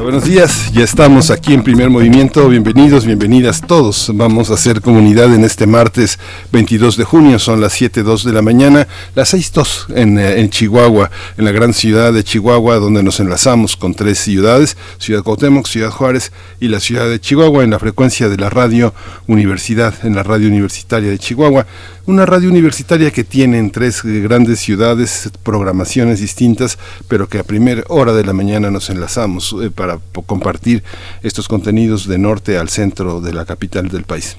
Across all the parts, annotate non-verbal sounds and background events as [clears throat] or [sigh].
buenos días, ya estamos aquí en primer movimiento, bienvenidos, bienvenidas todos. Vamos a hacer comunidad en este martes 22 de junio, son las 7.02 de la mañana, las 6.02 en, eh, en Chihuahua, en la gran ciudad de Chihuahua, donde nos enlazamos con tres ciudades, Ciudad Cuauhtémoc, Ciudad Juárez y la ciudad de Chihuahua, en la frecuencia de la radio universidad, en la radio universitaria de Chihuahua. Una radio universitaria que tiene en tres eh, grandes ciudades programaciones distintas, pero que a primera hora de la mañana nos enlazamos eh, para compartir estos contenidos de norte al centro de la capital del país.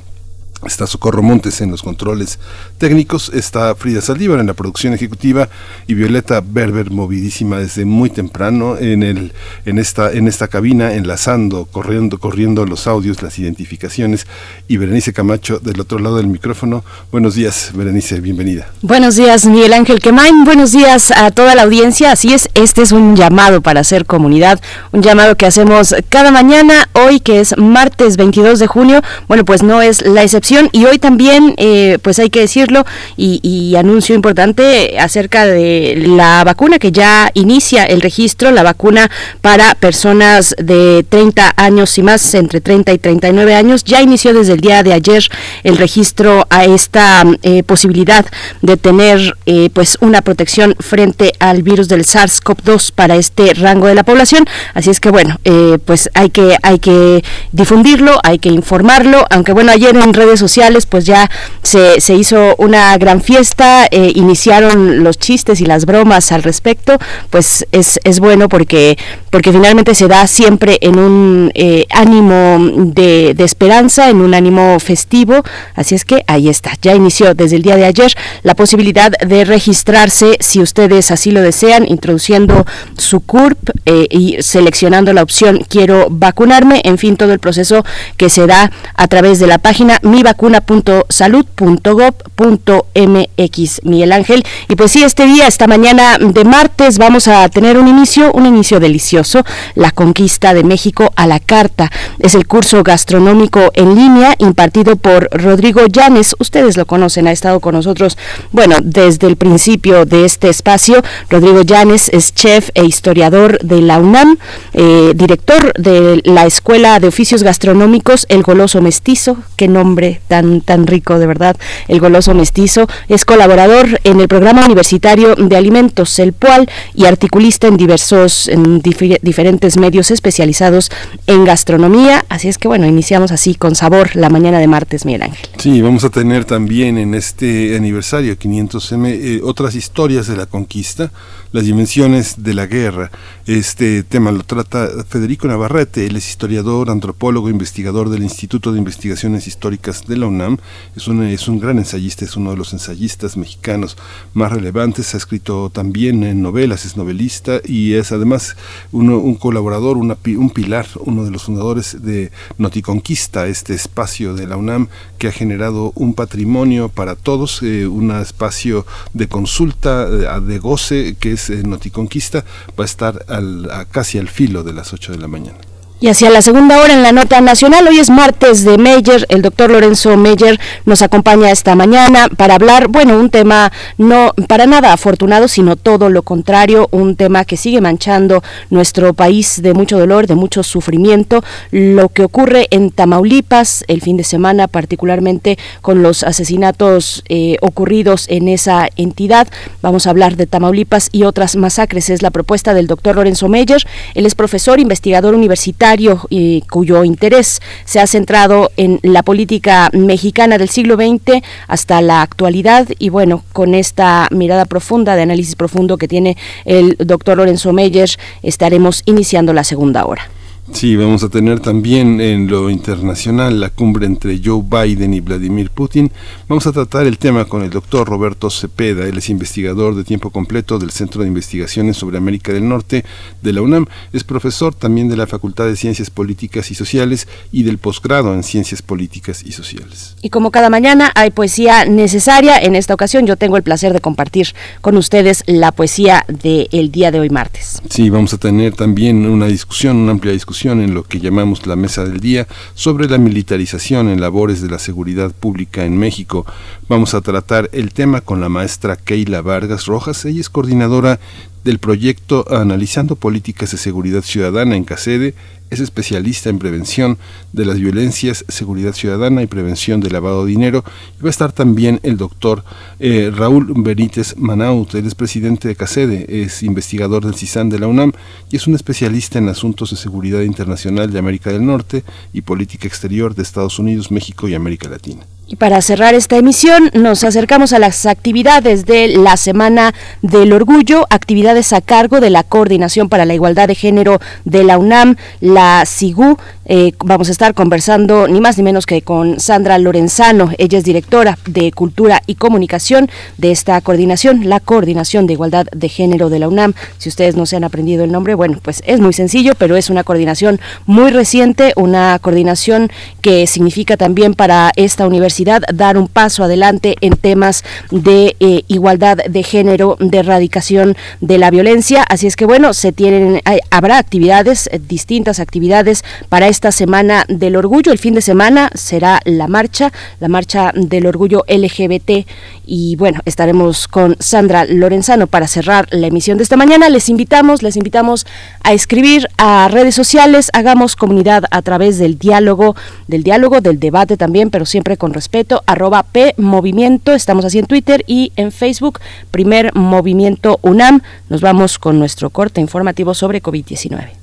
Está Socorro Montes en los controles técnicos, está Frida Saldívar en la producción ejecutiva y Violeta Berber movidísima desde muy temprano en el en esta en esta cabina enlazando, corriendo corriendo los audios, las identificaciones y Berenice Camacho del otro lado del micrófono. Buenos días, Berenice, bienvenida. Buenos días, Miguel Ángel Quemain. Buenos días a toda la audiencia. Así es, este es un llamado para hacer comunidad, un llamado que hacemos cada mañana hoy que es martes 22 de junio. Bueno, pues no es la excepción y hoy también, eh, pues hay que decirlo, y, anuncio importante acerca de la vacuna que ya inicia el registro, la vacuna para personas de 30 años y más, entre 30 y 39 años, ya inició desde el día de ayer el registro a esta eh, posibilidad de tener eh, pues una protección frente al virus del SARS-CoV-2 para este rango de la población. Así es que bueno, pues hay que hay que difundirlo, hay que informarlo, aunque bueno ayer en redes sociales pues ya se, se hizo una gran fiesta, eh, iniciaron los chistes y las bromas al respecto, pues es, es bueno porque, porque finalmente se da siempre en un eh, ánimo de, de esperanza, en un ánimo festivo, así es que ahí está, ya inició desde el día de ayer la posibilidad de registrarse si ustedes así lo desean, introduciendo su CURP eh, y seleccionando la opción quiero vacunarme, en fin, todo el proceso que se da a través de la página mi vacuna.salud.gov.mx, Miguel Ángel. Y pues sí, este día, esta mañana de martes, vamos a tener un inicio, un inicio delicioso, la conquista de México a la carta. Es el curso gastronómico en línea impartido por Rodrigo Llanes. Ustedes lo conocen, ha estado con nosotros, bueno, desde el principio de este espacio. Rodrigo Llanes es chef e historiador de la UNAM, eh, director de la Escuela de Oficios Gastronómicos El Goloso Mestizo. Qué nombre tan, tan rico, de verdad, el goloso mestizo. Es colaborador en el programa universitario de alimentos, el PUAL, y articulista en diversos, en diferentes medios especializados en gastronomía. Así es que bueno, iniciamos así con sabor la mañana de martes, Miguel Ángel. Sí, vamos a tener también en este aniversario 500M eh, otras historias de la conquista las dimensiones de la guerra. Este tema lo trata Federico Navarrete, él es historiador, antropólogo, investigador del Instituto de Investigaciones Históricas de la UNAM. Es un, es un gran ensayista, es uno de los ensayistas mexicanos más relevantes. Ha escrito también en novelas, es novelista y es además uno, un colaborador, una, un pilar, uno de los fundadores de Noticonquista, este espacio de la UNAM que ha generado un patrimonio para todos, eh, un espacio de consulta, eh, de goce, que es Noticonquista, va a estar al, casi al filo de las 8 de la mañana. Y hacia la segunda hora en la nota nacional, hoy es martes de Meyer, el doctor Lorenzo Meyer nos acompaña esta mañana para hablar, bueno, un tema no para nada afortunado, sino todo lo contrario, un tema que sigue manchando nuestro país de mucho dolor, de mucho sufrimiento, lo que ocurre en Tamaulipas el fin de semana, particularmente con los asesinatos eh, ocurridos en esa entidad. Vamos a hablar de Tamaulipas y otras masacres, es la propuesta del doctor Lorenzo Meyer, él es profesor, investigador universitario, y cuyo interés se ha centrado en la política mexicana del siglo XX hasta la actualidad y bueno, con esta mirada profunda, de análisis profundo que tiene el doctor Lorenzo Meyer, estaremos iniciando la segunda hora. Sí, vamos a tener también en lo internacional la cumbre entre Joe Biden y Vladimir Putin. Vamos a tratar el tema con el doctor Roberto Cepeda, él es investigador de tiempo completo del Centro de Investigaciones sobre América del Norte de la UNAM, es profesor también de la Facultad de Ciencias Políticas y Sociales y del posgrado en Ciencias Políticas y Sociales. Y como cada mañana hay poesía necesaria, en esta ocasión yo tengo el placer de compartir con ustedes la poesía del día de hoy martes. Sí, vamos a tener también una discusión, una amplia discusión en lo que llamamos la mesa del día sobre la militarización en labores de la seguridad pública en México. Vamos a tratar el tema con la maestra Keila Vargas Rojas. Ella es coordinadora del proyecto Analizando Políticas de Seguridad Ciudadana en CACEDE es especialista en prevención de las violencias, seguridad ciudadana y prevención de lavado de dinero. Y va a estar también el doctor eh, Raúl Benítez Manaut, él es presidente de CACEDE, es investigador del CISAN de la UNAM y es un especialista en asuntos de seguridad internacional de América del Norte y política exterior de Estados Unidos, México y América Latina. Y para cerrar esta emisión, nos acercamos a las actividades de la Semana del Orgullo, actividades a cargo de la Coordinación para la Igualdad de Género de la UNAM, la SIGU. Eh, vamos a estar conversando ni más ni menos que con Sandra Lorenzano. Ella es directora de Cultura y Comunicación de esta coordinación, la Coordinación de Igualdad de Género de la UNAM. Si ustedes no se han aprendido el nombre, bueno, pues es muy sencillo, pero es una coordinación muy reciente, una coordinación que significa también para esta universidad dar un paso adelante en temas de eh, igualdad de género, de erradicación de la violencia. Así es que bueno, se tienen, habrá actividades, eh, distintas actividades para esta semana del orgullo. El fin de semana será la marcha, la marcha del orgullo LGBT y bueno, estaremos con Sandra Lorenzano para cerrar la emisión de esta mañana. Les invitamos, les invitamos a escribir a redes sociales, hagamos comunidad a través del diálogo, del diálogo, del debate también, pero siempre con respeto, arroba P Movimiento, estamos así en Twitter y en Facebook, primer Movimiento UNAM. Nos vamos con nuestro corte informativo sobre COVID-19.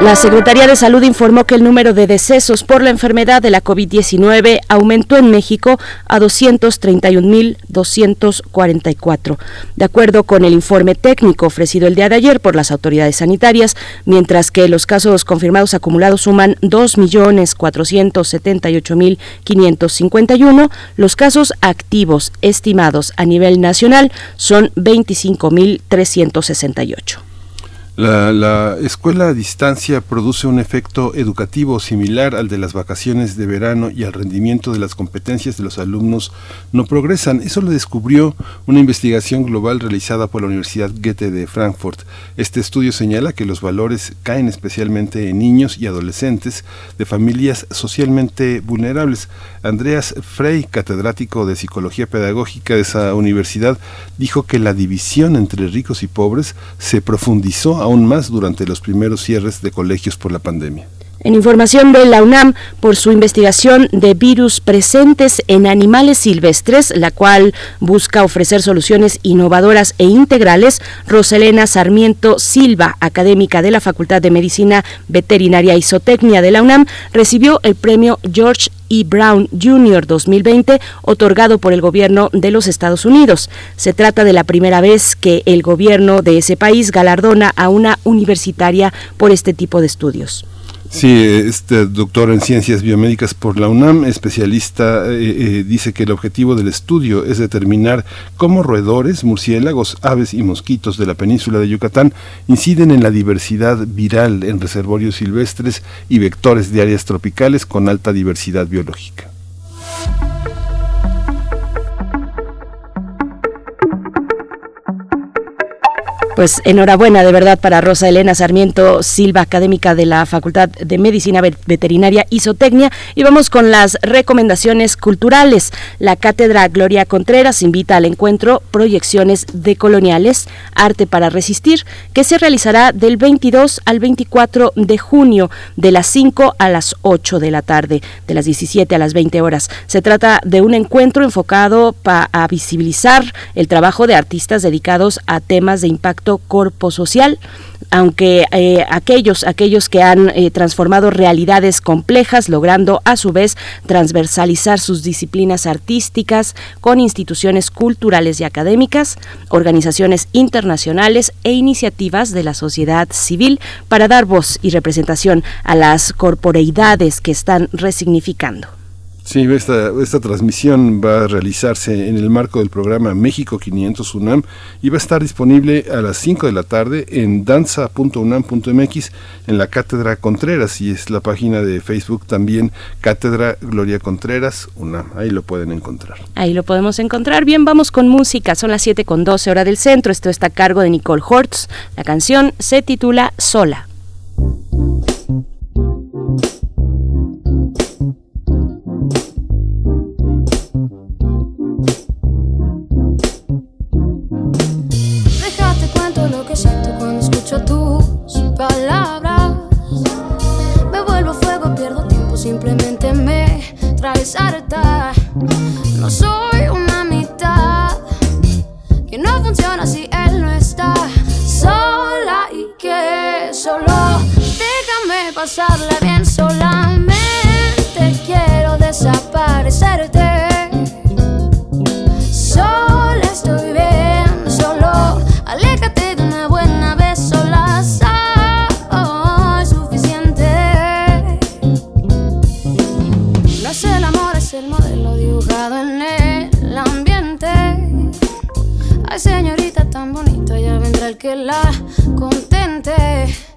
La Secretaría de Salud informó que el número de decesos por la enfermedad de la COVID-19 aumentó en México a 231.244, de acuerdo con el informe técnico ofrecido el día de ayer por las autoridades sanitarias, mientras que los casos confirmados acumulados suman 2.478.551, los casos activos estimados a nivel nacional son 25.368. La, escuela a distancia produce un efecto educativo similar al de las vacaciones de verano y al rendimiento de las competencias de los alumnos no progresan. Eso lo descubrió una investigación global realizada por la Universidad Goethe de Frankfurt. Este estudio señala que los valores caen especialmente en niños y adolescentes de familias socialmente vulnerables. Andreas Frey, catedrático de Psicología Pedagógica de esa universidad, dijo que la división entre ricos y pobres se profundizó aún más durante los primeros cierres de colegios por la pandemia. En información de la UNAM por su investigación de virus presentes en animales silvestres, la cual busca ofrecer soluciones innovadoras e integrales, Roselena Sarmiento Silva, académica de la Facultad de Medicina Veterinaria y Zootecnia de la UNAM, recibió el premio George E. Brown Jr. 2020 otorgado por el gobierno de los Estados Unidos. Se trata de la primera vez que el gobierno de ese país galardona a una universitaria por este tipo de estudios. Sí, este doctor en ciencias biomédicas por la UNAM, especialista, eh, eh, dice que el objetivo del estudio es determinar cómo roedores, murciélagos, aves y mosquitos de la península de Yucatán inciden en la diversidad viral en reservorios silvestres y vectores de áreas tropicales con alta diversidad biológica. Pues enhorabuena de verdad para Rosa Elena Sarmiento Silva, académica de la Facultad de Medicina Veterinaria y Zootecnia. Y vamos con las recomendaciones culturales. La cátedra Gloria Contreras invita al encuentro Proyecciones decoloniales, Arte para Resistir, que se realizará del 22 al 24 de junio, de las 5 a las 8 de la tarde, de las 17 a las 20 horas. Se trata de un encuentro enfocado a visibilizar el trabajo de artistas dedicados a temas de impacto Corpo Social, aunque eh, aquellos, aquellos que han eh, transformado realidades complejas, logrando a su vez transversalizar sus disciplinas artísticas con instituciones culturales y académicas, organizaciones internacionales e iniciativas de la sociedad civil para dar voz y representación a las corporeidades que están resignificando. Sí, esta, transmisión va a realizarse en el marco del programa México 500 UNAM y va a estar disponible a las 5 de la tarde en danza.unam.mx en la Cátedra Contreras y es la página de Facebook también Cátedra Gloria Contreras UNAM. Ahí lo pueden encontrar. Ahí lo podemos encontrar. Bien, vamos con música. Son las 7 con 12 hora del centro. Esto está a cargo de Nicole Hortz. La canción se titula Sola. Me traes harta. No soy que la contente.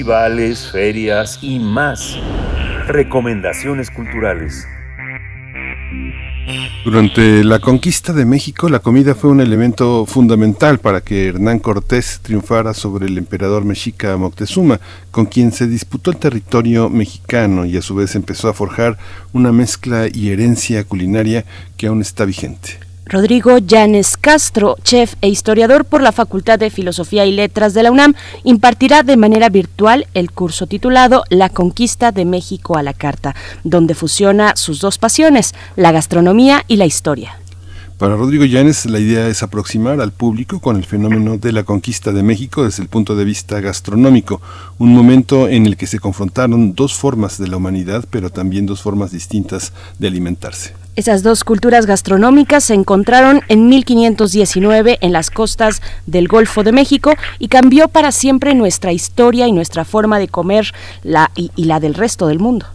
Festivales, ferias y más. Recomendaciones culturales. Durante la conquista de México, la comida fue un elemento fundamental para que Hernán Cortés triunfara sobre el emperador mexica Moctezuma, con quien se disputó el territorio mexicano y a su vez empezó a forjar una mezcla y herencia culinaria que aún está vigente. Rodrigo Llanes Castro, chef e historiador por la Facultad de Filosofía y Letras de la UNAM, impartirá de manera virtual el curso titulado La conquista de México a la carta, donde fusiona sus dos pasiones, la gastronomía y la historia. Para Rodrigo Llanes, la idea es aproximar al público con el fenómeno de la conquista de México desde el punto de vista gastronómico, un momento en el que se confrontaron dos formas de la humanidad, pero también dos formas distintas de alimentarse. Esas dos culturas gastronómicas se encontraron en 1519 en las costas del Golfo de México y cambió para siempre nuestra historia y nuestra forma de comer la, y, la del resto del mundo.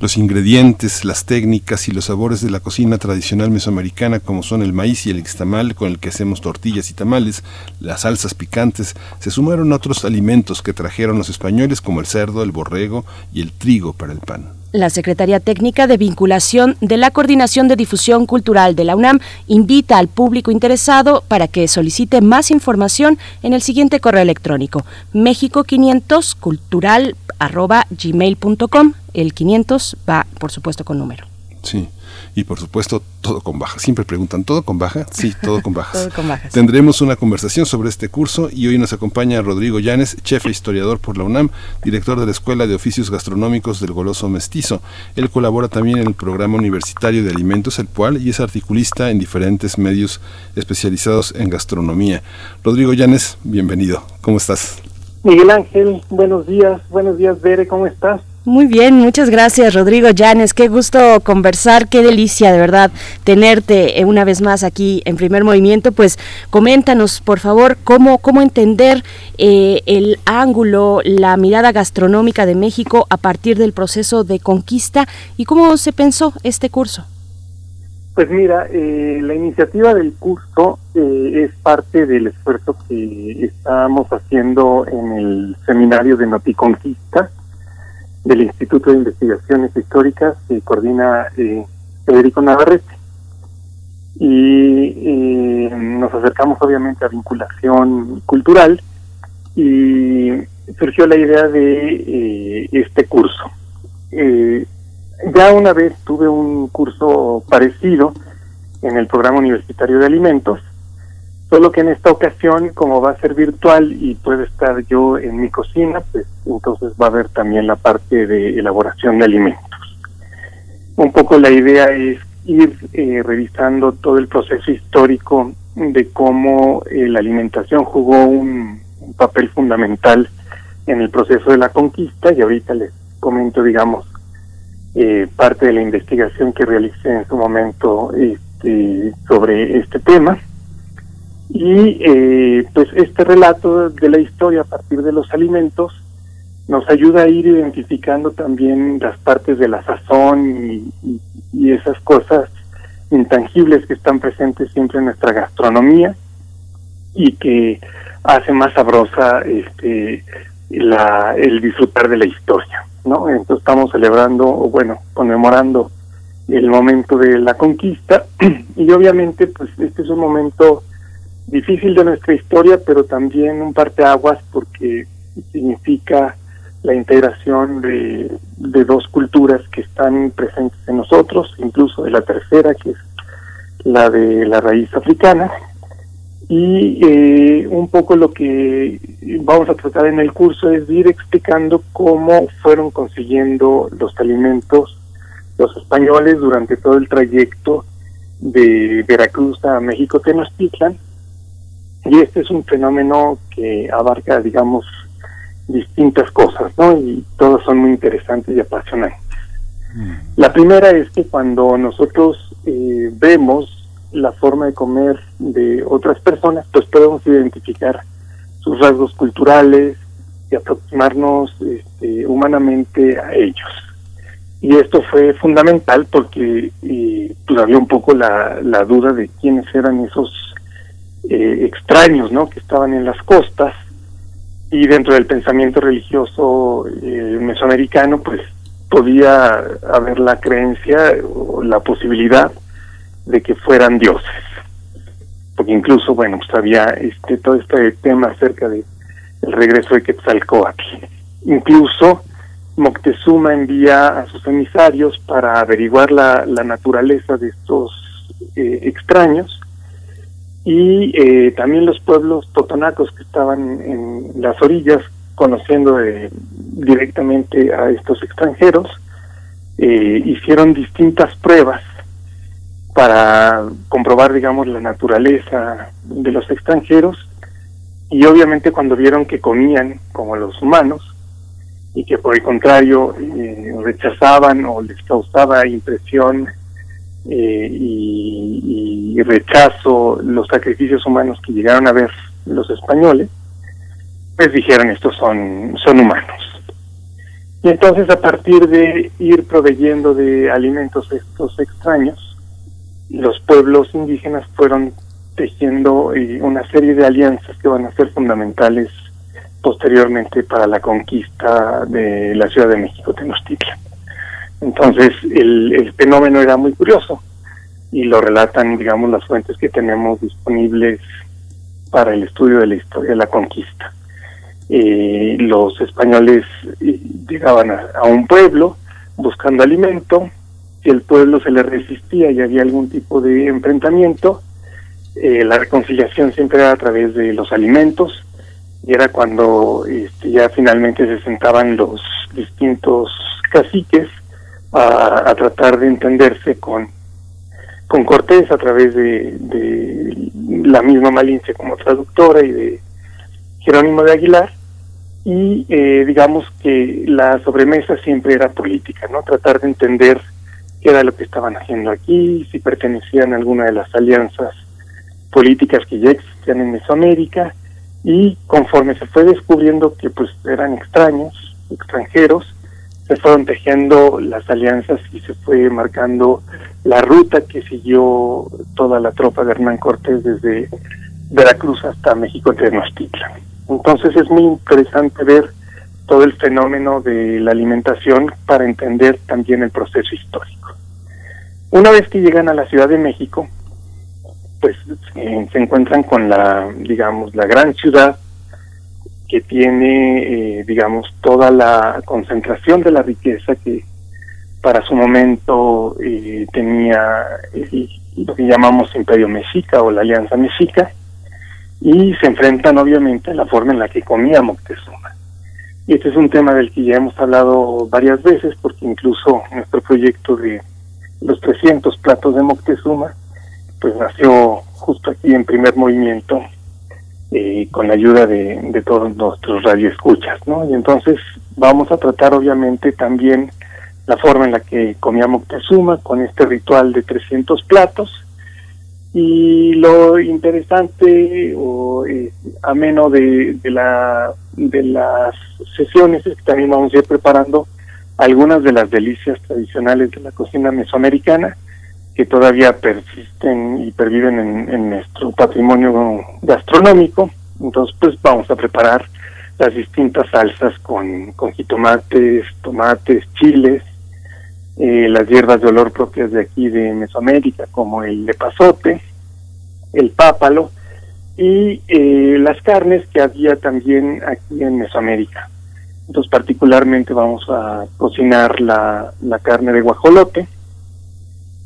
los ingredientes, las técnicas y los sabores de la cocina tradicional mesoamericana como son el maíz y el ixtamal con el que hacemos tortillas y tamales, las salsas picantes, se sumaron otros alimentos que trajeron los españoles como el cerdo, el borrego y el trigo para el pan. La Secretaría Técnica de Vinculación de la Coordinación de Difusión Cultural de la UNAM invita al público interesado para que solicite más información en el siguiente correo electrónico mexico500cultural@gmail.com. El 500 va, por supuesto, con número. Sí y por supuesto todo con baja. Siempre preguntan, ¿todo con baja? Sí, todo con bajas. [laughs] Todo con bajas. Tendremos una conversación sobre este curso y hoy nos acompaña Rodrigo Llanes, chef e historiador por la UNAM, director de la Escuela de Oficios Gastronómicos del Goloso Mestizo. Él colabora también en el Programa Universitario de Alimentos, el cual, y es articulista en diferentes medios especializados en gastronomía. Rodrigo Llanes, bienvenido. ¿Cómo estás? Miguel Ángel, buenos días. Buenos días, Bere, ¿cómo estás? Muy bien, muchas gracias Rodrigo Llanes, qué gusto conversar, qué delicia de verdad tenerte eh, una vez más aquí en primer movimiento. Pues coméntanos por favor cómo, cómo entender eh, el ángulo, la mirada gastronómica de México a partir del proceso de conquista y cómo se pensó este curso. Pues mira, eh, la iniciativa del curso eh, es parte del esfuerzo que estamos haciendo en el seminario de Noticonquista del Instituto de Investigaciones Históricas que coordina eh, Federico Navarrete. Y eh, nos acercamos obviamente a vinculación cultural y surgió la idea de eh, este curso. Eh, ya una vez tuve un curso parecido en el programa universitario de alimentos, solo que en esta ocasión, como va a ser virtual y puedo estar yo en mi cocina, pues entonces va a haber también la parte de elaboración de alimentos. Un poco la idea es ir eh, revisando todo el proceso histórico de cómo eh, la alimentación jugó un, un papel fundamental en el proceso de la conquista y ahorita les comento, digamos, eh, parte de la investigación que realicé en su momento este, sobre este tema. Y eh, pues este relato de la historia a partir de los alimentos nos ayuda a ir identificando también las partes de la sazón y, esas cosas intangibles que están presentes siempre en nuestra gastronomía y que hace más sabrosa este la, el disfrutar de la historia, ¿no? Entonces estamos celebrando, o bueno, conmemorando el momento de la conquista [clears throat] y obviamente pues este es un momento difícil de nuestra historia, pero también un parteaguas porque significa la integración de, dos culturas que están presentes en nosotros, incluso de la tercera, que es la de la raíz africana. Y eh, un poco lo que vamos a tratar en el curso es ir explicando cómo fueron consiguiendo los alimentos los españoles durante todo el trayecto de Veracruz a México Tenochtitlan. Y este es un fenómeno que abarca, digamos, distintas cosas, ¿no? Y todas son muy interesantes y apasionantes. La primera es que cuando nosotros eh, vemos la forma de comer de otras personas, pues podemos identificar sus rasgos culturales y aproximarnos este, humanamente a ellos. Y esto fue fundamental porque eh, pues había un poco la, la duda de quiénes eran esos eh, extraños, ¿no? Que estaban en las costas y dentro del pensamiento religioso eh, mesoamericano, pues podía haber la creencia o la posibilidad de que fueran dioses. Porque incluso, bueno, pues había este, todo este tema acerca de el regreso de Quetzalcoatl. Incluso Moctezuma envía a sus emisarios para averiguar la, naturaleza de estos eh, extraños y eh, también los pueblos totonacos que estaban en las orillas conociendo eh, directamente a estos extranjeros eh, hicieron distintas pruebas para comprobar digamos la naturaleza de los extranjeros. Y obviamente cuando vieron que comían como los humanos y que por el contrario eh, rechazaban o les causaba impresión eh, y, rechazo los sacrificios humanos que llegaron a ver los españoles, pues dijeron estos son, son humanos. Y entonces a partir de ir proveyendo de alimentos estos extraños, los pueblos indígenas fueron tejiendo eh, una serie de alianzas que van a ser fundamentales posteriormente para la conquista de la Ciudad de México, Tenochtitlan. Entonces el, fenómeno era muy curioso y lo relatan, digamos, las fuentes que tenemos disponibles para el estudio de la historia de la conquista. Eh, los españoles eh, llegaban a, a un pueblo buscando alimento, si el pueblo se le resistía y había algún tipo de enfrentamiento, eh, la reconciliación siempre era a través de los alimentos y era cuando este, ya finalmente se sentaban los distintos caciques a, tratar de entenderse con, con Cortés a través de, de la misma Malinche como traductora y de Jerónimo de Aguilar y eh, digamos que la sobremesa siempre era política, ¿no? Tratar de entender qué era lo que estaban haciendo aquí, si pertenecían a alguna de las alianzas políticas que ya existían en Mesoamérica y conforme se fue descubriendo que pues eran extraños, extranjeros, se fueron tejiendo las alianzas y se fue marcando la ruta que siguió toda la tropa de Hernán Cortés desde Veracruz hasta México Tenochtitlan. Entonces es muy interesante ver todo el fenómeno de la alimentación para entender también el proceso histórico. Una vez que llegan a la Ciudad de México, pues eh, se encuentran con la, digamos, la gran ciudad que tiene, eh, digamos, toda la concentración de la riqueza que para su momento eh, tenía eh, lo que llamamos Imperio Mexica o la Alianza Mexica, y se enfrentan obviamente a la forma en la que comía Moctezuma. Y este es un tema del que ya hemos hablado varias veces, porque incluso nuestro proyecto de los 300 platos de Moctezuma, pues nació justo aquí en primer movimiento, eh, con la ayuda de, todos nuestros radioescuchas, ¿no? Y entonces vamos a tratar obviamente también la forma en la que comía Moctezuma, con este ritual de 300 platos, y lo interesante o eh, ameno de, de, la, de las sesiones es que también vamos a ir preparando algunas de las delicias tradicionales de la cocina mesoamericana que todavía persisten y perviven en, nuestro patrimonio gastronómico. Entonces, pues vamos a preparar las distintas salsas con, jitomates, tomates, chiles, eh, las hierbas de olor propias de aquí de Mesoamérica, como el lepazote, el pápalo, y eh, las carnes que había también aquí en Mesoamérica. Entonces, particularmente vamos a cocinar la carne de guajolote,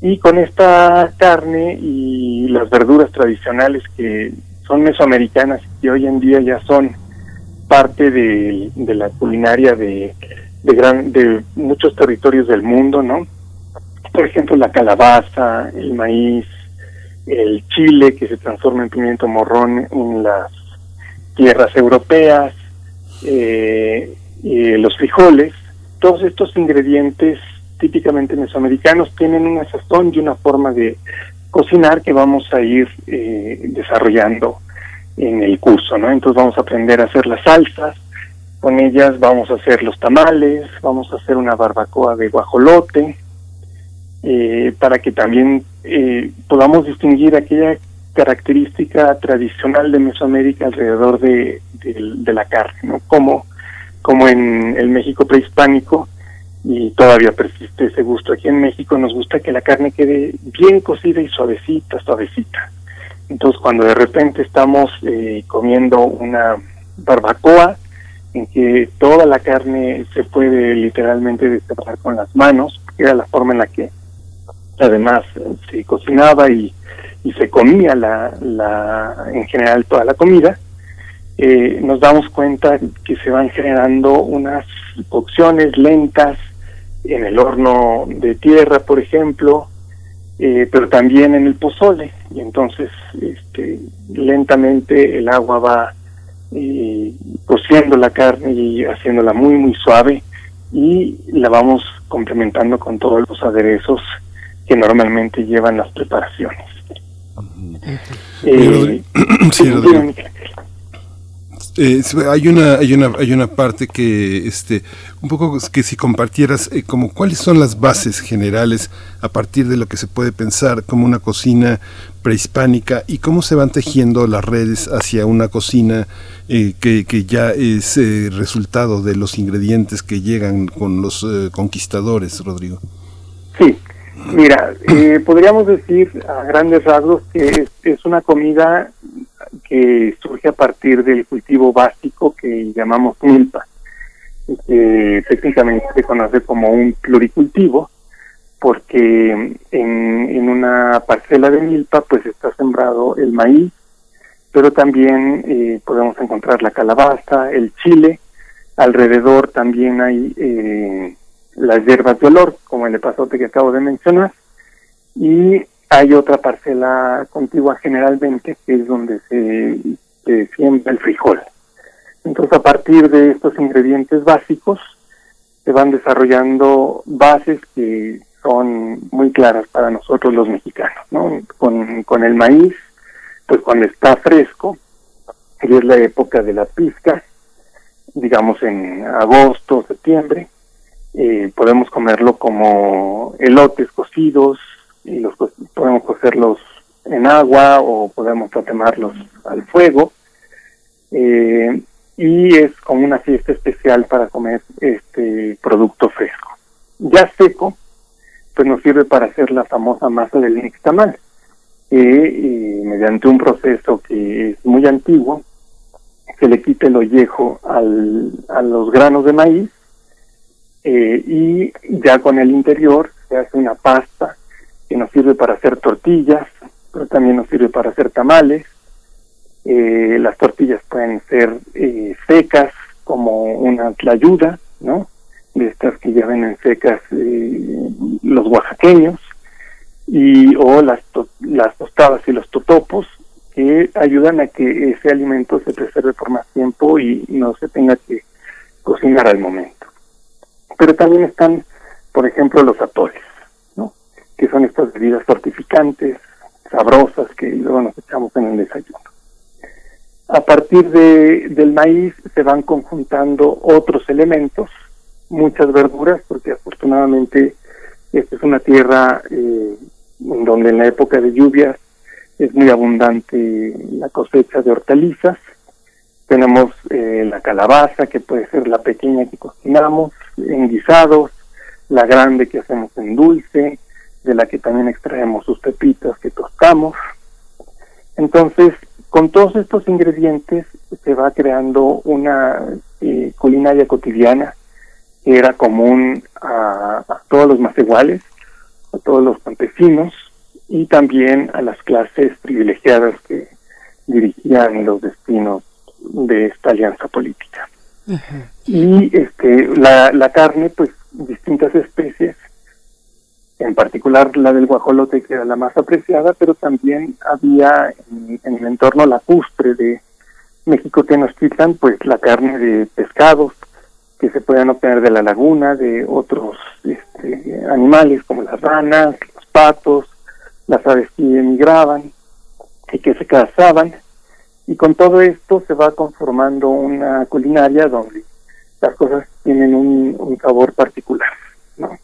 y con esta carne y las verduras tradicionales que son mesoamericanas y hoy en día ya son parte de, de la culinaria de, de, gran, de muchos territorios del mundo, ¿no? Por ejemplo, la calabaza, el maíz, el chile que se transforma en pimiento morrón en las tierras europeas, eh, eh, los frijoles, todos estos ingredientes típicamente mesoamericanos tienen una sazón y una forma de cocinar que vamos a ir eh, desarrollando en el curso, ¿no? Entonces vamos a aprender a hacer las salsas, con ellas vamos a hacer los tamales, vamos a hacer una barbacoa de guajolote, eh, para que también eh, podamos distinguir aquella característica tradicional de Mesoamérica alrededor de, de, la carne, ¿no? Como, como en el México prehispánico, y todavía persiste ese gusto. Aquí en México nos gusta que la carne quede bien cocida y suavecita, suavecita. Entonces cuando de repente estamos eh, comiendo una barbacoa en que toda la carne se puede literalmente destapar con las manos, que era la forma en la que además se cocinaba y, y se comía la, la, en general toda la comida, eh, nos damos cuenta que se van generando unas cocciones lentas, en el horno de tierra, por ejemplo, eh, pero también en el pozole. Y entonces, este, lentamente el agua va eh, cociendo la carne y haciéndola muy, muy suave y la vamos complementando con todos los aderezos que normalmente llevan las preparaciones. [clears throat] Eh, sí, Eh, hay una hay una hay una parte que este un poco que si compartieras eh, como cuáles son las bases generales a partir de lo que se puede pensar como una cocina prehispánica y cómo se van tejiendo las redes hacia una cocina eh, que, que, ya es eh, resultado de los ingredientes que llegan con los eh, conquistadores, Rodrigo. Sí, mira, podríamos decir a grandes rasgos que es, es una comida que surge a partir del cultivo básico que llamamos milpa, que técnicamente se conoce como un pluricultivo, porque en, en una parcela de milpa pues está sembrado el maíz, pero también eh, podemos encontrar la calabaza, el chile, alrededor también hay eh, las hierbas de olor, como el epazote que acabo de mencionar, y hay otra parcela contigua generalmente que es donde se, se siembra el frijol. Entonces, a partir de estos ingredientes básicos, se van desarrollando bases que son muy claras para nosotros los mexicanos, ¿no? Con, con el maíz, pues cuando está fresco, y es la época de la pizca, digamos en agosto, septiembre, eh, podemos comerlo como elotes cocidos, y los co- podemos cocerlos en agua o podemos tatemarlos al fuego. Eh, y es como una fiesta especial para comer este producto fresco. Ya seco, pues nos sirve para hacer la famosa masa del nixtamal, que eh, mediante un proceso que es muy antiguo, se le quita el ollejo al, a los granos de maíz eh, y ya con el interior se hace una pasta que nos sirve para hacer tortillas, pero también nos sirve para hacer tamales. Eh, las tortillas pueden ser eh, secas como una tlayuda, ¿no? De estas que ya venden secas eh, los oaxaqueños, y o las, to- las tostadas y los totopos, que ayudan a que ese alimento se preserve por más tiempo y no se tenga que cocinar al momento. Pero también están, por ejemplo, los atoles, ¿no? Que son estas bebidas fortificantes, sabrosas, que luego nos echamos en el desayuno. A partir de, del maíz se van conjuntando otros elementos, muchas verduras, porque afortunadamente esta es una tierra eh, donde en la época de lluvias es muy abundante la cosecha de hortalizas. Tenemos eh, la calabaza, que puede ser la pequeña que cocinamos en guisados, la grande que hacemos en dulce, de la que también extraemos sus pepitas que tostamos. Entonces, con todos estos ingredientes se va creando una eh, culinaria cotidiana que era común a, a todos los más iguales, a todos los campesinos y también a las clases privilegiadas que dirigían los destinos de esta alianza política. Y este la, la carne, pues distintas especies, en particular la del guajolote que era la más apreciada, pero también había en, el entorno lacustre de México Tenochtitlan, pues la carne de pescados que se podían obtener de la laguna, de otros este, animales como las ranas, los patos, las aves que emigraban y que se cazaban. Y con todo esto se va conformando una culinaria donde las cosas tienen un sabor particular, ¿no?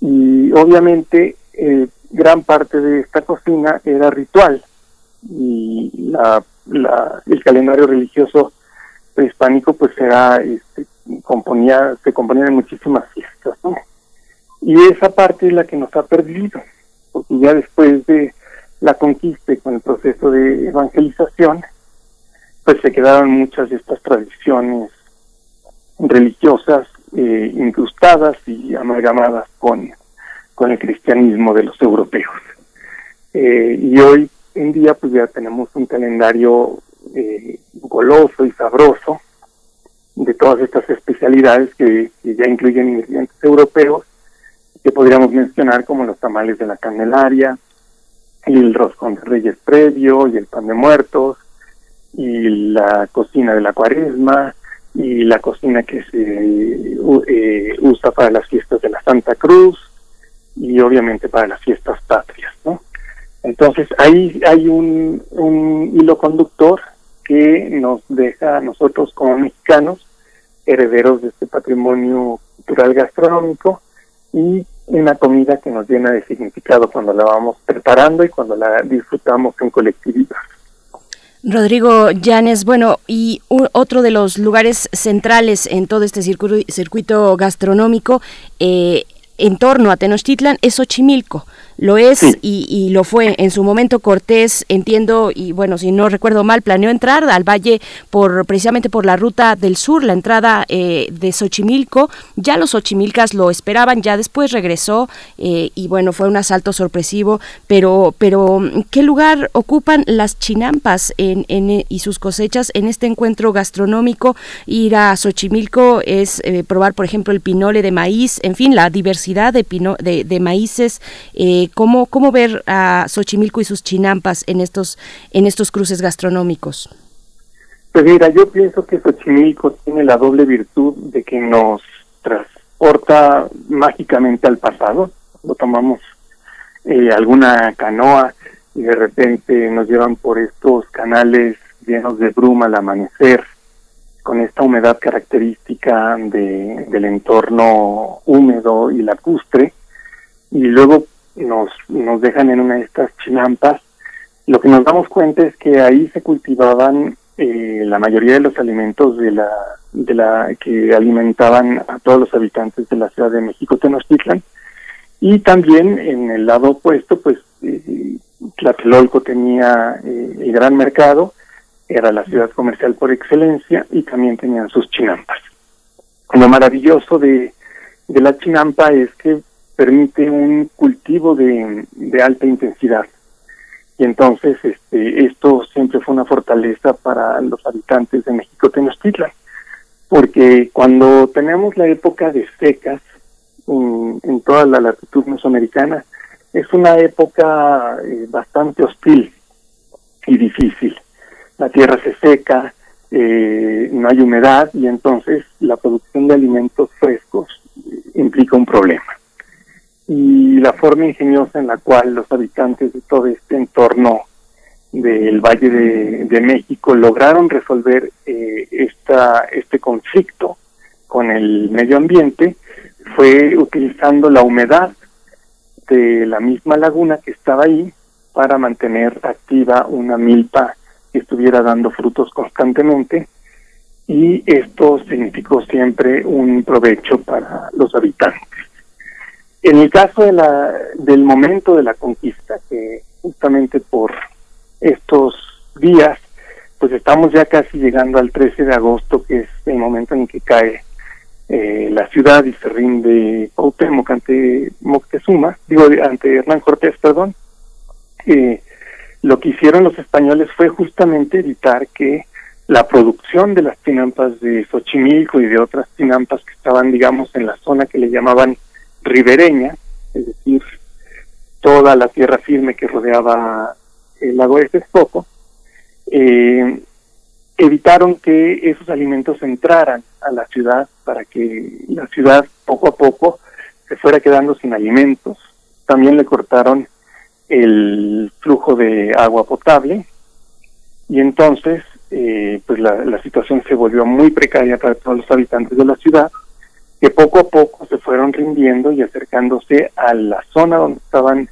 Y obviamente eh, gran parte de esta cocina era ritual. Y la, la, el calendario religioso prehispánico pues era este, componía se componía de muchísimas fiestas y esa parte es la que nos ha perdido porque ya después de la conquista y con el proceso de evangelización pues se quedaron muchas de estas tradiciones religiosas eh, incrustadas y amalgamadas con, con el cristianismo de los europeos. Eh, y hoy en día pues ya tenemos un calendario eh, goloso y sabroso de todas estas especialidades que, ya incluyen ingredientes europeos que podríamos mencionar como los tamales de la Candelaria, el roscón de reyes previo, y el pan de muertos, y la cocina de la cuaresma, y la cocina que se eh, usa para las fiestas de la Santa Cruz, y obviamente para las fiestas patrias, ¿no? Entonces ahí hay un, un hilo conductor que nos deja a nosotros como mexicanos, herederos de este patrimonio cultural gastronómico, y una comida que nos llena de significado cuando la vamos preparando y cuando la disfrutamos en colectividad. Rodrigo Llanes, bueno, y u- otro de los lugares centrales en todo este circuito, circuito gastronómico eh, en torno a Tenochtitlan es Xochimilco. Lo es Sí. y, y lo fue. En su momento Cortés, entiendo, y bueno, si no recuerdo mal, planeó entrar al valle por precisamente por la ruta del sur, la entrada eh, de Xochimilco. Ya los xochimilcas lo esperaban, ya después regresó eh, y bueno, fue un asalto sorpresivo. Pero, pero ¿qué lugar ocupan las chinampas en, en, y sus cosechas en este encuentro gastronómico? Ir a Xochimilco es eh, probar, por ejemplo, el pinole de maíz, en fin, la diversidad de, pino, de, de maíces. Eh, ¿cómo, ¿Cómo ver a Xochimilco y sus chinampas en estos, en estos cruces gastronómicos? Pues mira, yo pienso que Xochimilco tiene la doble virtud de que nos transporta mágicamente al pasado. Lo tomamos eh, alguna canoa y de repente nos llevan por estos canales llenos de bruma al amanecer, con esta humedad característica de, del entorno húmedo y lacustre, y luego nos, nos dejan en una de estas chinampas. Lo que nos damos cuenta es que ahí se cultivaban eh, la mayoría de los alimentos de la, de la que alimentaban a todos los habitantes de la Ciudad de México, Tenochtitlan, y también en el lado opuesto, pues eh, Tlatelolco tenía eh, el gran mercado, era la ciudad comercial por excelencia y también tenían sus chinampas. Lo maravilloso de, de la chinampa es que permite un cultivo de, de alta intensidad. Y entonces este, esto siempre fue una fortaleza para los habitantes de México Tenochtitlan, porque cuando tenemos la época de secas en, toda la latitud mesoamericana, es una época eh, bastante hostil y difícil. La tierra se seca, eh, no hay humedad y entonces la producción de alimentos frescos eh, implica un problema y la forma ingeniosa en la cual los habitantes de todo este entorno del Valle de, México lograron resolver eh, esta, este conflicto con el medio ambiente fue utilizando la humedad de la misma laguna que estaba ahí para mantener activa una milpa que estuviera dando frutos constantemente y esto significó siempre un provecho para los habitantes. En el caso de la, del momento de la conquista, que justamente por estos días, pues estamos ya casi llegando al 13 de agosto, que es el momento en que cae eh, la ciudad y se rinde Cuauhtémoc ante Moctezuma, digo, ante Hernán Cortés, perdón. Eh, lo que hicieron los españoles fue justamente evitar que la producción de las tinampas de Xochimilco y de otras tinampas que estaban, digamos, en la zona que le llamaban ribereña, es decir, toda la tierra firme que rodeaba el lago de Texcoco, eh, evitaron que esos alimentos entraran a la ciudad para que la ciudad poco a poco se fuera quedando sin alimentos. También le cortaron el flujo de agua potable y entonces eh, pues la, la situación se volvió muy precaria para todos los habitantes de la ciudad que poco a poco se fueron rindiendo y acercándose a la zona donde estaban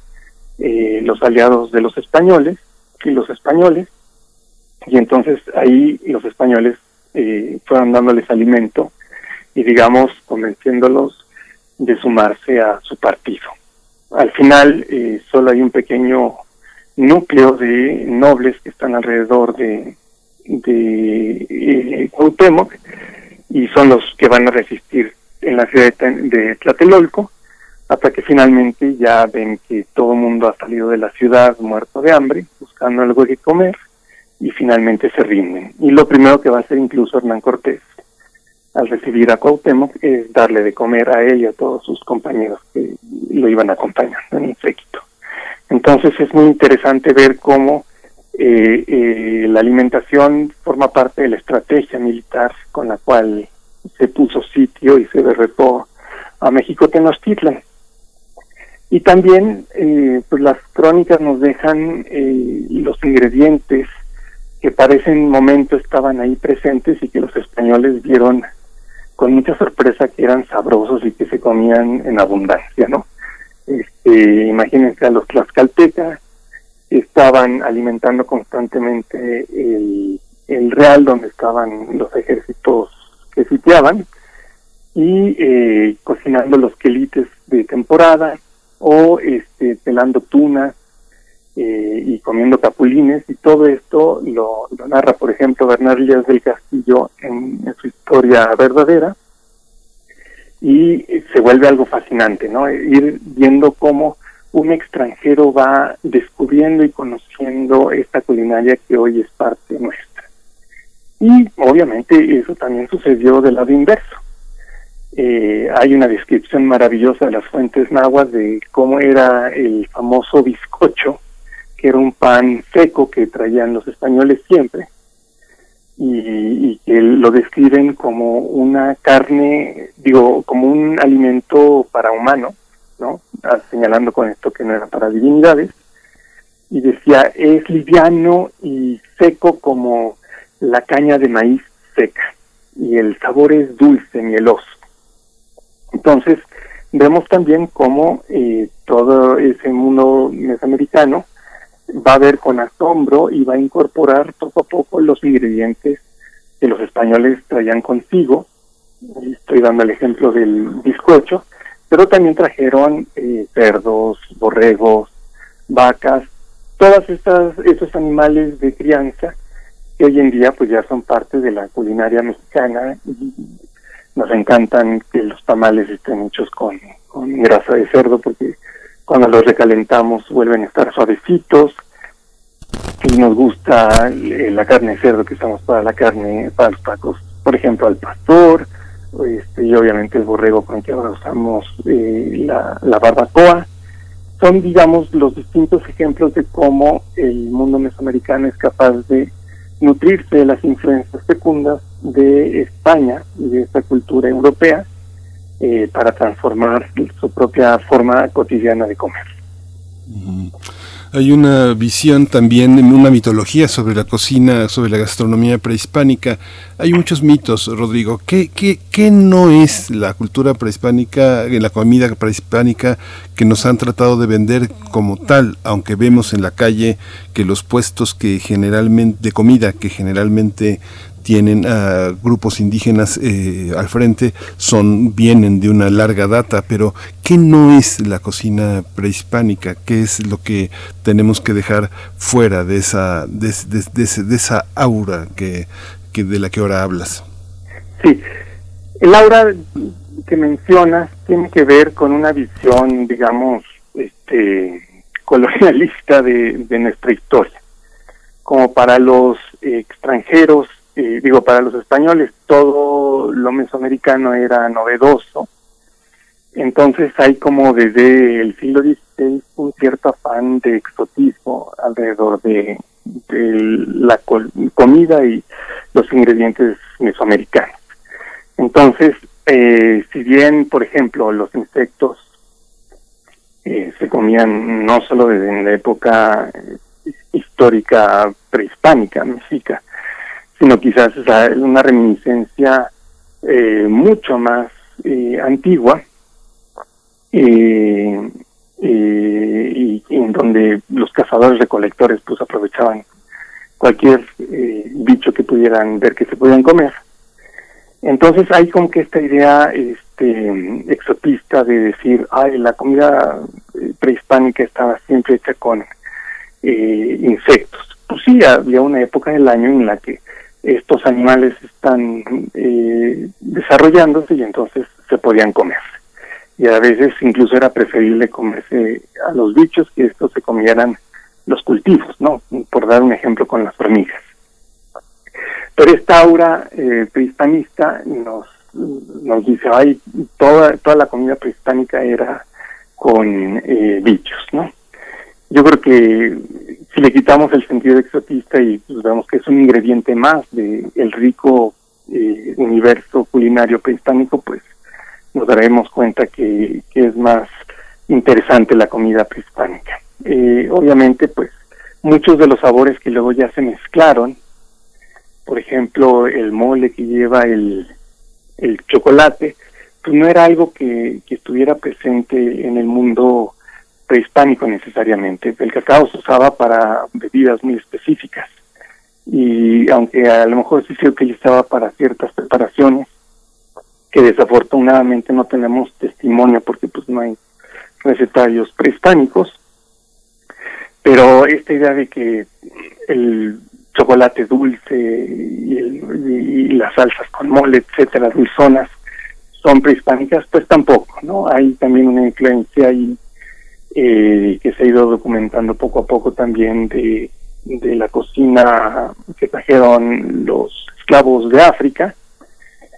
eh, los aliados de los españoles y los españoles y entonces ahí los españoles eh, fueron dándoles alimento y digamos convenciéndolos de sumarse a su partido. Al final eh, solo hay un pequeño núcleo de nobles que están alrededor de, de eh, Cuauhtémoc y son los que van a resistir en la ciudad de, Tlatelolco hasta que finalmente ya ven que todo el mundo ha salido de la ciudad muerto de hambre, buscando algo que comer y finalmente se rinden. Y lo primero que va a hacer incluso Hernán Cortés al recibir a Cuauhtémoc es darle de comer a él y a todos sus compañeros que lo iban acompañando en el séquito. Entonces es muy interesante ver cómo eh, eh, la alimentación forma parte de la estrategia militar con la cual se puso sitio y se derretó a México Tenochtitlan. Y también, eh, pues las crónicas nos dejan eh, los ingredientes que para ese momento estaban ahí presentes y que los españoles vieron con mucha sorpresa que eran sabrosos y que se comían en abundancia, ¿no? Este, imagínense a los tlaxcaltecas, estaban alimentando constantemente el, el real donde estaban los ejércitos que sitiaban y eh, cocinando los quelites de temporada o este, pelando tunas eh, y comiendo capulines y todo esto lo, narra por ejemplo Bernard Díaz del Castillo en su historia verdadera y se vuelve algo fascinante, ¿no? Ir viendo cómo un extranjero va descubriendo y conociendo esta culinaria que hoy es parte nuestra. Y obviamente eso también sucedió del lado inverso. Eh, hay una descripción maravillosa de las fuentes nahuas de cómo era el famoso bizcocho, que era un pan seco que traían los españoles siempre, y, que lo describen como una carne, digo, como un alimento para humano, ¿no? Ah, señalando con esto que no era para divinidades, y decía, es liviano y seco como la caña de maíz seca, y el sabor es dulce, mieloso. Entonces, vemos también cómo eh, todo ese mundo mesoamericano va a ver con asombro y va a incorporar poco a poco los ingredientes que los españoles traían consigo. Estoy dando el ejemplo del bizcocho, pero también trajeron eh, cerdos, borregos, vacas, todas estas esos animales de crianza que hoy en día pues ya son parte de la culinaria mexicana y nos encantan que los tamales estén hechos con, con grasa de cerdo porque cuando los recalentamos vuelven a estar suavecitos y nos gusta la carne de cerdo que usamos para la carne, para los tacos, por ejemplo al pastor, este, y obviamente el borrego con que ahora usamos eh, la, la barbacoa. Son, digamos, los distintos ejemplos de cómo el mundo mesoamericano es capaz de nutrirse de las influencias fecundas de España y de esta cultura europea eh, para transformar su propia forma cotidiana de comer. Hay una visión también, una mitología sobre la cocina, sobre la gastronomía prehispánica. Hay muchos mitos, Rodrigo. ¿Qué, qué, qué no es la cultura prehispánica, la comida prehispánica que nos han tratado de vender como tal, aunque vemos en la calle que los puestos que generalmente, de comida que generalmente tienen a grupos indígenas eh, al frente, son vienen de una larga data, pero ¿qué no es la cocina prehispánica? ¿Qué es lo que tenemos que dejar fuera de esa de, de, de esa aura que, que de la que ahora hablas? Sí, el aura que mencionas tiene que ver con una visión, digamos, este colonialista de, de nuestra historia. Como para los eh, extranjeros eh, digo, para los españoles todo lo mesoamericano era novedoso, entonces hay como desde el siglo XVI un cierto afán de exotismo alrededor de, la comida y los ingredientes mesoamericanos. Entonces, eh, si bien, por ejemplo, los insectos eh, se comían no solo desde la época histórica prehispánica, mexica, sino quizás es una reminiscencia eh, mucho más eh, antigua eh, y en donde los cazadores recolectores pues aprovechaban cualquier bicho que pudieran ver que se podían comer. Entonces hay como que esta idea este exotista de decir, ay, la comida prehispánica estaba siempre hecha con insectos. Pues sí, había una época del año en la que estos animales están eh, desarrollándose y entonces se podían comer. Y a veces incluso era preferible comerse a los bichos que estos se comieran los cultivos, ¿no? Por dar un ejemplo con las hormigas. Pero esta aura eh, prehispanista nos, nos dice, ay, toda, toda la comida prehispánica era con eh, bichos, ¿no? Yo creo que si le quitamos el sentido exotista y pues, vemos que es un ingrediente más del el rico eh, universo culinario prehispánico, pues nos daremos cuenta que, que es más interesante la comida prehispánica. Eh, obviamente, pues muchos de los sabores que luego ya se mezclaron por ejemplo, el mole que lleva el, el chocolate, pues no era algo que, que estuviera presente en el mundo prehispánico necesariamente. El cacao se usaba para bebidas muy específicas y aunque a lo mejor sí se utilizaba para ciertas preparaciones, que desafortunadamente no tenemos testimonio porque pues no hay recetarios prehispánicos, pero esta idea de que el chocolate dulce y, el- y las salsas con mole, etcétera, dulzonas, son prehispánicas, pues tampoco, ¿no? Hay también una influencia ahí eh, que se ha ido documentando poco a poco también de, de la cocina que trajeron los esclavos de África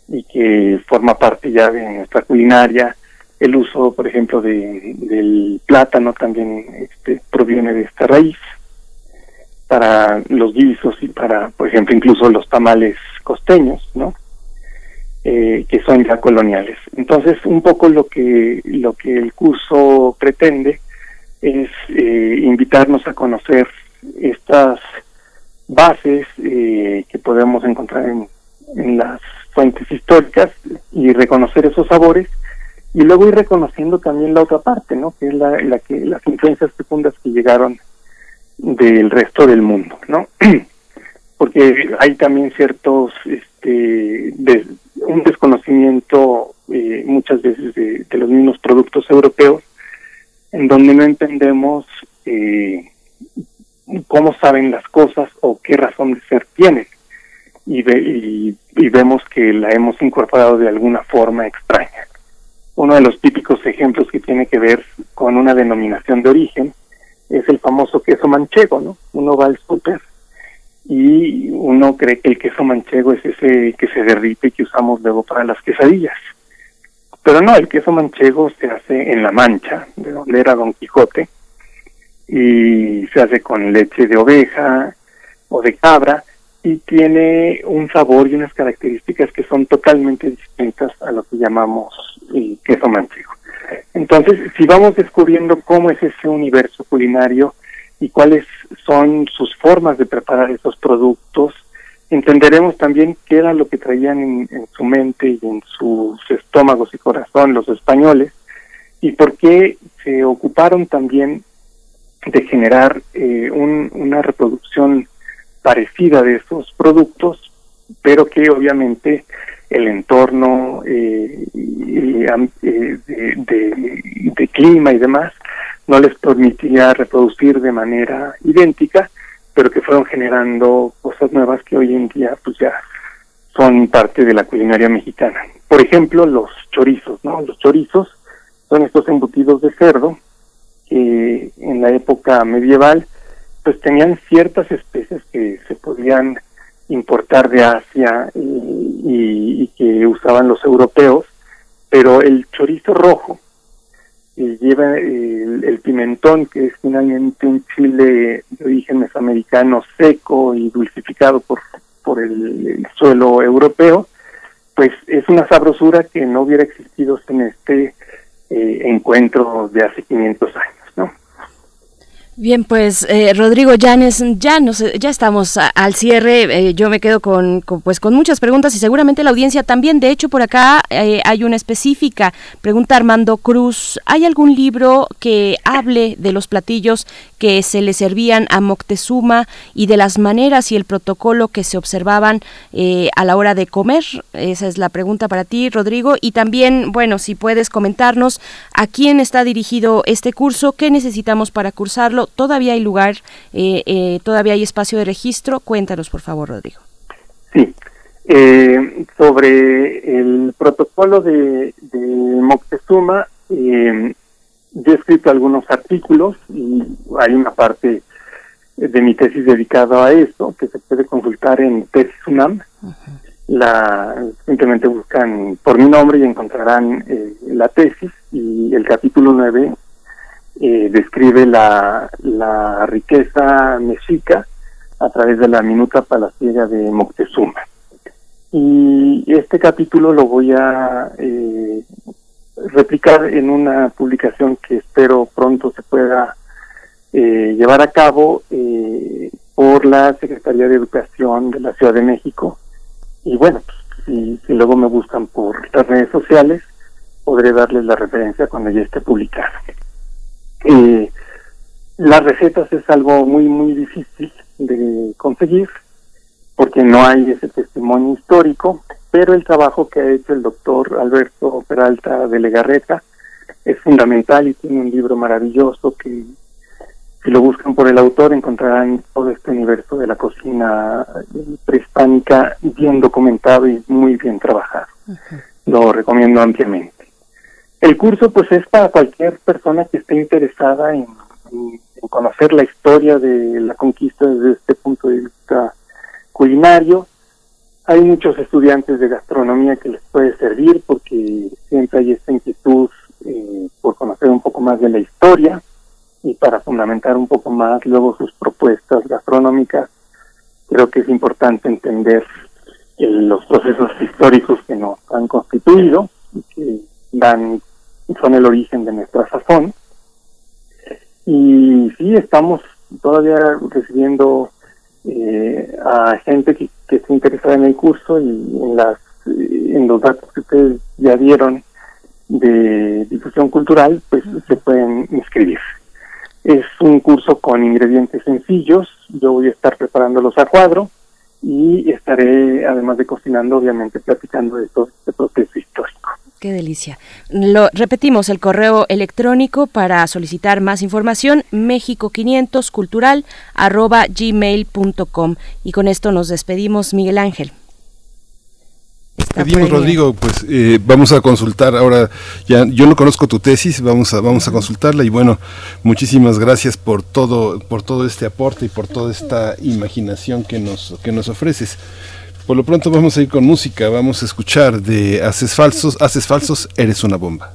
y que forma parte ya de nuestra culinaria. El uso, por ejemplo, de, del plátano también este, proviene de esta raíz para los guisos y para, por ejemplo, incluso los tamales costeños, ¿no? Eh, que son ya coloniales. Entonces, un poco lo que lo que el curso pretende es eh, invitarnos a conocer estas bases eh, que podemos encontrar en, en las fuentes históricas y reconocer esos sabores y luego ir reconociendo también la otra parte, ¿no? Que es la, la que las influencias profundas que llegaron del resto del mundo, ¿no? [clears throat] Porque hay también ciertos, este, un desconocimiento eh, muchas veces de, de los mismos productos europeos, en donde no entendemos eh, cómo saben las cosas o qué razón de ser tienen. Y, ve- y, vemos que la hemos incorporado de alguna forma extraña. Uno de los típicos ejemplos que tiene que ver con una denominación de origen es el famoso queso manchego, ¿no? Uno va al súper y uno cree que el queso manchego es ese que se derrite y que usamos luego para las quesadillas. Pero no, el queso manchego se hace en la mancha, de donde era Don Quijote, y se hace con leche de oveja o de cabra y tiene un sabor y unas características que son totalmente distintas a lo que llamamos eh, queso manchego. Entonces, si vamos descubriendo cómo es ese universo culinario y cuáles son sus formas de preparar esos productos, entenderemos también qué era lo que traían en, en su mente y en sus estómagos y corazón los españoles y por qué se ocuparon también de generar eh, un- una reproducción parecida de esos productos, pero que obviamente el entorno eh, eh, de clima y demás no les permitía reproducir de manera idéntica, pero que fueron generando cosas nuevas que hoy en día pues ya son parte de la culinaria mexicana. Por ejemplo, los chorizos, ¿no? Los chorizos son estos embutidos de cerdo que en la época medieval pues tenían ciertas especies que se podían importar de Asia y, y- que usaban los europeos, pero el chorizo rojo eh, lleva el, pimentón, que es finalmente un chile de origen mesoamericano seco y dulcificado por, por el, el suelo europeo, pues es una sabrosura que no hubiera existido sin este eh, encuentro de hace 500 años. Bien, pues eh, Rodrigo Llanes, ya nos, ya estamos al cierre. eh, yo me quedo con, con, pues con muchas preguntas y seguramente la audiencia también. De hecho, por acá eh, hay una específica. Pregunta Armando Cruz: ¿Hay algún libro que hable de los platillos que se le servían a Moctezuma y de las maneras y el protocolo que se observaban eh, a la hora de comer? Esa es la pregunta para ti, Rodrigo. Y también, bueno, si puedes comentarnos a quién está dirigido este curso, qué necesitamos para cursarlo. Todavía hay lugar, eh, eh, todavía hay espacio de registro. Cuéntanos, por favor, Rodrigo. Sí. Eh, sobre el protocolo de, de Moctezuma, eh, yo he escrito algunos artículos y hay una parte de mi tesis dedicada a esto que se puede consultar en Tesis UNAM. La, simplemente buscan por mi nombre y encontrarán eh, la tesis y el capítulo 9 eh, describe la, riqueza mexica a través de la minuta palaciega de Moctezuma. Y este capítulo lo voy a eh, replicar en una publicación que espero pronto se pueda eh, llevar a cabo eh, por la Secretaría de Educación de la Ciudad de México. Y bueno, pues, si, luego me buscan por las redes sociales, podré darles la referencia cuando ya esté publicado. Eh, las recetas es algo muy, muy difícil de conseguir porque no hay ese testimonio histórico, pero el trabajo que ha hecho el doctor Alberto Peralta de Legarreta es fundamental y tiene un libro maravilloso que si lo buscan por el autor encontrarán todo este universo de la cocina prehispánica bien documentado y muy bien trabajado. Lo recomiendo ampliamente. El curso pues es para cualquier persona que esté interesada en, conocer la historia de la conquista desde este punto de vista culinario. Hay muchos estudiantes de gastronomía que les puede servir porque siempre hay esta inquietud eh, por conocer un poco más de la historia y para fundamentar un poco más luego sus propuestas gastronómicas. Creo que es importante entender eh, los procesos históricos que nos han constituido y que dan son el origen de nuestra sazón. Y sí, estamos todavía recibiendo eh, a gente que, que está interesada en el curso y en las en los datos que ustedes ya dieron de difusión cultural, pues se pueden inscribir. Es un curso con ingredientes sencillos, yo voy a estar preparándolos a cuadro y estaré, además de cocinando, obviamente platicando de todo este proceso histórico. Qué delicia. Lo repetimos el correo electrónico para solicitar más información mexico500 cultural arroba gmail.com y con esto nos despedimos Miguel Ángel. Pedimos. Rodrigo, pues eh, vamos a consultar ahora, ya yo no conozco tu tesis, vamos a, vamos a consultarla y bueno, muchísimas gracias por todo, por todo este aporte y por toda esta imaginación que nos, que nos ofreces. Por lo pronto vamos a ir con música, vamos a escuchar de Haces Falsos, Haces Falsos, Eres una bomba.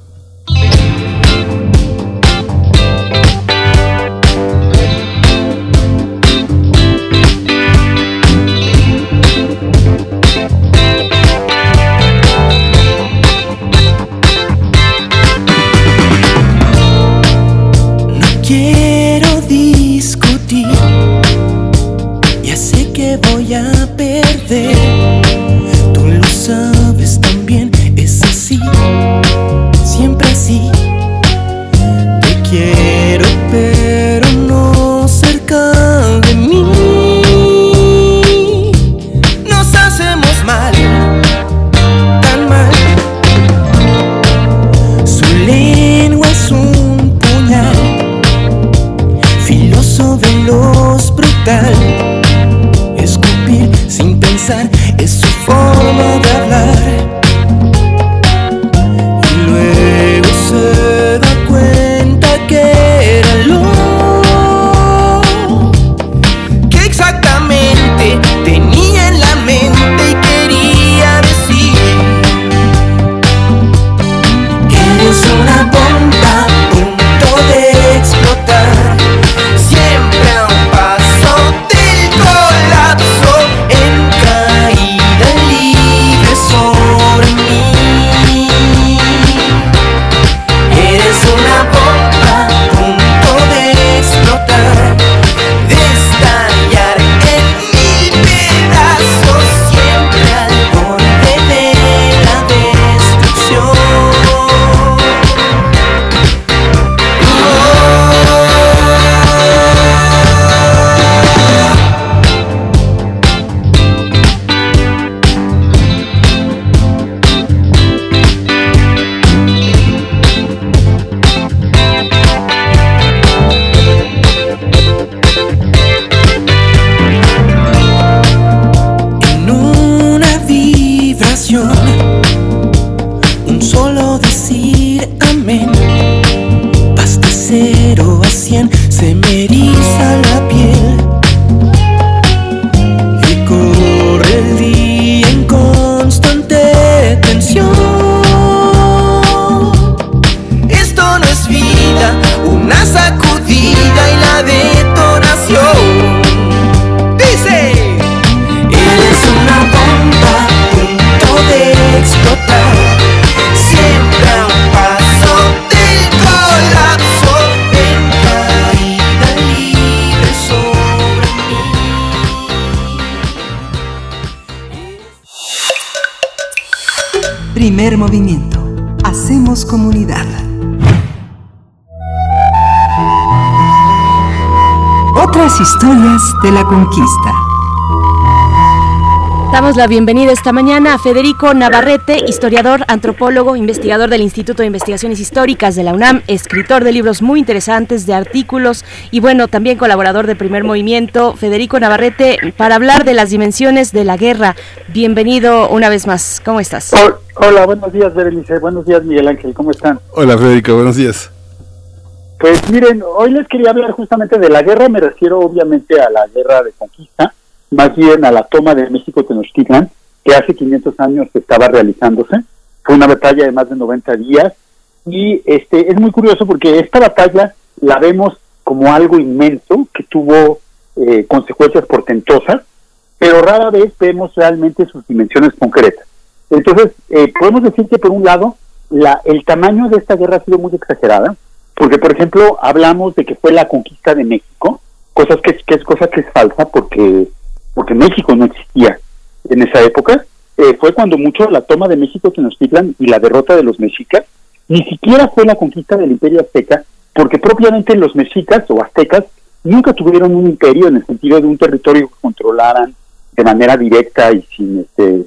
La conquista. Damos la bienvenida esta mañana a Federico Navarrete, historiador, antropólogo, investigador del Instituto de Investigaciones Históricas de la UNAM, escritor de libros muy interesantes, de artículos y bueno, también colaborador de Primer Movimiento. Federico Navarrete, para hablar de las dimensiones de la guerra. Bienvenido una vez más. ¿Cómo estás? Hola, buenos días, Berenice. Buenos días, Miguel Ángel. ¿Cómo están? Hola, Federico. Buenos días. Pues miren, hoy les quería hablar justamente de la guerra. Me refiero obviamente a la guerra de conquista más bien a la toma de México Tenochtitlan, que hace 500 años estaba realizándose. Fue una batalla de más de 90 días y este es muy curioso porque esta batalla la vemos como algo inmenso que tuvo eh, consecuencias portentosas, pero rara vez vemos realmente sus dimensiones concretas. Entonces, eh, podemos decir que por un lado, la, el tamaño de esta guerra ha sido muy exagerada, porque por ejemplo hablamos de que fue la conquista de México, cosas que, que es cosa que es falsa porque porque México no existía en esa época, eh, fue cuando mucho la toma de México Tenochtitlan y la derrota de los mexicas, ni siquiera fue la conquista del imperio azteca, porque propiamente los mexicas o aztecas nunca tuvieron un imperio en el sentido de un territorio que controlaran de manera directa y sin este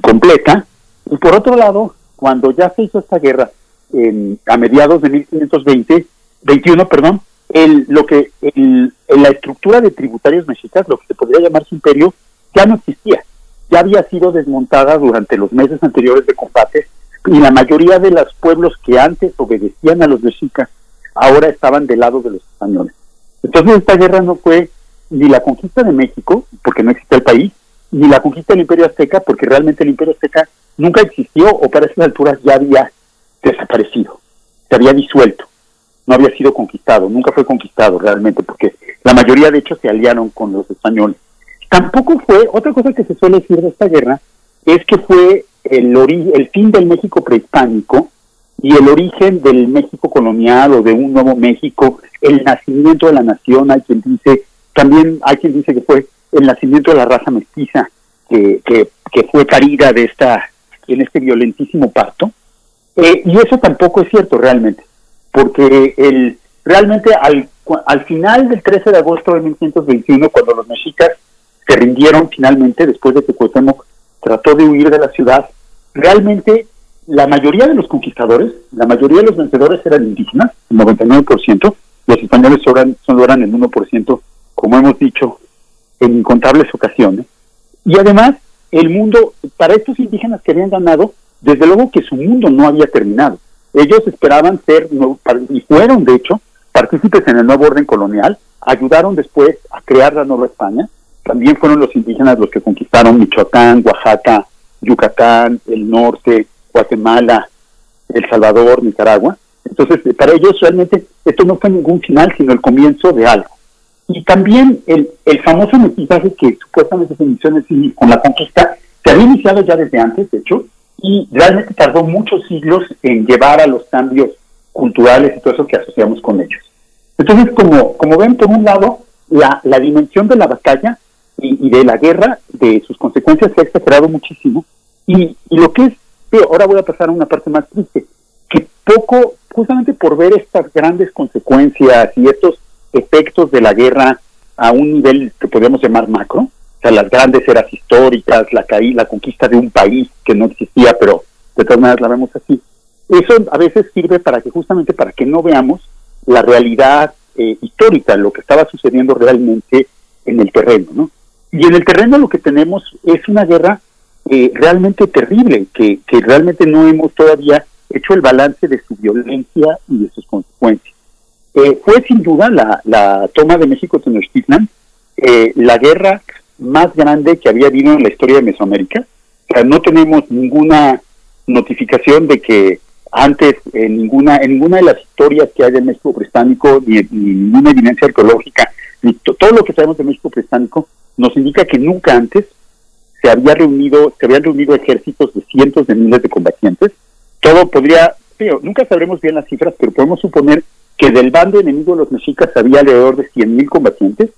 completa. Y por otro lado, cuando ya se hizo esta guerra en, a mediados de 1520, 21, perdón, el, lo que el, la estructura de tributarios mexicas, lo que se podría llamar su imperio, ya no existía. Ya había sido desmontada durante los meses anteriores de combate y la mayoría de los pueblos que antes obedecían a los mexicas ahora estaban del lado de los españoles. Entonces esta guerra no fue ni la conquista de México, porque no existía el país, ni la conquista del imperio azteca, porque realmente el imperio azteca nunca existió o para esas alturas ya había desaparecido, se había disuelto no había sido conquistado, nunca fue conquistado realmente, porque la mayoría de hecho se aliaron con los españoles. Tampoco fue, otra cosa que se suele decir de esta guerra, es que fue el, el fin del México prehispánico y el origen del México colonial o de un nuevo México, el nacimiento de la nación, hay quien dice, también hay quien dice que fue el nacimiento de la raza mestiza, que, que, fue parida de esta, en este violentísimo pacto. Eh, y eso tampoco es cierto realmente porque el, realmente al, al final del 13 de agosto de 1521, cuando los mexicas se rindieron finalmente, después de que Cuauhtémoc trató de huir de la ciudad, realmente la mayoría de los conquistadores, la mayoría de los vencedores eran indígenas, el 99%, los españoles solo eran el 1%, como hemos dicho en incontables ocasiones. Y además, el mundo, para estos indígenas que habían ganado, desde luego que su mundo no había terminado. Ellos esperaban ser, y fueron de hecho, partícipes en el nuevo orden colonial, ayudaron después a crear la Nueva España. También fueron los indígenas los que conquistaron Michoacán, Oaxaca, Yucatán, el norte, Guatemala, El Salvador, Nicaragua. Entonces, para ellos realmente esto no fue ningún final, sino el comienzo de algo. Y también el, el famoso mestizaje que supuestamente se inició con la conquista, se había iniciado ya desde antes, de hecho, y realmente tardó muchos siglos en llevar a los cambios culturales y todo eso que asociamos con ellos. Entonces, como, como ven, por un lado, la, la dimensión de la batalla y, de la guerra, de sus consecuencias, se ha exagerado muchísimo. Y, y lo que es, ahora voy a pasar a una parte más triste, que poco, justamente por ver estas grandes consecuencias y estos efectos de la guerra a un nivel que podríamos llamar macro, las grandes eras históricas, la la conquista de un país que no existía, pero de todas maneras la vemos así. Eso a veces sirve para que justamente para que no veamos la realidad eh, histórica, lo que estaba sucediendo realmente en el terreno, ¿no? Y en el terreno lo que tenemos es una guerra eh, realmente terrible, que, que realmente no hemos todavía hecho el balance de su violencia y de sus consecuencias. Eh, fue sin duda la, la toma de México Tenochtitlan, eh, la guerra más grande que había habido en la historia de Mesoamérica. O sea, no tenemos ninguna notificación de que antes en ninguna en ninguna de las historias que hay del México prehispánico ni, ninguna evidencia arqueológica ni todo lo que sabemos del México prehispánico nos indica que nunca antes se había reunido se habían reunido ejércitos de cientos de miles de combatientes todo podría pero nunca sabremos bien las cifras pero podemos suponer que del bando enemigo de los mexicas había alrededor de 100.000 combatientes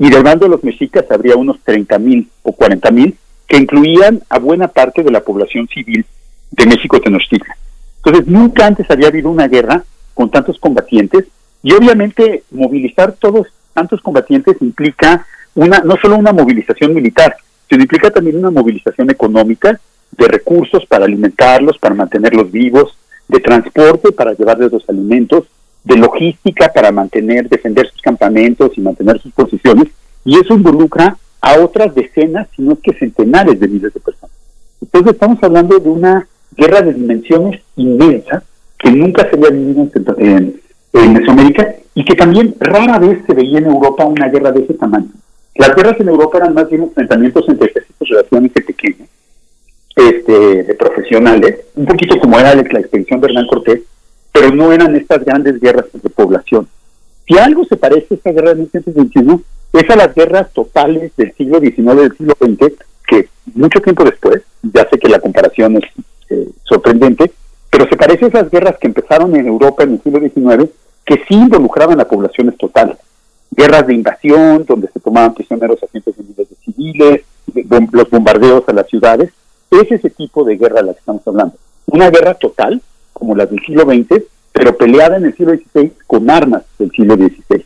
y del bando de los mexicas habría unos 30 mil o 40 mil que incluían a buena parte de la población civil de México Tenochtitlan. Entonces, nunca antes había habido una guerra con tantos combatientes y obviamente movilizar todos tantos combatientes implica una no solo una movilización militar, sino implica también una movilización económica de recursos para alimentarlos, para mantenerlos vivos, de transporte para llevarles los alimentos, de logística para mantener, defender sus campamentos y mantener sus posiciones, y eso involucra a otras decenas, si no es que centenares de miles de personas. Entonces estamos hablando de una guerra de dimensiones inmensas que nunca se había vivido en, en Mesoamérica y que también rara vez se veía en Europa una guerra de ese tamaño. Las guerras en Europa eran más bien enfrentamientos entre ejércitos relativamente pequeños, este, de profesionales, un poquito como era la expedición de Hernán Cortés, pero no eran estas grandes guerras de población. Si algo se parece a esta guerra de 1921, es a las guerras totales del siglo XIX del siglo XX, que mucho tiempo después, ya sé que la comparación es eh, sorprendente, pero se parece a esas guerras que empezaron en Europa en el siglo XIX, que sí involucraban a poblaciones totales. Guerras de invasión, donde se tomaban prisioneros a cientos de miles de civiles, los bombardeos a las ciudades. Es ese tipo de guerra de la que estamos hablando. Una guerra total, como la del siglo XX, pero peleada en el siglo XVI con armas del siglo XVI.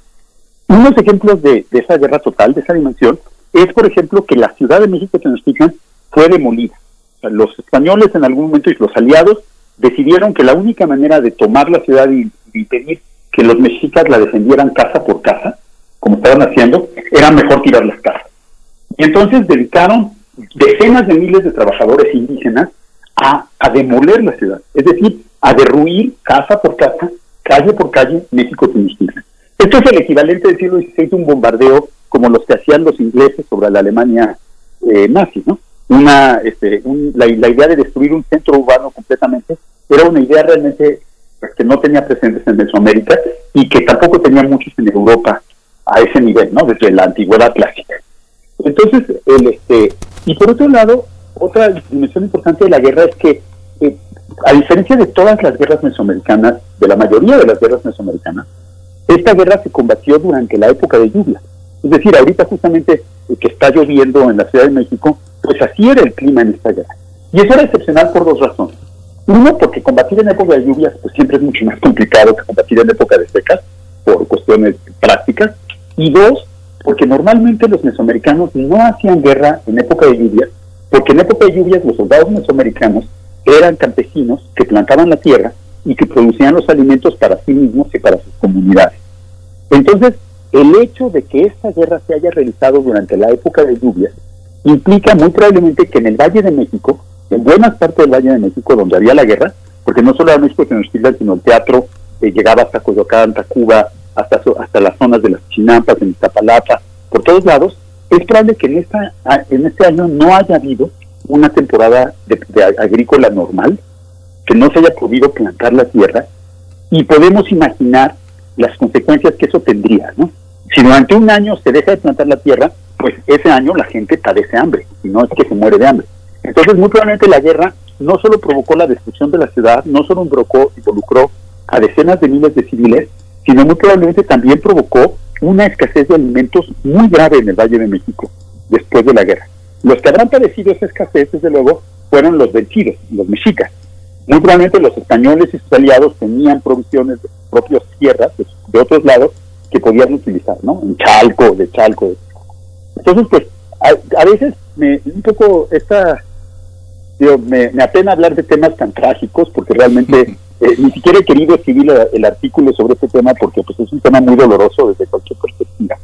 Unos ejemplos de, esa guerra total, de esa dimensión, es, por ejemplo, que la Ciudad de México Tenochtitlan fue demolida. los españoles en algún momento y los aliados decidieron que la única manera de tomar la ciudad y, impedir que los mexicas la defendieran casa por casa, como estaban haciendo, era mejor tirar las casas. Y entonces dedicaron decenas de miles de trabajadores indígenas a, a demoler la ciudad, es decir, a derruir casa por casa, calle por calle, México Tenochtitlan. Esto es el equivalente del siglo XVI de un bombardeo como los que hacían los ingleses sobre la Alemania eh, nazi, ¿no? Una, este, la, idea de destruir un centro urbano completamente era una idea realmente pues, que no tenía presentes en Mesoamérica y que tampoco tenía muchos en Europa a ese nivel, ¿no? Desde la antigüedad clásica. Entonces, el, este, y por otro lado, otra dimensión importante de la guerra es que, eh, a diferencia de todas las guerras mesoamericanas, de la mayoría de las guerras mesoamericanas, esta guerra se combatió durante la época de lluvia. Es decir, ahorita justamente que está lloviendo en la Ciudad de México, pues así era el clima en esta guerra. Y eso era excepcional por dos razones. Uno, porque combatir en época de lluvias pues siempre es mucho más complicado que combatir en época de secas, por cuestiones prácticas. Y dos, porque normalmente los mesoamericanos no hacían guerra en época de lluvias, porque en época de lluvias los soldados mesoamericanos eran campesinos que plantaban la tierra y que producían los alimentos para sí mismos y para sus comunidades. Entonces, el hecho de que esta guerra se haya realizado durante la época de lluvias implica muy probablemente que en el Valle de México, en buenas partes del Valle de México donde había la guerra, porque no solo era México Tenochtitlan, sino el teatro eh, llegaba hasta Coyoacán, Tacuba, hasta, hasta las zonas de las Chinampas, en Iztapalapa, por todos lados, es probable que en, esta, en este año no haya habido una temporada de agrícola normal, que no se haya podido plantar la tierra y podemos imaginar las consecuencias que eso tendría, ¿no? Si durante un año se deja de plantar la tierra, pues ese año la gente padece hambre, y no es que se muere de hambre. Entonces, muy probablemente la guerra no solo provocó la destrucción de la ciudad, no solo involucró a decenas de miles de civiles, sino muy probablemente también provocó una escasez de alimentos muy grave en el Valle de México después de la guerra. Los que habrán padecido esa escasez, desde luego, fueron los vencidos, los mexicas, muy probablemente los españoles y sus aliados tenían provisiones de propias tierras de, otros lados que podían utilizar, ¿no? En Chalco, de Chalco. Entonces, pues, a, veces me, un poco esta, digo, me, me, apena hablar de temas tan trágicos porque realmente [laughs] eh, ni siquiera he querido escribir el artículo sobre este tema porque pues es un tema muy doloroso desde cualquier perspectiva.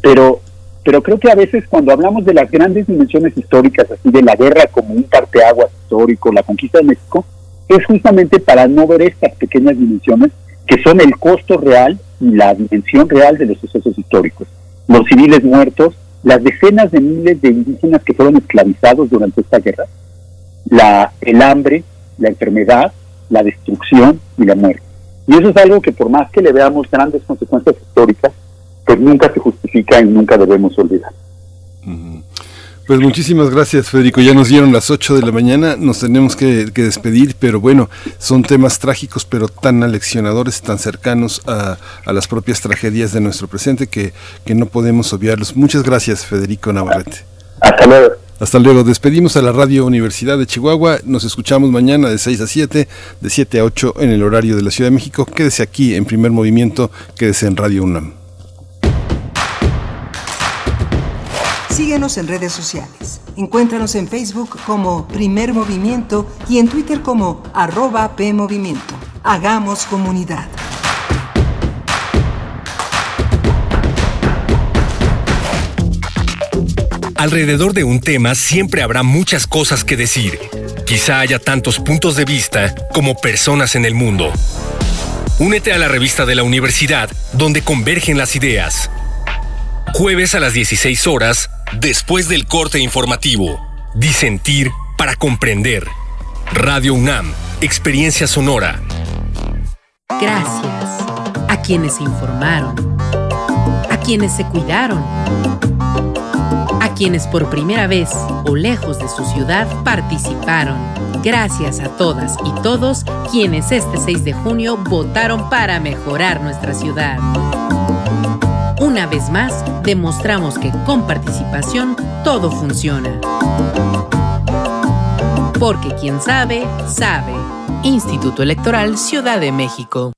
Pero pero creo que a veces cuando hablamos de las grandes dimensiones históricas, así de la guerra como un parteaguas histórico, la conquista de México, es justamente para no ver estas pequeñas dimensiones que son el costo real y la dimensión real de los sucesos históricos. Los civiles muertos, las decenas de miles de indígenas que fueron esclavizados durante esta guerra, la, el hambre, la enfermedad, la destrucción y la muerte. Y eso es algo que por más que le veamos grandes consecuencias históricas, pues nunca se justifica y nunca debemos olvidar. Pues muchísimas gracias, Federico. Ya nos dieron las 8 de la mañana, nos tenemos que, despedir, pero bueno, son temas trágicos, pero tan aleccionadores, tan cercanos a, las propias tragedias de nuestro presente que, que no podemos obviarlos. Muchas gracias, Federico Navarrete. Hasta luego. Hasta luego. Despedimos a la Radio Universidad de Chihuahua. Nos escuchamos mañana de 6 a 7, de 7 a 8 en el horario de la Ciudad de México. Quédese aquí en primer movimiento, quédese en Radio UNAM. Síguenos en redes sociales. Encuéntranos en Facebook como Primer Movimiento y en Twitter como arroba PMovimiento. Hagamos comunidad. Alrededor de un tema siempre habrá muchas cosas que decir. Quizá haya tantos puntos de vista como personas en el mundo. Únete a la revista de la universidad donde convergen las ideas. Jueves a las 16 horas, después del corte informativo. Disentir para comprender. Radio UNAM, Experiencia Sonora. Gracias a quienes se informaron, a quienes se cuidaron, quienes por primera vez o lejos de su ciudad participaron. Gracias a todas y todos quienes este 6 de junio votaron para mejorar nuestra ciudad. Una vez más, demostramos que con participación todo funciona. Porque quien sabe, sabe. Instituto Electoral Ciudad de México.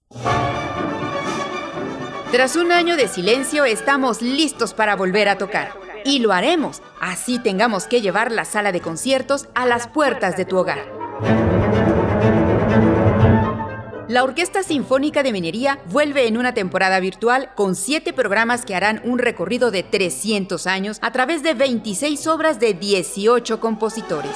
Tras un año de silencio, estamos listos para volver a tocar. Y lo haremos, así tengamos que llevar la sala de conciertos a las puertas de tu hogar. La Orquesta Sinfónica de Minería vuelve en una temporada virtual con siete programas que harán un recorrido de 300 años a través de 26 obras de 18 compositores.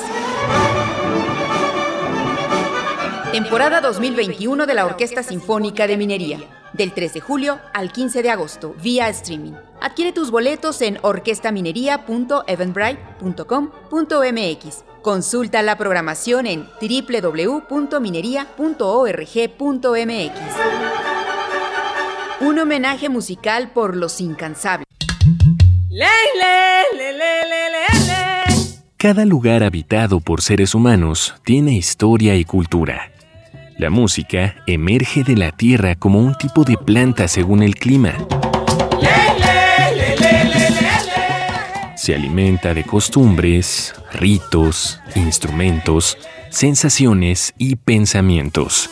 Temporada 2021 de la Orquesta Sinfónica de Minería. Del 3 de julio al 15 de agosto, vía streaming. Adquiere tus boletos en orquestaminería.eventbrite.com.mx. Consulta la programación en www.minería.org.mx. Un homenaje musical por los incansables. Cada lugar habitado por seres humanos tiene historia y cultura. La música emerge de la tierra como un tipo de planta según el clima. Se alimenta de costumbres, ritos, instrumentos, sensaciones y pensamientos.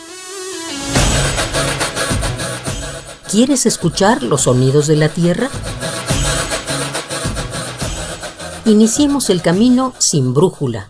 ¿Quieres escuchar los sonidos de la tierra? Iniciemos el camino sin brújula,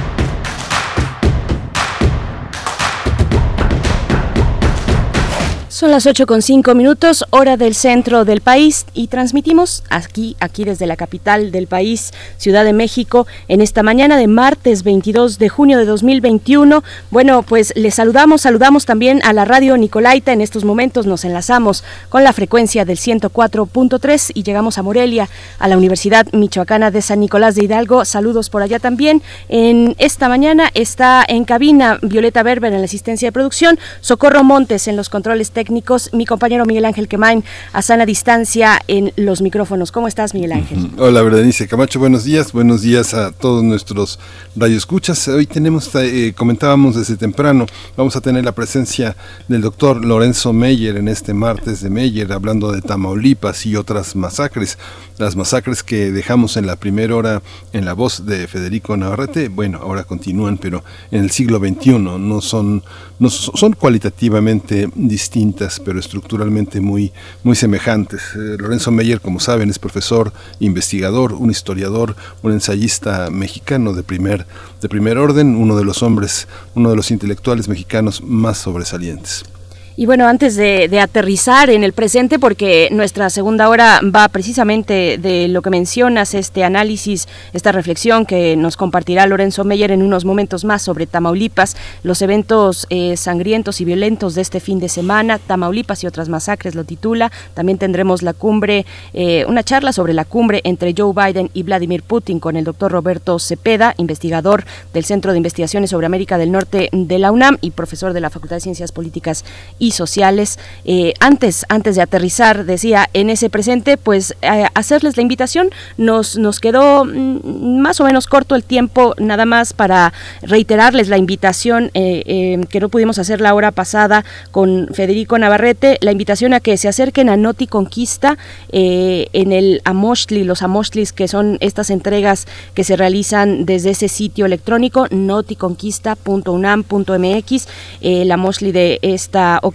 Son las 8 con 5 minutos, hora del centro del país y transmitimos aquí, aquí desde la capital del país, Ciudad de México, en esta mañana de martes 22 de junio de 2021. Bueno, pues les saludamos, saludamos también a la radio Nicolaita. En estos momentos nos enlazamos con la frecuencia del 104.3 y llegamos a Morelia, a la Universidad Michoacana de San Nicolás de Hidalgo. Saludos por allá también. En esta mañana está en cabina Violeta Berber en la asistencia de producción, Socorro Montes en los controles técnicos mi compañero Miguel Ángel Quemain a sana distancia en los micrófonos. ¿Cómo estás, Miguel Ángel? Hola, Berenice Camacho, buenos días. Buenos días a todos nuestros radioescuchas. Hoy tenemos, eh, comentábamos desde temprano, vamos a tener la presencia del doctor Lorenzo Meyer en este martes de Meyer, hablando de Tamaulipas y otras masacres. Las masacres que dejamos en la primera hora en la voz de Federico Navarrete, bueno, ahora continúan, pero en el siglo XXI no son, son cualitativamente distintas distintas, pero estructuralmente muy, muy semejantes. Eh, Lorenzo Meyer, como saben, es profesor, investigador, un historiador, un ensayista mexicano de primer, de primer orden, uno de los hombres, uno de los intelectuales mexicanos más sobresalientes. Y bueno, antes de, aterrizar en el presente, porque nuestra segunda hora va precisamente de lo que mencionas, este análisis, esta reflexión que nos compartirá Lorenzo Meyer en unos momentos más sobre Tamaulipas, los eventos eh, sangrientos y violentos de este fin de semana, Tamaulipas y otras masacres lo titula. También tendremos la cumbre, eh, una charla sobre la cumbre entre Joe Biden y Vladimir Putin con el doctor Roberto Cepeda, investigador del Centro de Investigaciones sobre América del Norte de la UNAM y profesor de la Facultad de Ciencias Políticas y sociales. Eh, antes, antes de aterrizar, decía, en ese presente, pues eh, hacerles la invitación. Nos, nos quedó mm, más o menos corto el tiempo, nada más para reiterarles la invitación eh, que no pudimos hacer la hora pasada con Federico Navarrete, la invitación a que se acerquen a Noti Conquista en el Amoshli, los Amoshlis, que son estas entregas que se realizan desde ese sitio electrónico, noticonquista.unam.mx, el Amoshli de esta ocasión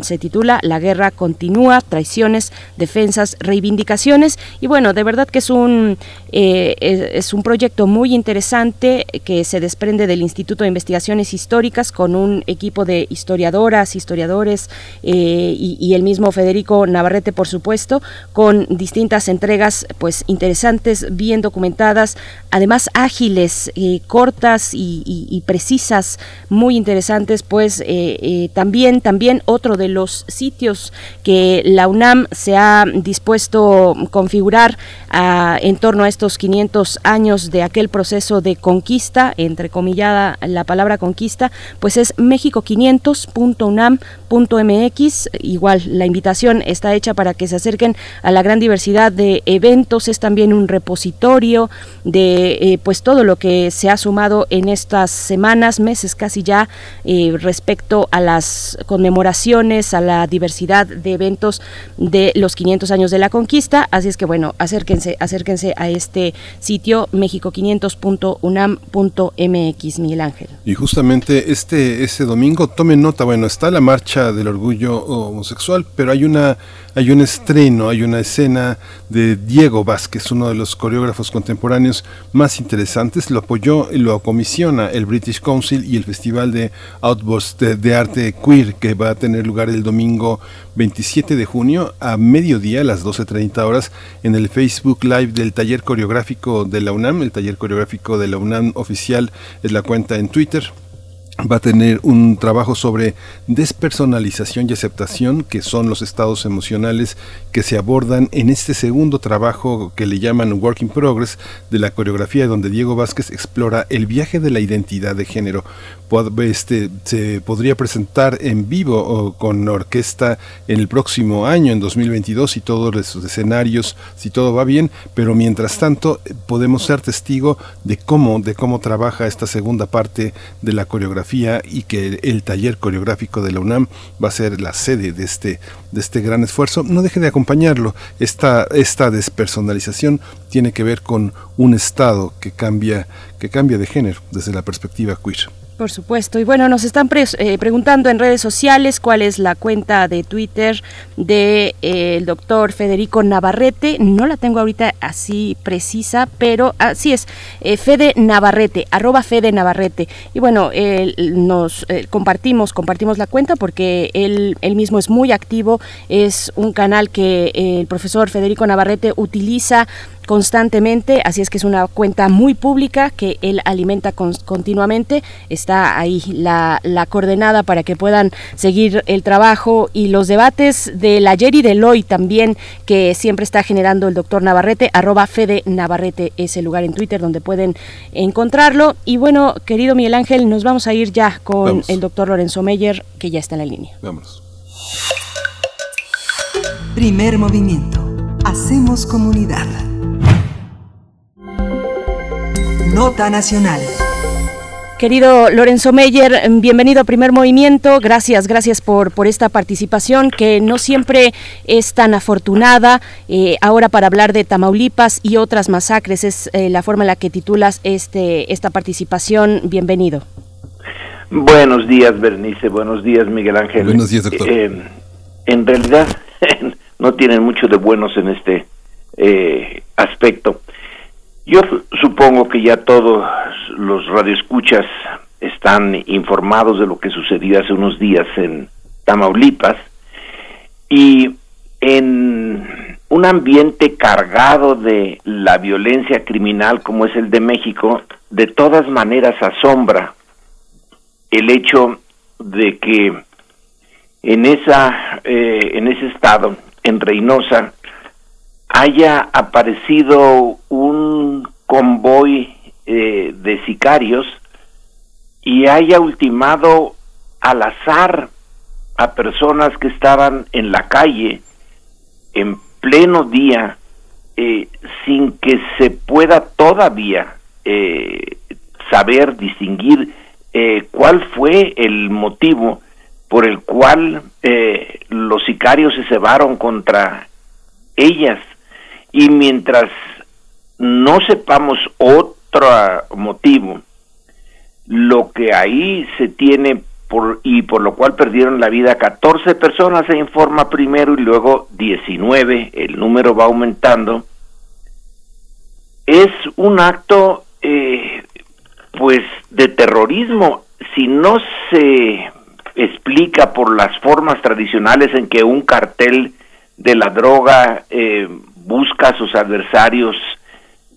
se titula La guerra continúa, traiciones, defensas, reivindicaciones. Y bueno, de verdad que es un eh, es, un proyecto muy interesante que se desprende del Instituto de Investigaciones Históricas con un equipo de historiadoras, historiadores eh, y, el mismo Federico Navarrete, por supuesto, con distintas entregas pues interesantes, bien documentadas, además ágiles, eh, cortas y, precisas, muy interesantes, pues también también otro de los sitios que la UNAM se ha dispuesto configurar ah, en torno a estos 500 años de aquel proceso de conquista, entrecomillada la palabra conquista, pues es mexico500.unam.mx. Igual la invitación está hecha para que se acerquen a la gran diversidad de eventos, es también un repositorio de eh, pues todo lo que se ha sumado en estas semanas, meses casi ya eh, respecto a las conmemoraciones a la diversidad de eventos de los 500 años de la conquista. Así es que bueno, acérquense, acérquense a este sitio mexico500.unam.mx, Miguel Ángel. Y justamente este, este domingo, tomen nota, bueno, está la marcha del orgullo homosexual, pero hay una hay un estreno, hay una escena de Diego Vázquez, uno de los coreógrafos contemporáneos más interesantes. Lo apoyó y lo comisiona el British Council y el Festival de Outburst de, Arte Queer que va a tener lugar el domingo 27 de junio a mediodía a las 12.30 horas en el Facebook Live del taller coreográfico de la UNAM. El taller coreográfico de la UNAM oficial es la cuenta en Twitter va a tener un trabajo sobre despersonalización y aceptación, que son los estados emocionales que se abordan en este segundo trabajo que le llaman Work in Progress de la coreografía, donde Diego Vázquez explora el viaje de la identidad de género. Este, se podría presentar en vivo o con orquesta en el próximo año, en 2022, si todos los escenarios, si todo va bien, pero mientras tanto podemos ser testigo de cómo, de cómo trabaja esta segunda parte de la coreografía y que el taller coreográfico de la UNAM va a ser la sede de este, de este gran esfuerzo. No deje de acompañarlo. Esta, esta despersonalización tiene que ver con un estado que cambia, que cambia de género desde la perspectiva queer. Por supuesto. Y bueno, nos están eh, preguntando en redes sociales cuál es la cuenta de Twitter del de, eh, doctor Federico Navarrete. No la tengo ahorita así precisa, pero así es, eh, Fede Navarrete, arroba Fede Navarrete. Y bueno, nos compartimos, compartimos la cuenta porque él, él mismo es muy activo. Es un canal que el profesor Federico Navarrete utiliza constantemente, así es que es una cuenta muy pública que él alimenta continuamente. Está ahí la, la, coordenada para que puedan seguir el trabajo y los debates del ayer y del hoy también que siempre está generando el doctor Navarrete, arroba Fede Navarrete es el lugar en Twitter donde pueden encontrarlo. Y bueno, querido Miguel Ángel, nos vamos a ir ya con el doctor Lorenzo Meyer, que ya está en la línea. Vamos. Primer movimiento. Hacemos comunidad. Nota Nacional. Querido Lorenzo Meyer, bienvenido a Primer Movimiento. Gracias, gracias por, por esta participación que no siempre es tan afortunada. Eh, ahora para hablar de Tamaulipas y otras masacres es eh, la forma en la que titulas este, esta participación. Bienvenido. Buenos días, Bernice. Buenos días, Miguel Ángel. Buenos días, doctor. Eh, en realidad [laughs] no tienen mucho de buenos en este eh, aspecto. Yo supongo que ya todos los radioescuchas están informados de lo que sucedió hace unos días en Tamaulipas y en un ambiente cargado de la violencia criminal como es el de México, de todas maneras asombra el hecho de que en esa eh, en ese estado en Reynosa haya aparecido un convoy eh, de sicarios y haya ultimado al azar a personas que estaban en la calle en pleno día eh, sin que se pueda todavía eh, saber distinguir eh, cuál fue el motivo por el cual los sicarios se cebaron contra ellas y mientras no sepamos otro motivo lo que ahí se tiene por, y por lo cual perdieron la vida 14 personas se informa primero y luego 19, el número va aumentando, es un acto eh, pues de terrorismo. Si no se explica por las formas tradicionales en que un cartel de la droga eh, busca a sus adversarios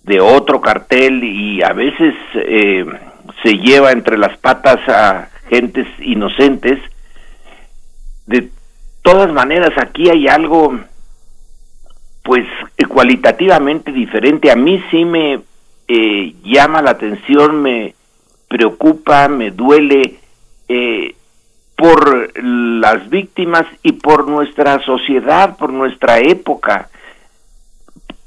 de otro cartel y a veces eh, se lleva entre las patas a gentes inocentes. De todas maneras, aquí hay algo, pues, cualitativamente diferente. A mí sí me eh, llama la atención, me preocupa, me duele eh, por las víctimas y por nuestra sociedad, por nuestra época,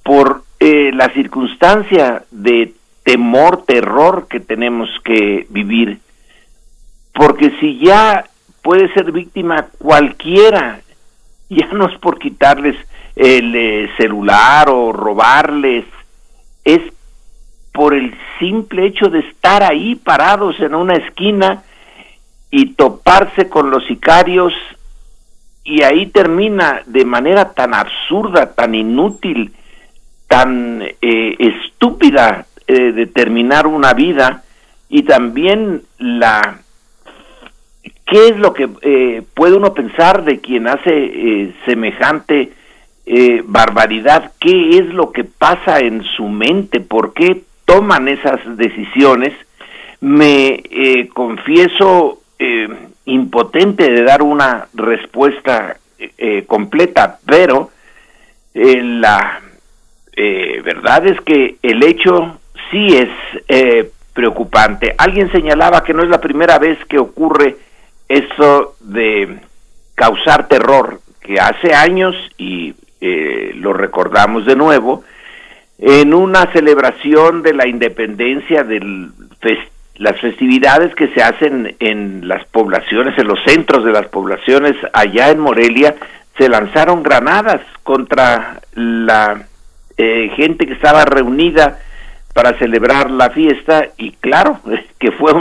por eh, la circunstancia de temor, terror que tenemos que vivir. Porque si ya puede ser víctima cualquiera, [laughs] ya no es por quitarles el eh, celular o robarles, es por el simple hecho de estar ahí parados en una esquina y toparse con los sicarios y ahí termina de manera tan absurda, tan inútil, tan eh, estúpida eh, de terminar una vida y también la ¿Qué es lo que eh, puede uno pensar de quien hace eh, semejante eh, barbaridad? ¿Qué es lo que pasa en su mente? ¿Por qué toman esas decisiones? Me confieso impotente de dar una respuesta completa, pero la verdad es que el hecho sí es preocupante. Alguien señalaba que no es la primera vez que ocurre eso de causar terror, que hace años, y eh, lo recordamos de nuevo, en una celebración de la independencia de las festividades que se hacen en las poblaciones, en los centros de las poblaciones allá en Morelia, se lanzaron granadas contra la eh, gente que estaba reunida para celebrar la fiesta y claro [laughs] que fue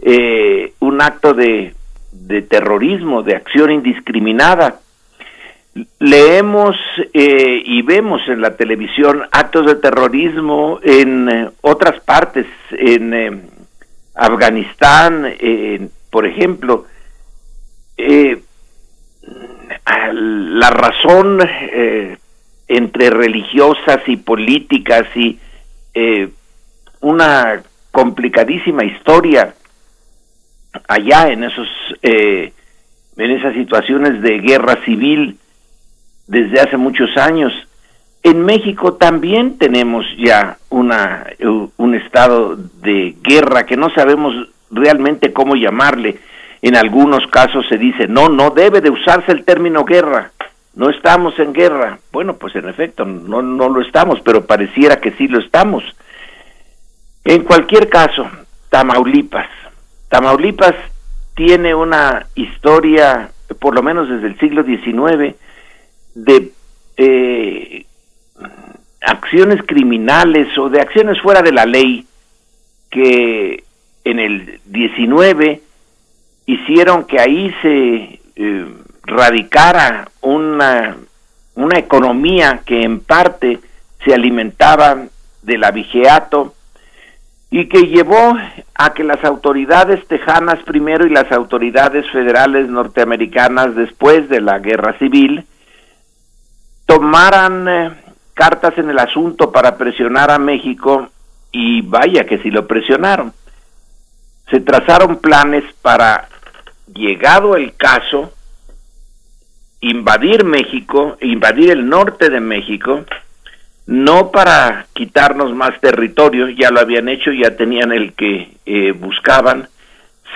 eh, un acto de de terrorismo, de acción indiscriminada. Leemos eh, y vemos en la televisión actos de terrorismo en otras partes, en Afganistán, por ejemplo. la razón entre religiosas y políticas y una complicadísima historia allá en esos eh, en esas situaciones de guerra civil desde hace muchos años. En México también tenemos ya una un estado de guerra que no sabemos realmente cómo llamarle. En algunos casos se dice, "No, no debe de usarse el término guerra. No estamos en guerra." Bueno, pues en efecto no no lo estamos, pero pareciera que sí lo estamos. En cualquier caso, Tamaulipas Tamaulipas tiene una historia, por lo menos desde el siglo XIX, de eh, acciones criminales o de acciones fuera de la ley que en el XIX hicieron que ahí se eh, radicara una, una economía que en parte se alimentaba del abigeato y que llevó a que las autoridades tejanas primero y las autoridades federales norteamericanas después de la guerra civil tomaran eh, cartas en el asunto para presionar a México y vaya que si lo presionaron. Se trazaron planes para, llegado el caso, invadir México, invadir el norte de México, no para quitarnos más territorio, ya lo habían hecho, ya tenían el que eh, buscaban,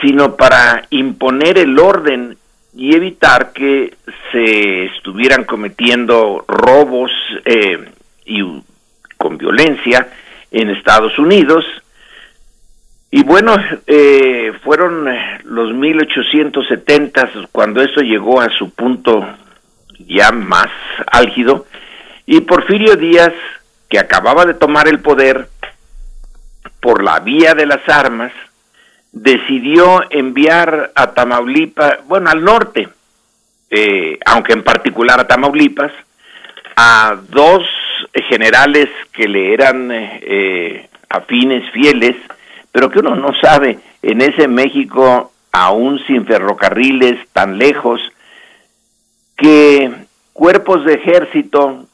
sino para imponer el orden y evitar que se estuvieran cometiendo robos eh, y con violencia en Estados Unidos. Y bueno, eh, fueron los 1870 cuando eso llegó a su punto ya más álgido, y Porfirio Díaz, que acababa de tomar el poder por la vía de las armas, decidió enviar a Tamaulipas, bueno, al norte, eh, aunque en particular a Tamaulipas, a dos generales que le eran eh, afines, fieles, pero que uno no sabe, en ese México, aún sin ferrocarriles tan lejos, que cuerpos de ejército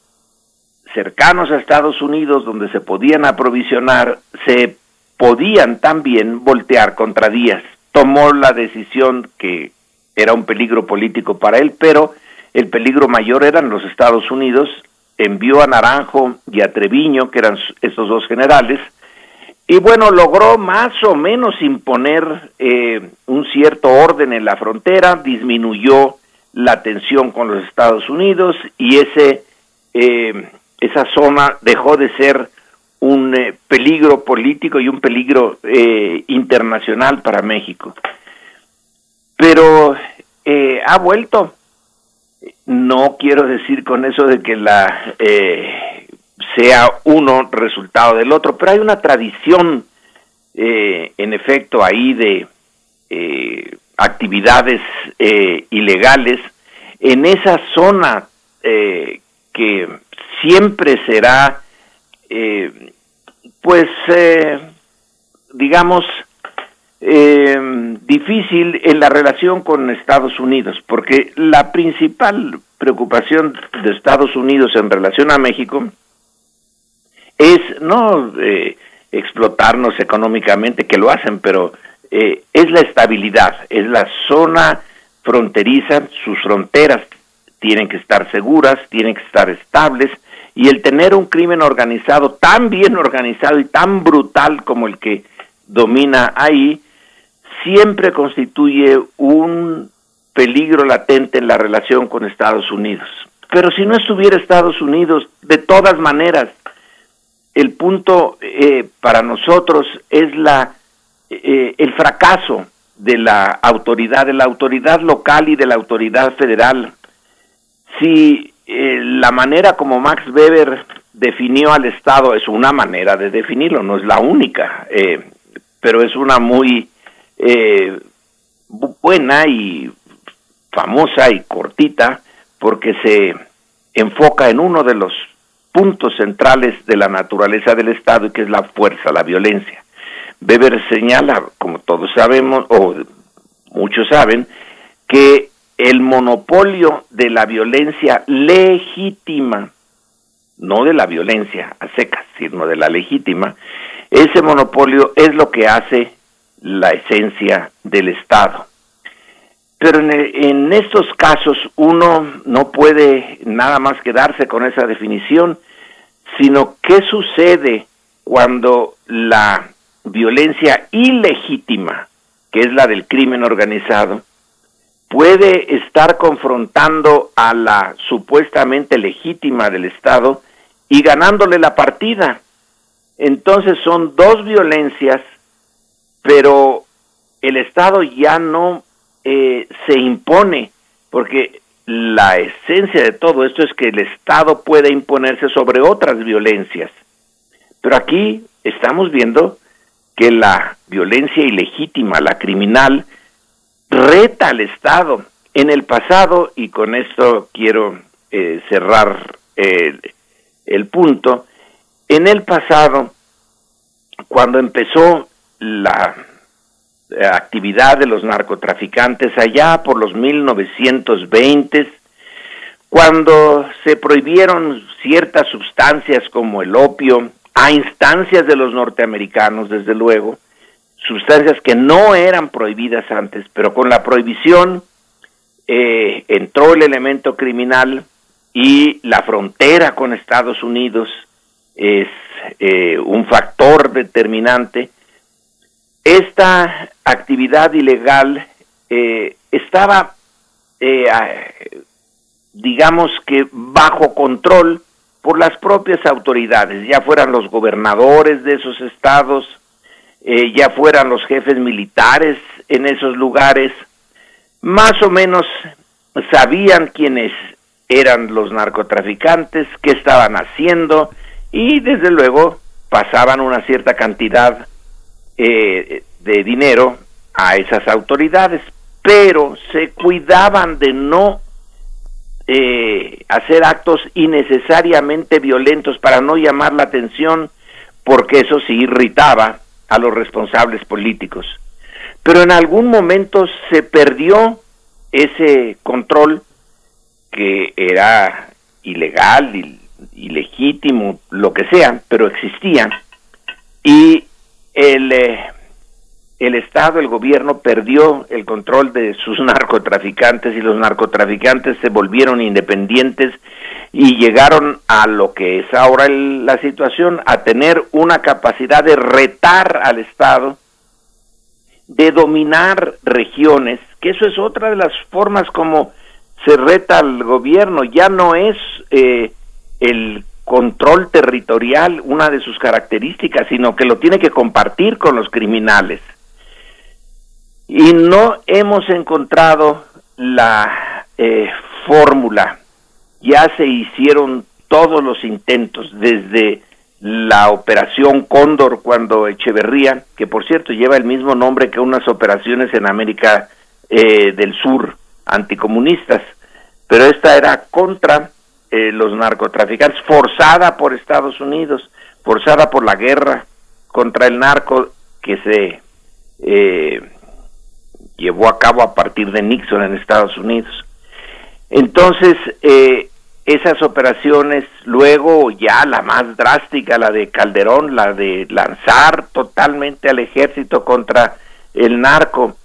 cercanos a Estados Unidos donde se podían aprovisionar, se podían también voltear contra Díaz. Tomó la decisión que era un peligro político para él, pero el peligro mayor eran los Estados Unidos, envió a Naranjo y a Treviño, que eran esos dos generales, y bueno, logró más o menos imponer eh, un cierto orden en la frontera, disminuyó la tensión con los Estados Unidos y ese eh, esa zona dejó de ser un eh, peligro político y un peligro eh, internacional para México. Pero eh, ha vuelto. No quiero decir con eso de que la sea uno resultado del otro, pero hay una tradición, en efecto, ahí de actividades ilegales en esa zona que siempre será, eh, pues, eh, digamos, eh, difícil en la relación con Estados Unidos, porque la principal preocupación de Estados Unidos en relación a México es no explotarnos económicamente, que lo hacen, pero es la estabilidad, es la zona fronteriza, sus fronteras tienen que estar seguras, tienen que estar estables, y el tener un crimen organizado tan bien organizado y tan brutal como el que domina ahí, siempre constituye un peligro latente en la relación con Estados Unidos. Pero si no estuviera Estados Unidos, de todas maneras, el punto eh, para nosotros es la eh, el fracaso de la autoridad, de la autoridad local y de la autoridad federal. Si eh, la manera como Max Weber definió al Estado es una manera de definirlo, no es la única, eh, pero es una muy eh, buena y famosa y cortita porque se enfoca en uno de los puntos centrales de la naturaleza del Estado y que es la fuerza, la violencia. Weber señala, como todos sabemos, o muchos saben, que el monopolio de la violencia legítima, no de la violencia a secas, sino de la legítima, ese monopolio es lo que hace la esencia del Estado. Pero en, estos casos uno no puede nada más quedarse con esa definición, sino qué sucede cuando la violencia ilegítima, que es la del crimen organizado, puede estar confrontando a la supuestamente legítima del Estado y ganándole la partida. Entonces son dos violencias, pero el Estado ya no eh, se impone, porque la esencia de todo esto es que el Estado puede imponerse sobre otras violencias. Pero aquí estamos viendo que la violencia ilegítima, la criminal, reta al Estado en el pasado, y con esto quiero eh, cerrar el, el punto, en el pasado, cuando empezó la actividad de los narcotraficantes allá por los 1920, cuando se prohibieron ciertas sustancias como el opio, a instancias de los norteamericanos, desde luego, sustancias que no eran prohibidas antes, pero con la prohibición eh, entró el elemento criminal y la frontera con Estados Unidos es eh, un factor determinante. Esta actividad ilegal eh, estaba, digamos que, bajo control por las propias autoridades, ya fueran los gobernadores de esos estados, eh, ya fueran los jefes militares en esos lugares, más o menos sabían quiénes eran los narcotraficantes, qué estaban haciendo y desde luego pasaban una cierta cantidad eh, de dinero a esas autoridades, pero se cuidaban de no eh, hacer actos innecesariamente violentos para no llamar la atención, porque eso sí irritaba a los responsables políticos. Pero en algún momento se perdió ese control que era ilegal, ilegítimo, lo que sea, pero existía, y el, eh, el Estado, el gobierno perdió el control de sus [laughs] narcotraficantes y los narcotraficantes se volvieron independientes y llegaron a lo que es ahora la situación, a tener una capacidad de retar al Estado, de dominar regiones, que eso es otra de las formas como se reta al gobierno, ya no es eh, el control territorial una de sus características, sino que lo tiene que compartir con los criminales y no hemos encontrado la eh, fórmula. Ya se hicieron todos los intentos desde la operación Cóndor cuando Echeverría, que por cierto lleva el mismo nombre que unas operaciones en América eh, del Sur anticomunistas, pero esta era contra eh, los narcotraficantes, forzada por Estados Unidos, forzada por la guerra contra el narco que se eh, llevó a cabo a partir de Nixon en Estados Unidos. Entonces, eh, esas operaciones, luego ya la más drástica, la de Calderón, la de lanzar totalmente al ejército contra el narco,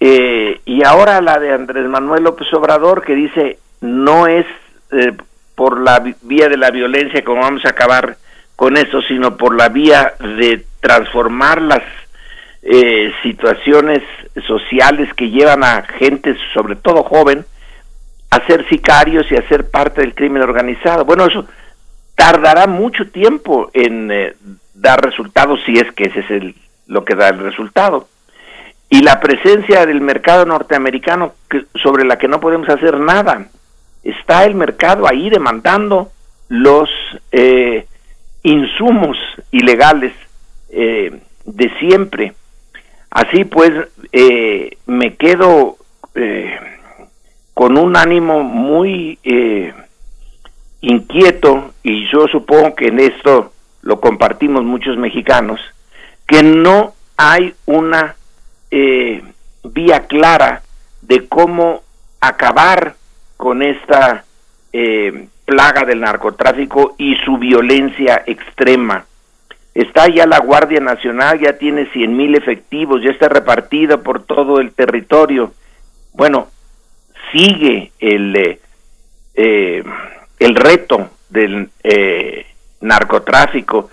eh, y ahora la de Andrés Manuel López Obrador, que dice, no es eh, por la vía de la violencia como vamos a acabar con eso, sino por la vía de transformar las eh, situaciones sociales que llevan a gente, sobre todo joven, a ser sicarios y a ser parte del crimen organizado. Bueno, eso tardará mucho tiempo en eh, dar resultados si es que ese es el, lo que da el resultado. Y la presencia del mercado norteamericano sobre la que no podemos hacer nada. Está el mercado ahí demandando los eh, insumos ilegales de siempre. Así pues, eh, me quedo eh, con un ánimo muy eh, inquieto, y yo supongo que en esto lo compartimos muchos mexicanos, que no hay una vía clara de cómo acabar con esta plaga del narcotráfico y su violencia extrema Está ya la Guardia Nacional, ya tiene cien mil efectivos, ya está repartida por todo el territorio. Bueno, sigue el, eh, eh, el reto del eh, narcotráfico,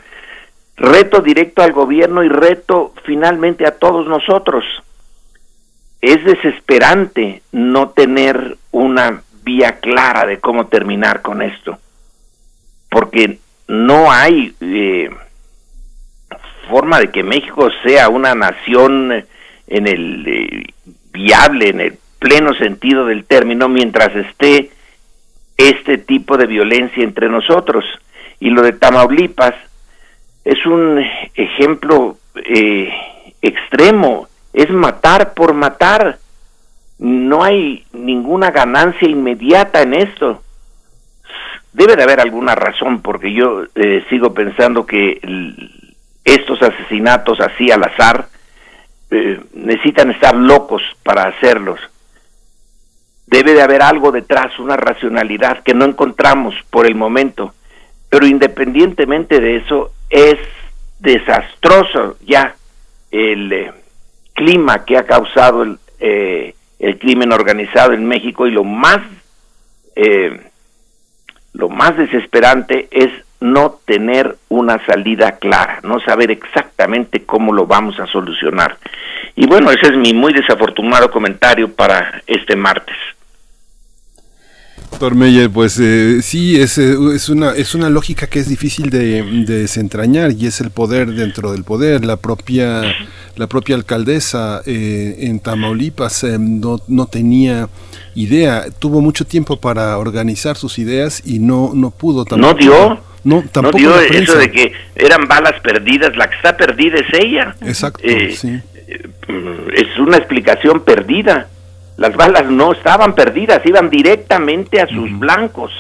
reto directo al gobierno y reto finalmente a todos nosotros. Es desesperante no tener una vía clara de cómo terminar con esto, porque no hay forma de que México sea una nación en el eh, viable, en el pleno sentido del término, mientras esté este tipo de violencia entre nosotros. Y lo de Tamaulipas es un ejemplo eh, extremo, es matar por matar. No hay ninguna ganancia inmediata en esto. Debe de haber alguna razón, porque yo eh, sigo pensando que estos asesinatos así al azar eh, necesitan estar locos para hacerlos. Debe de haber algo detrás, una racionalidad que no encontramos por el momento. Pero independientemente de eso, es desastroso ya el eh, clima que ha causado el, eh, el crimen organizado en México y lo más eh, lo más desesperante es no tener una salida clara, no saber exactamente cómo lo vamos a solucionar. Y bueno, ese es mi muy desafortunado comentario para este martes. Doctor Meyer, pues eh, sí, es, eh, es, una, es una lógica que es difícil de, de desentrañar y es el poder dentro del poder. La propia, la propia alcaldesa eh, en Tamaulipas eh, no, no tenía idea, tuvo mucho tiempo para organizar sus ideas y no, no pudo No tampoco. dio, No, no tampoco dio eso de que eran balas perdidas, la que está perdida es ella. Exacto, Eh, sí. Mm, es una explicación perdida. Las balas no estaban perdidas, iban directamente a sus blancos.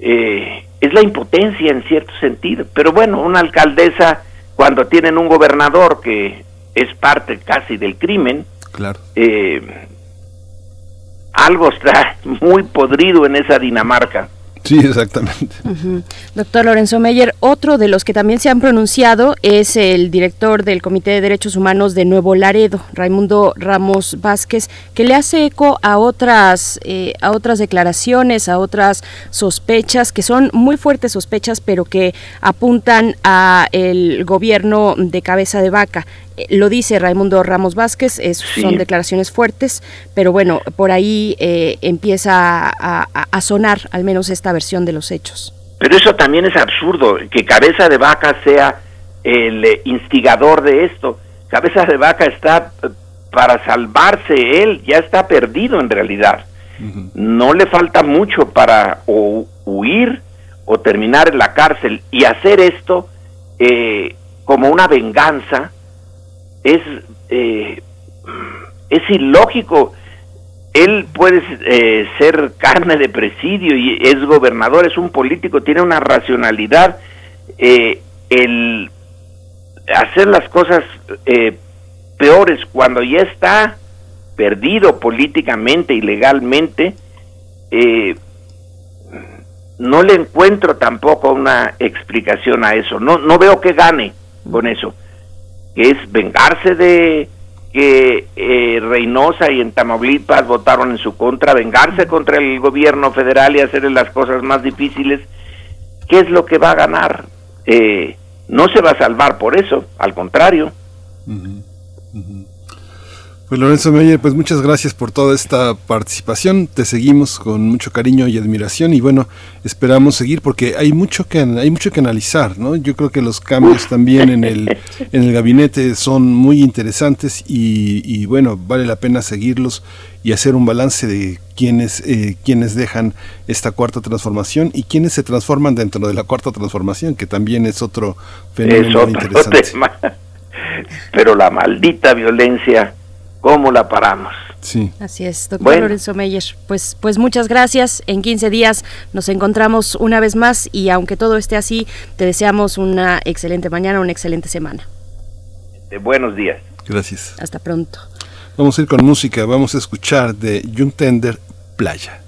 Eh, es la impotencia en cierto sentido. Pero bueno, una alcaldesa, cuando tienen un gobernador que es parte casi del crimen, Claro. eh, algo está [laughs] muy podrido en esa Dinamarca. Sí, exactamente. Doctor Lorenzo Meyer, otro de los que también se han pronunciado es el director del Comité de Derechos Humanos de Nuevo Laredo, Raimundo Ramos Vázquez, que le hace eco a otras, eh, a otras declaraciones, a otras sospechas, que son muy fuertes sospechas, pero que apuntan a el gobierno de cabeza de vaca. Lo dice Raimundo Ramos Vázquez, es- Sí. son declaraciones fuertes, pero bueno, por ahí eh, empieza a, a- a sonar al menos esta versión de los hechos. Pero eso también es absurdo, que Cabeza de Vaca sea el eh, instigador de esto. Cabeza de Vaca está eh, para salvarse él, ya está perdido en realidad. No le falta mucho para o huir o terminar en la cárcel y hacer esto eh, como una venganza es eh, es ilógico él puede eh, ser carne de presidio y es gobernador, es un político, tiene una racionalidad. eh, el hacer las cosas eh, peores cuando ya está perdido políticamente y legalmente, no le encuentro tampoco una explicación a eso. No, no veo que gane con eso. Que es vengarse de que eh, Reynosa y en Tamaulipas votaron en su contra, vengarse contra el gobierno federal y hacerle las cosas más difíciles. ¿Qué es lo que va a ganar? Eh, no se va a salvar por eso, al contrario. Pues Lorenzo Meyer, pues muchas gracias por toda esta participación. Te seguimos con mucho cariño y admiración y bueno, esperamos seguir porque hay mucho que hay mucho que analizar, ¿no? Yo creo que los cambios también en el [laughs] en el gabinete son muy interesantes y, y bueno, vale la pena seguirlos y hacer un balance de quiénes eh, quienes dejan esta cuarta transformación y quienes se transforman dentro de la cuarta transformación, que también es otro fenómeno es otro interesante. [laughs] tema. Pero la maldita violencia, ¿cómo la paramos? Sí. Así es, doctor Bueno. Lorenzo Meyer. Pues, pues muchas gracias. En 15 días nos encontramos una vez más y aunque todo esté así, te deseamos una excelente mañana, una excelente semana. De buenos días. Gracias. Hasta pronto. Vamos a ir con música, vamos a escuchar de Jung Tender Playa.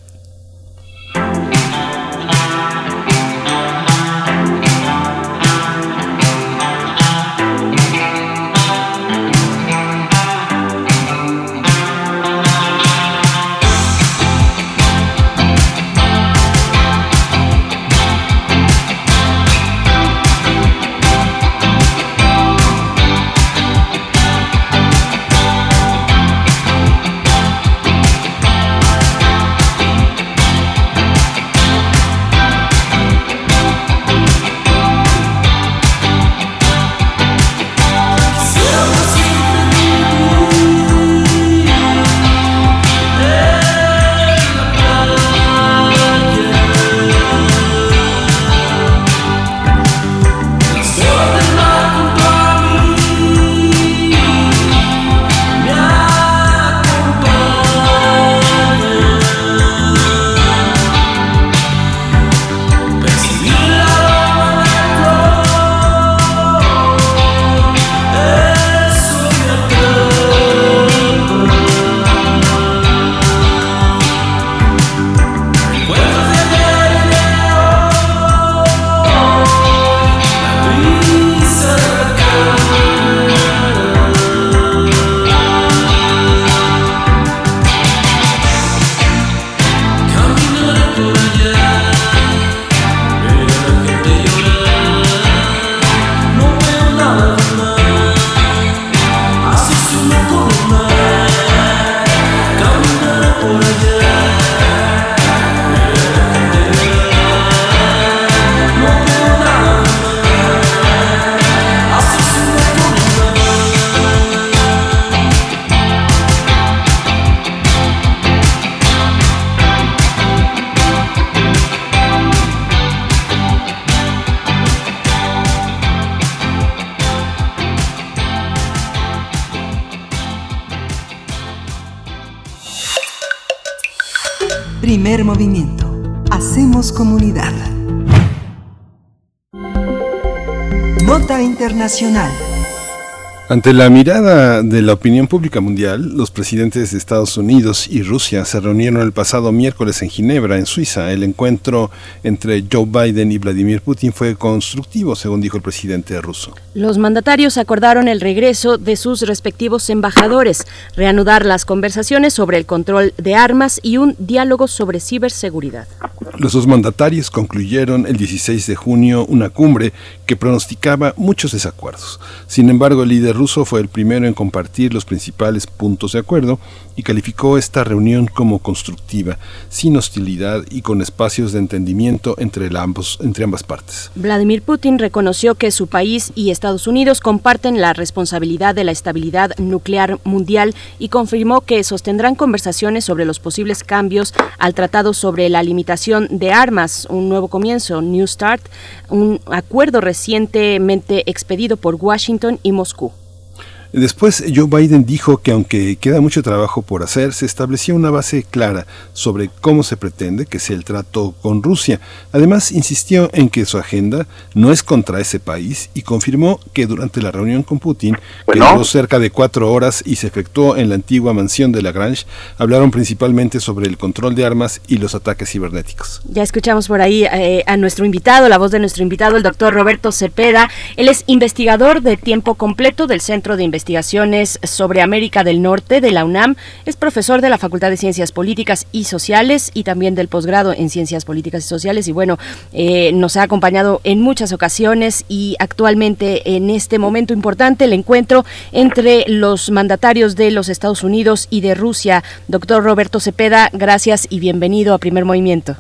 Internacional. Ante la mirada de la opinión pública mundial, los presidentes de Estados Unidos y Rusia se reunieron el pasado miércoles en Ginebra, en Suiza. El encuentro entre Joe Biden y Vladimir Putin fue constructivo, según dijo el presidente ruso. Los mandatarios acordaron el regreso de sus respectivos embajadores, reanudar las conversaciones sobre el control de armas y un diálogo sobre ciberseguridad. Los dos mandatarios concluyeron el 16 de junio una cumbre que pronosticaba muchos desacuerdos. Sin embargo, el líder ruso fue el primero en compartir los principales puntos de acuerdo y calificó esta reunión como constructiva, sin hostilidad y con espacios de entendimiento entre, ambos, entre ambas partes. Vladimir Putin reconoció que su país y Estados Unidos comparten la responsabilidad de la estabilidad nuclear mundial y confirmó que sostendrán conversaciones sobre los posibles cambios al tratado sobre la limitación de armas, un nuevo comienzo, New Start, un acuerdo recientemente expedido por Washington y Moscú. Después Joe Biden dijo que aunque queda mucho trabajo por hacer, se estableció una base clara sobre cómo se pretende que sea el trato con Rusia. Además, insistió en que su agenda no es contra ese país y confirmó que durante la reunión con Putin, que duró cerca de cuatro horas y se efectuó en la antigua mansión de Lagrange, hablaron principalmente sobre el control de armas y los ataques cibernéticos. Ya escuchamos por ahí eh, a nuestro invitado, la voz de nuestro invitado, el doctor Roberto Cepeda. Él es investigador de tiempo completo del Centro de Investigación Investigaciones sobre América del Norte de la UNAM. Es profesor de la Facultad de Ciencias Políticas y Sociales y también del posgrado en Ciencias Políticas y Sociales. Y bueno, eh, nos ha acompañado en muchas ocasiones y actualmente en este momento importante el encuentro entre los mandatarios de los Estados Unidos y de Rusia. Doctor Roberto Cepeda, gracias y bienvenido a Primer Movimiento.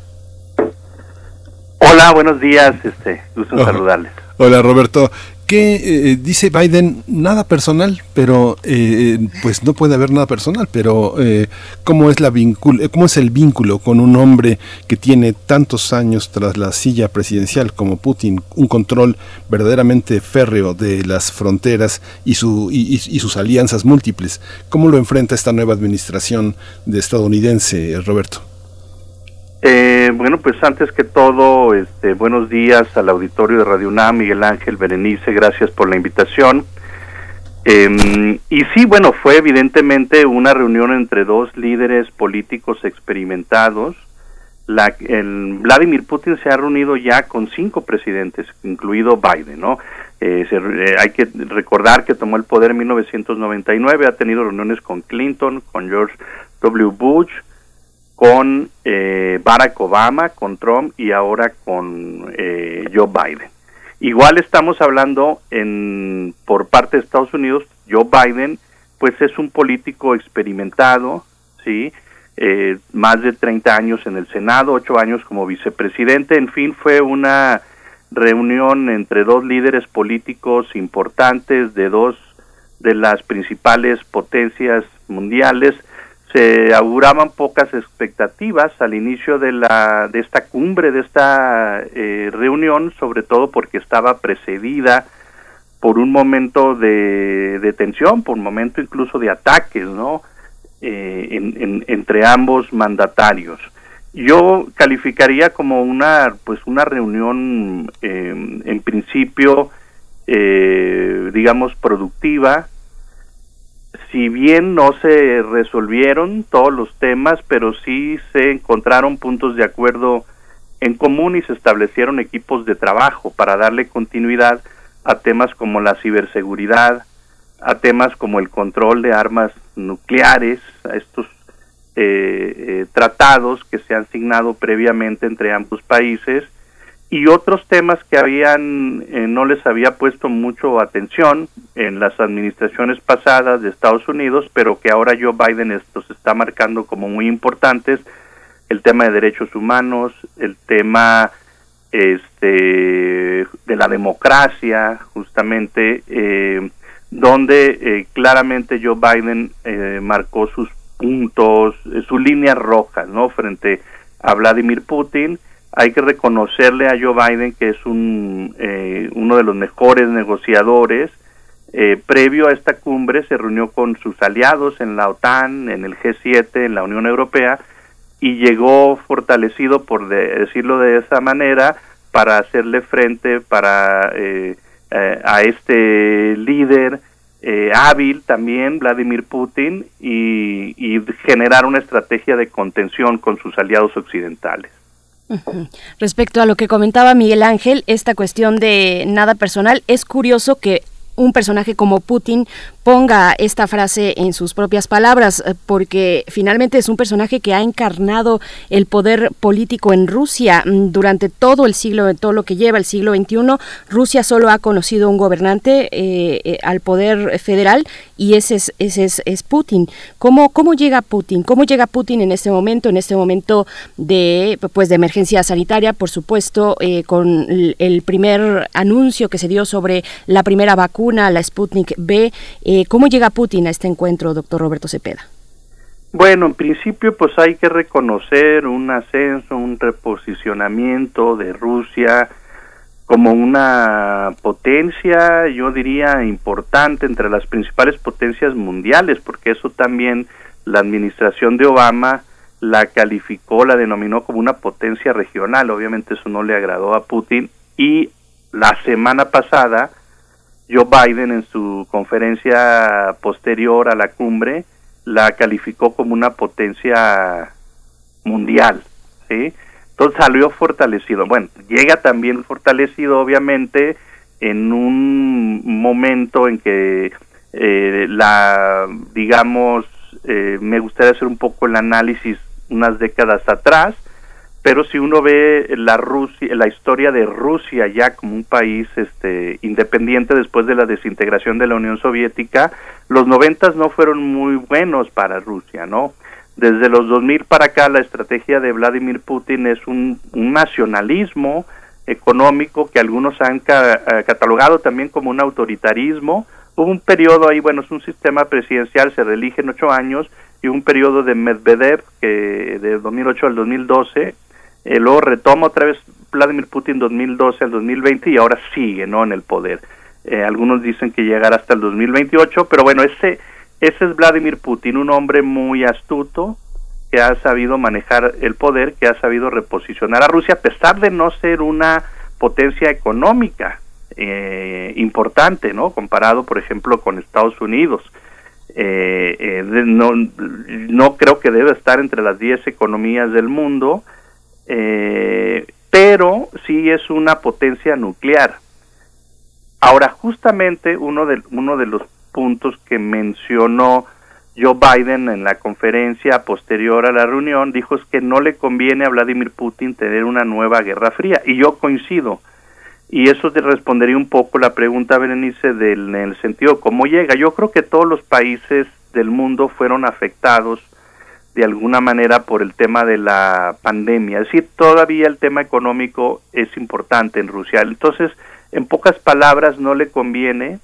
Hola, buenos días, este, gusto Oh. saludarles. Hola Roberto, que eh, dice Biden nada personal, pero eh, pues no puede haber nada personal, pero eh, cómo es la vincul cómo es el vínculo con un hombre que tiene tantos años tras la silla presidencial como Putin, un control verdaderamente férreo de las fronteras y su y sus alianzas múltiples. ¿Cómo lo enfrenta esta nueva administración de estadounidense, Roberto? Eh, bueno, pues antes que todo, este, buenos días al auditorio de Radio UNAM, Miguel Ángel, Berenice, gracias por la invitación. Eh, y sí, bueno, fue evidentemente una reunión entre dos líderes políticos experimentados. La, el Vladimir Putin se ha reunido ya con cinco presidentes, incluido Biden, ¿no? Eh, eh, hay que recordar que tomó el poder en 1999, ha tenido reuniones con Clinton, con George W. Bush, con eh, Barack Obama, con Trump y ahora con eh, Joe Biden. Igual estamos hablando en por parte de Estados Unidos, Joe Biden, pues es un político experimentado, sí, Eh, más de 30 años en el Senado, 8 años como vicepresidente, en fin, fue una reunión entre dos líderes políticos importantes de dos de las principales potencias mundiales se auguraban pocas expectativas al inicio de la de esta cumbre de esta eh, reunión sobre todo porque estaba precedida por un momento de, de tensión por un momento incluso de ataques no Eh, en- en- entre ambos mandatarios. Yo calificaría como una pues una reunión eh, en principio eh, digamos productiva si bien no se resolvieron todos los temas, pero sí se encontraron puntos de acuerdo en común y se establecieron equipos de trabajo para darle continuidad a temas como la ciberseguridad, a temas como el control de armas nucleares, a estos eh, eh, tratados que se han signado previamente entre ambos países y otros temas que habían eh, no les había puesto mucho atención en las administraciones pasadas de Estados Unidos, pero que ahora Joe Biden estos está marcando como muy importantes, el tema de derechos humanos, el tema este de la democracia, justamente eh, donde eh, claramente Joe Biden eh, marcó sus puntos, eh, sus líneas rojas, ¿no? Frente a Vladimir Putin hay que reconocerle a Joe Biden que es un, eh, uno de los mejores negociadores. Eh, previo a esta cumbre se reunió con sus aliados en la OTAN, en el G7, en la Unión Europea, y llegó fortalecido, por decirlo de esa manera, para hacerle frente para eh, eh, a este líder hábil también, Vladimir Putin, y generar una estrategia de contención con sus aliados occidentales. Respecto a lo que comentaba Miguel Ángel, esta cuestión de nada personal, es curioso que un personaje como Putin ponga esta frase en sus propias palabras, eh, porque finalmente es un personaje que ha encarnado el poder político en Rusia mm, durante todo el siglo, todo lo que lleva el siglo XXI. Rusia solo ha conocido un gobernante eh, eh, al poder federal y ese es, ese es, Putin. ¿Cómo, ¿Cómo llega Putin? ¿Cómo llega Putin en este momento, en este momento de, pues, de emergencia sanitaria, por supuesto, con el primer anuncio que se dio sobre la primera vacuna, la Sputnik B? Eh, ¿Cómo llega Putin a este encuentro, doctor Roberto Cepeda? Bueno, en principio pues hay que reconocer un ascenso, un reposicionamiento de Rusia como una potencia, yo diría, importante entre las principales potencias mundiales, porque eso también la administración de Obama la calificó, la denominó como una potencia regional, obviamente eso no le agradó a Putin, y la semana pasada Joe Biden en su conferencia posterior a la cumbre la calificó como una potencia mundial, ¿sí? Entonces salió fortalecido. Bueno, llega también fortalecido obviamente en un momento en que eh, la, digamos, eh, me gustaría hacer un poco el análisis unas décadas atrás, pero si uno ve la Rusia, la historia de Rusia ya como un país este independiente después de la desintegración de la Unión Soviética, los noventas no fueron muy buenos para Rusia, ¿no? Desde los 2000 para acá la estrategia de Vladimir Putin es un, nacionalismo económico que algunos han eh, catalogado también como un autoritarismo. Hubo un periodo ahí, bueno, es un sistema presidencial, se reelige en ocho años, y un periodo de Medvedev que de 2008 al 2012 eh, luego retoma otra vez Vladimir Putin 2012 al 2020 y ahora sigue no en el poder. Eh, algunos dicen que llegará hasta el 2028 pero bueno ese ese es Vladimir Putin un hombre muy astuto que ha sabido manejar el poder que ha sabido reposicionar a Rusia a pesar de no ser una potencia económica eh, importante no comparado por ejemplo con Estados Unidos. Eh, no, no creo que debe estar entre las 10 economías del mundo eh, pero sí es una potencia nuclear. Ahora, justamente uno de, uno de los puntos que mencionó Joe Biden en la conferencia posterior a la reunión dijo es que no le conviene a Vladimir Putin tener una nueva guerra fría y yo coincido y eso te respondería un poco la pregunta Berenice del, en el sentido cómo llega yo creo que todos los países del mundo fueron afectados de alguna manera por el tema de la pandemia. Es decir, todavía el tema económico es importante en Rusia. Entonces, en pocas palabras, no le conviene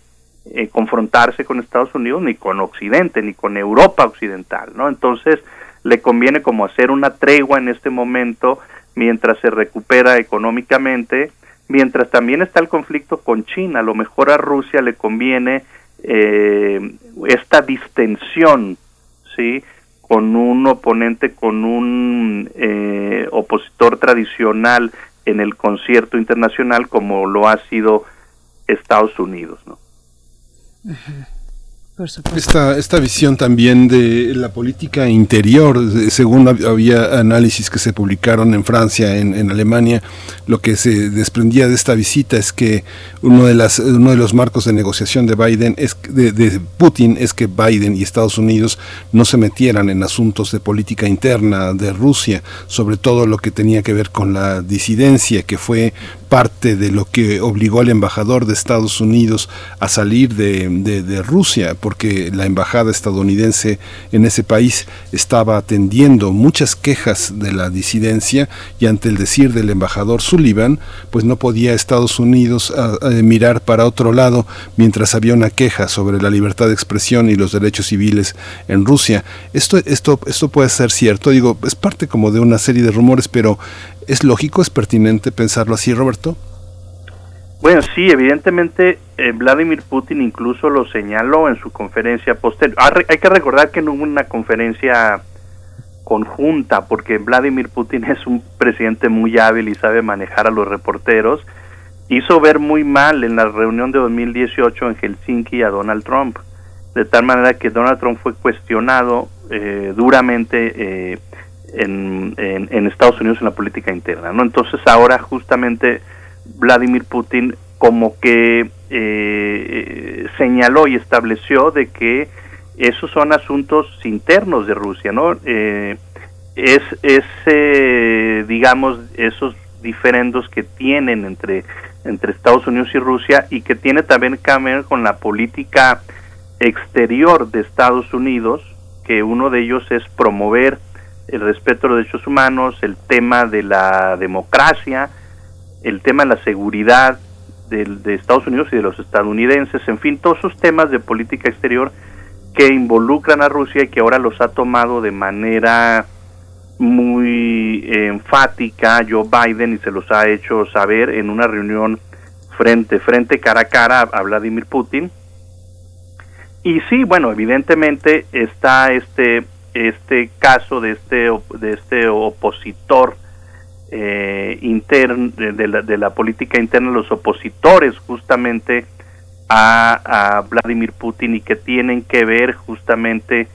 eh, confrontarse con Estados Unidos ni con Occidente, ni con Europa occidental, ¿no? Entonces, le conviene como hacer una tregua en este momento mientras se recupera económicamente, mientras también está el conflicto con China. A lo mejor a Rusia le conviene eh, esta distensión, ¿sí?, con un oponente, con un eh, opositor tradicional en el concierto internacional como lo ha sido Estados Unidos, ¿no? Esta, esta visión también de la política interior, según había análisis que se publicaron en Francia, en, Alemania, lo que se desprendía de esta visita es que uno de, las, uno de los marcos de negociación de Biden, es, de Putin, es que Biden y Estados Unidos no se metieran en asuntos de política interna de Rusia, sobre todo lo que tenía que ver con la disidencia, que fue parte de lo que obligó al embajador de Estados Unidos a salir de, Rusia, porque la embajada estadounidense en ese país estaba atendiendo muchas quejas de la disidencia y ante el decir del embajador Sullivan, pues no podía Estados Unidos mirar para otro lado mientras había una queja sobre la libertad de expresión y los derechos civiles en Rusia. Esto, esto, esto puede ser cierto, digo, es parte como de una serie de rumores, pero ¿Es lógico, es pertinente pensarlo así, Roberto? Bueno, sí, evidentemente eh, Vladimir Putin incluso lo señaló en su conferencia posterior. Ah, hay que recordar que no hubo una conferencia conjunta, porque Vladimir Putin [laughs] es un presidente muy hábil y sabe manejar a los reporteros, hizo ver muy mal en la reunión de 2018 en Helsinki a Donald Trump, de tal manera que Donald Trump fue cuestionado eh, duramente eh, en, en, Estados Unidos en la política interna, ¿no? Entonces ahora justamente Vladimir Putin como que eh, señaló y estableció de que esos son asuntos internos de Rusia, ¿no? es, es digamos, esos diferendos que tienen entre entre Estados Unidos y Rusia y que tiene también que ver con la política exterior de Estados Unidos, que uno de ellos es promover el respeto a los derechos humanos, el tema de la democracia, el tema de la seguridad de, Estados Unidos y de los estadounidenses, en fin, todos esos temas de política exterior que involucran a Rusia y que ahora los ha tomado de manera muy enfática Joe Biden y se los ha hecho saber en una reunión frente frente cara a cara a Vladimir Putin. Y sí bueno evidentemente está este este caso de este de este opositor eh, interno de, la, de la política interna los opositores justamente a, a Vladimir Putin y que tienen que ver justamente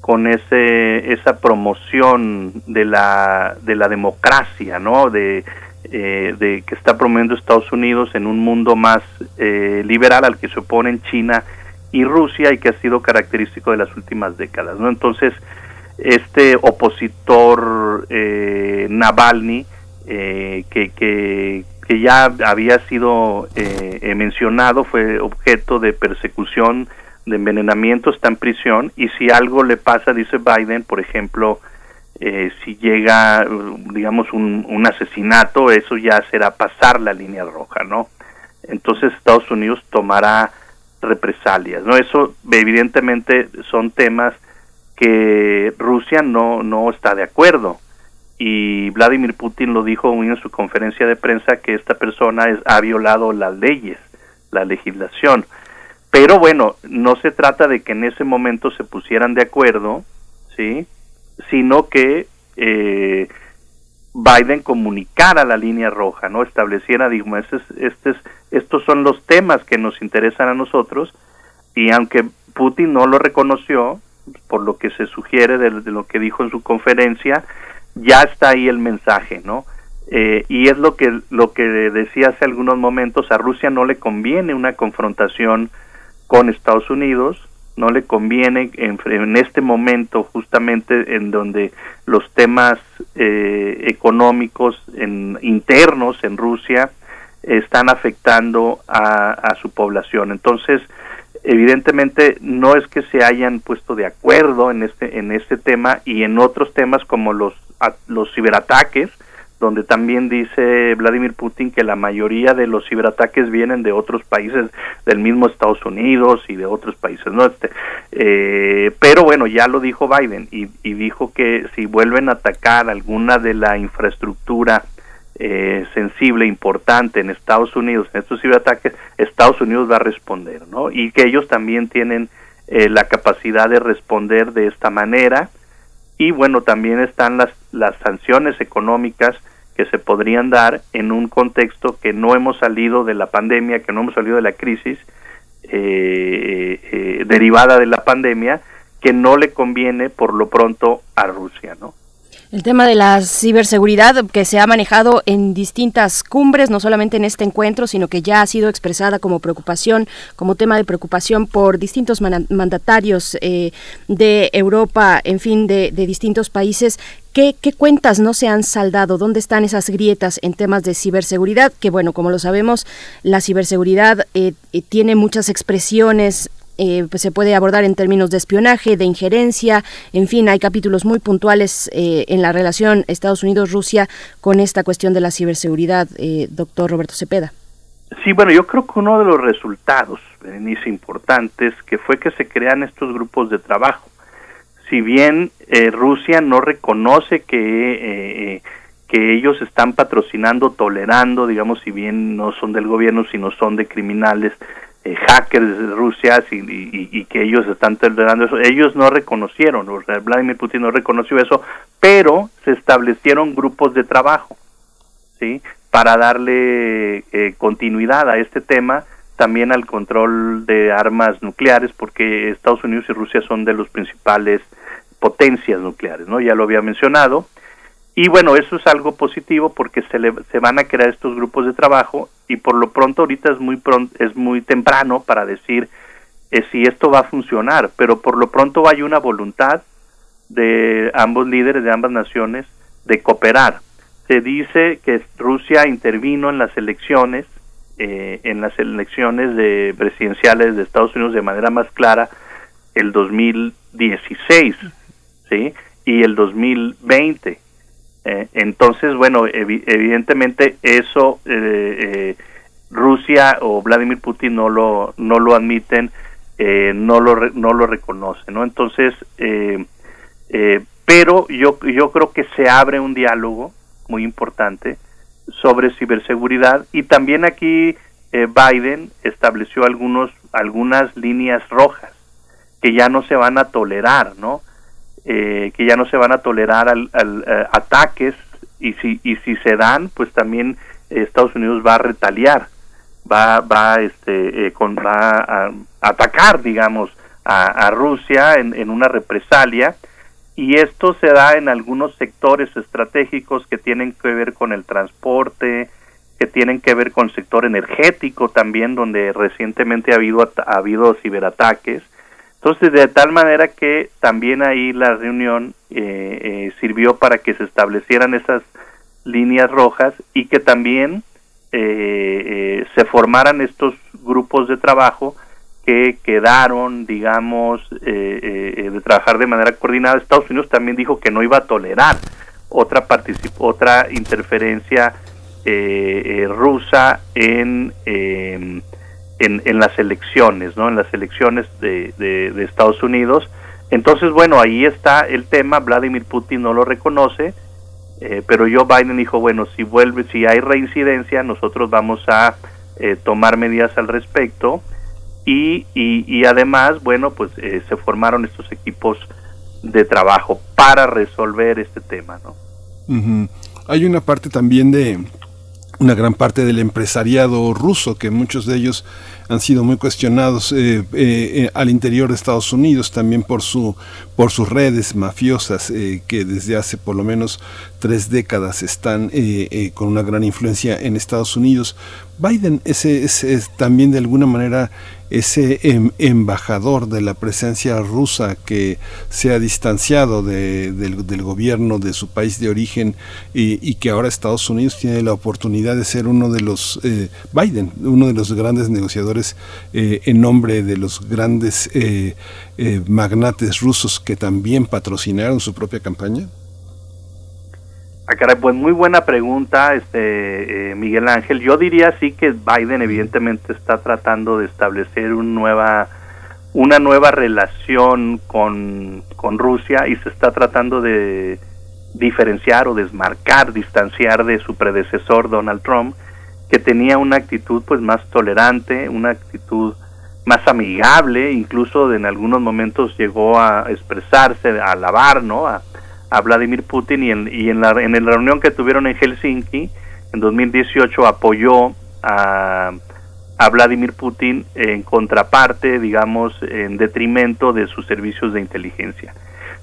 con ese esa promoción de la de la democracia no de, eh, de que está promoviendo Estados Unidos en un mundo más eh, liberal al que se oponen China y Rusia y que ha sido característico de las últimas décadas no entonces este opositor eh, Navalny que, que, que ya había sido mencionado fue objeto de persecución de envenenamiento está en prisión y si algo le pasa, dice Biden, por ejemplo, eh, si llega, digamos, un, asesinato, eso ya será pasar la línea roja, ¿no? Entonces Estados Unidos tomará represalias, ¿no? Eso evidentemente son temas que Rusia no, no está de acuerdo y Vladimir Putin lo dijo en su conferencia de prensa que esta persona es, ha violado las leyes, la legislación. Pero bueno, no se trata de que en ese momento se pusieran de acuerdo, ¿sí? Sino que eh, Biden comunicara la línea roja, ¿no? Estableciera, digo, este, este, estos son los temas que nos interesan a nosotros y aunque Putin no lo reconoció, por lo que se sugiere de, lo que dijo en su conferencia, ya está ahí el mensaje, ¿no? Eh, y es lo que lo que decía hace algunos momentos a Rusia no le conviene una confrontación con Estados Unidos, no le conviene en, este momento justamente en donde los temas eh, económicos en, internos en Rusia están afectando a, su población. Entonces, evidentemente no es que se hayan puesto de acuerdo en este en este tema y en otros temas como los los ciberataques donde también dice Vladimir Putin que la mayoría de los ciberataques vienen de otros países del mismo Estados Unidos y de otros países, ¿no? Este, eh, pero bueno, ya lo dijo Biden y, y, dijo que si vuelven a atacar alguna de la infraestructura eh, sensible, importante en Estados Unidos, en estos ciberataques, Estados Unidos va a responder, ¿no? Y que ellos también tienen eh, la capacidad de responder de esta manera y bueno, también están las, las sanciones económicas que se podrían dar en un contexto que no hemos salido de la pandemia, que no hemos salido de la crisis eh, eh, derivada de la pandemia, que no le conviene por lo pronto a Rusia, ¿no? El tema de la ciberseguridad que se ha manejado en distintas cumbres, no solamente en este encuentro, sino que ya ha sido expresada como preocupación, como tema de preocupación por distintos mandatarios eh, de Europa, en fin, de, distintos países. ¿Qué, cuentas no se han saldado? ¿Dónde están esas grietas en temas de ciberseguridad? Que bueno, como lo sabemos, la ciberseguridad eh, eh, tiene muchas expresiones eh, pues se puede abordar en términos de espionaje, de injerencia, en fin, hay capítulos muy puntuales eh, en la relación Estados Unidos-Rusia con esta cuestión de la ciberseguridad, eh, doctor Roberto Cepeda. Sí, bueno, yo creo que uno de los resultados, Berenice, importantes, que fue que se crean estos grupos de trabajo. Si bien Rusia no reconoce que que ellos están patrocinando, tolerando, digamos, si bien no son del gobierno, sino son de criminales eh, hackers de Rusia y, que ellos están tolerando eso. Ellos no reconocieron, Vladimir Putin no reconoció eso, pero se establecieron grupos de trabajo, ¿sí? Para darle eh, continuidad a este tema, también al control de armas nucleares, porque Estados Unidos y Rusia son de los principales potencias nucleares, ¿no? Ya lo había mencionado. Y bueno, eso es algo positivo porque se, le, se van a crear estos grupos de trabajo y por lo pronto ahorita es muy pronto, es muy temprano para decir eh, si esto va a funcionar, pero por lo pronto hay una voluntad de ambos líderes de ambas naciones de cooperar. Se dice que Rusia intervino en las elecciones, eh, en las elecciones de presidenciales de Estados Unidos de manera más clara el 2016, ¿sí? Y el 2020. Eh, entonces, bueno, evi- evidentemente eso eh, eh, Rusia o Vladimir Putin no lo no lo admiten, eh, no lo re- no lo reconocen, ¿no? Entonces, eh, pero yo yo creo que se abre un diálogo muy importante sobre ciberseguridad y también aquí Biden estableció algunos algunas líneas rojas que ya no se van a tolerar, ¿no? Eh, que ya no se van a tolerar al, al, eh, ataques y si y si se dan, pues también eh, Estados Unidos va a retaliar, va va este eh, va a, atacar, digamos, a, Rusia en, en una represalia y esto se da en algunos sectores estratégicos que tienen que ver con el transporte, que tienen que ver con el sector energético también, donde recientemente ha habido, ha habido ciberataques. Entonces, de tal manera que también ahí la reunión eh, eh, sirvió para que se establecieran esas líneas rojas y que también eh, eh, se formaran estos grupos de trabajo que quedaron, digamos, de trabajar de manera coordinada. Estados Unidos también dijo que no iba a tolerar otra otra interferencia rusa en, en en las elecciones, ¿no? En las elecciones de, de, Estados Unidos. Entonces, bueno, ahí está el tema. Vladimir Putin no lo reconoce, eh, pero Joe Biden dijo, bueno, si vuelve, si hay reincidencia, nosotros vamos a eh, tomar medidas al respecto y, y, y además, bueno, pues eh, se formaron estos equipos de trabajo para resolver este tema, ¿no? Hay una parte también de una gran parte del empresariado ruso, que muchos de ellos han sido muy cuestionados eh, eh, eh, al interior de Estados Unidos, también por su por sus redes mafiosas que desde hace por lo menos tres décadas están con una gran influencia en Estados Unidos. Biden es, es también de alguna manera ese em- embajador de la presencia rusa que se ha distanciado de- del, gobierno de su país de origen y, y que ahora Estados Unidos tiene la oportunidad de ser uno de los eh, Biden, uno de los grandes negociadores eh, en nombre de los grandes eh, eh, magnates rusos que también patrocinaron su propia campaña. Ah, caray, pues muy buena pregunta, este eh, Miguel Ángel. Yo diría sí que Biden evidentemente está tratando de establecer un nueva, una nueva relación con, Rusia y se está tratando de diferenciar o desmarcar, distanciar de su predecesor Donald Trump, que tenía una actitud pues más tolerante, una actitud más amigable, incluso en algunos momentos llegó a expresarse, a alabar, ¿no? A, a Vladimir Putin y en, y en la, en la reunión que tuvieron en Helsinki en 2018 apoyó a, a Vladimir Putin en contraparte, digamos, en detrimento de sus servicios de inteligencia.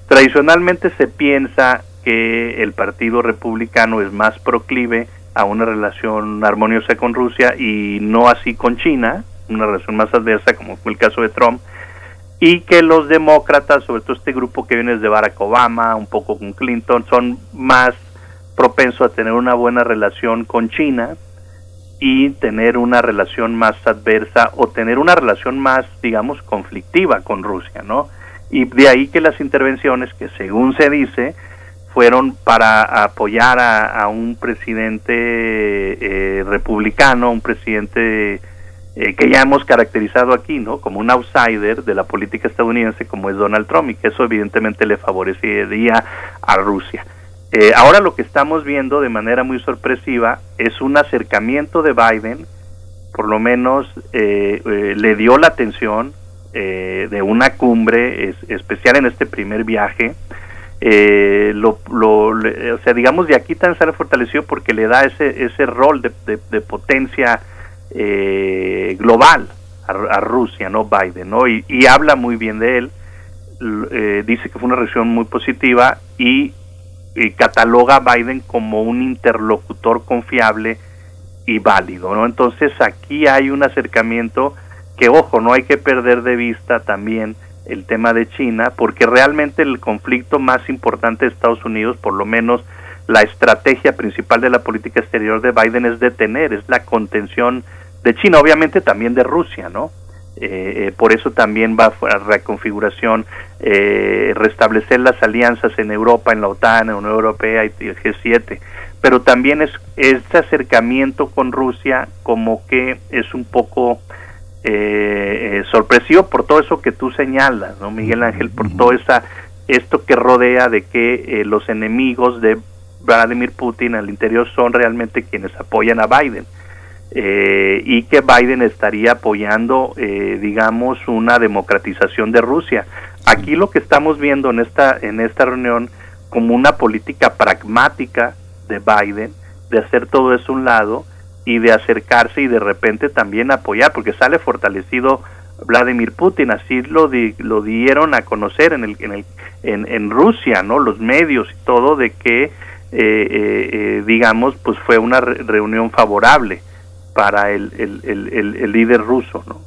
Tradicionalmente se piensa que el Partido Republicano es más proclive a una relación armoniosa con Rusia y no así con China, una relación más adversa como fue el caso de Trump, y que los demócratas, sobre todo este grupo que viene desde Barack Obama, un poco con Clinton, son más propensos a tener una buena relación con China y tener una relación más adversa o tener una relación más, digamos, conflictiva con Rusia, ¿no? Y de ahí que las intervenciones, que según se dice, fueron para apoyar a, un presidente eh, republicano, un presidente eh, que ya hemos caracterizado aquí, ¿no? Como un outsider de la política estadounidense, como es Donald Trump, y que eso evidentemente le favorecería a Rusia. Eh, ahora lo que estamos viendo de manera muy sorpresiva es un acercamiento de Biden por lo menos eh, eh, le dio la atención eh, de una cumbre es- especial en este primer viaje. Eh, lo, lo- le- o sea, digamos, de aquí tan sale fortalecido porque le da ese, ese rol de, de- de potencia eh, global a, Rusia, ¿no? Biden, ¿no? Y, habla muy bien de él, eh, dice que fue una reacción muy positiva y, y cataloga a Biden como un interlocutor confiable y válido, ¿no? Entonces aquí hay un acercamiento que, ojo, no hay que perder de vista también el tema de China, porque realmente el conflicto más importante de Estados Unidos, por lo menos la estrategia principal de la política exterior de Biden es detener, es la contención de China, obviamente también de Rusia, ¿no? Eh, eh, por eso también va a reconfiguración, eh, restablecer las alianzas en Europa, en la OTAN, en la Unión Europea y el G7, pero también es este acercamiento con Rusia como que es un poco eh, eh, sorpresivo por todo eso que tú señalas, ¿no, Miguel Ángel? Por todo esa esto que rodea de que los enemigos de Vladimir Putin al interior son realmente quienes apoyan a Biden eh, y que Biden estaría apoyando, eh, digamos, una democratización de Rusia. Aquí lo que estamos viendo en esta en esta reunión como una política pragmática de Biden de hacer todo eso a un lado y de acercarse y de repente también apoyar, porque sale fortalecido Vladimir Putin, así lo di- lo dieron a conocer en el, en, el, en, Rusia, ¿no? Los medios y todo de que, digamos, pues fue una re- reunión favorable para el, el, el, el- líder ruso, ¿no?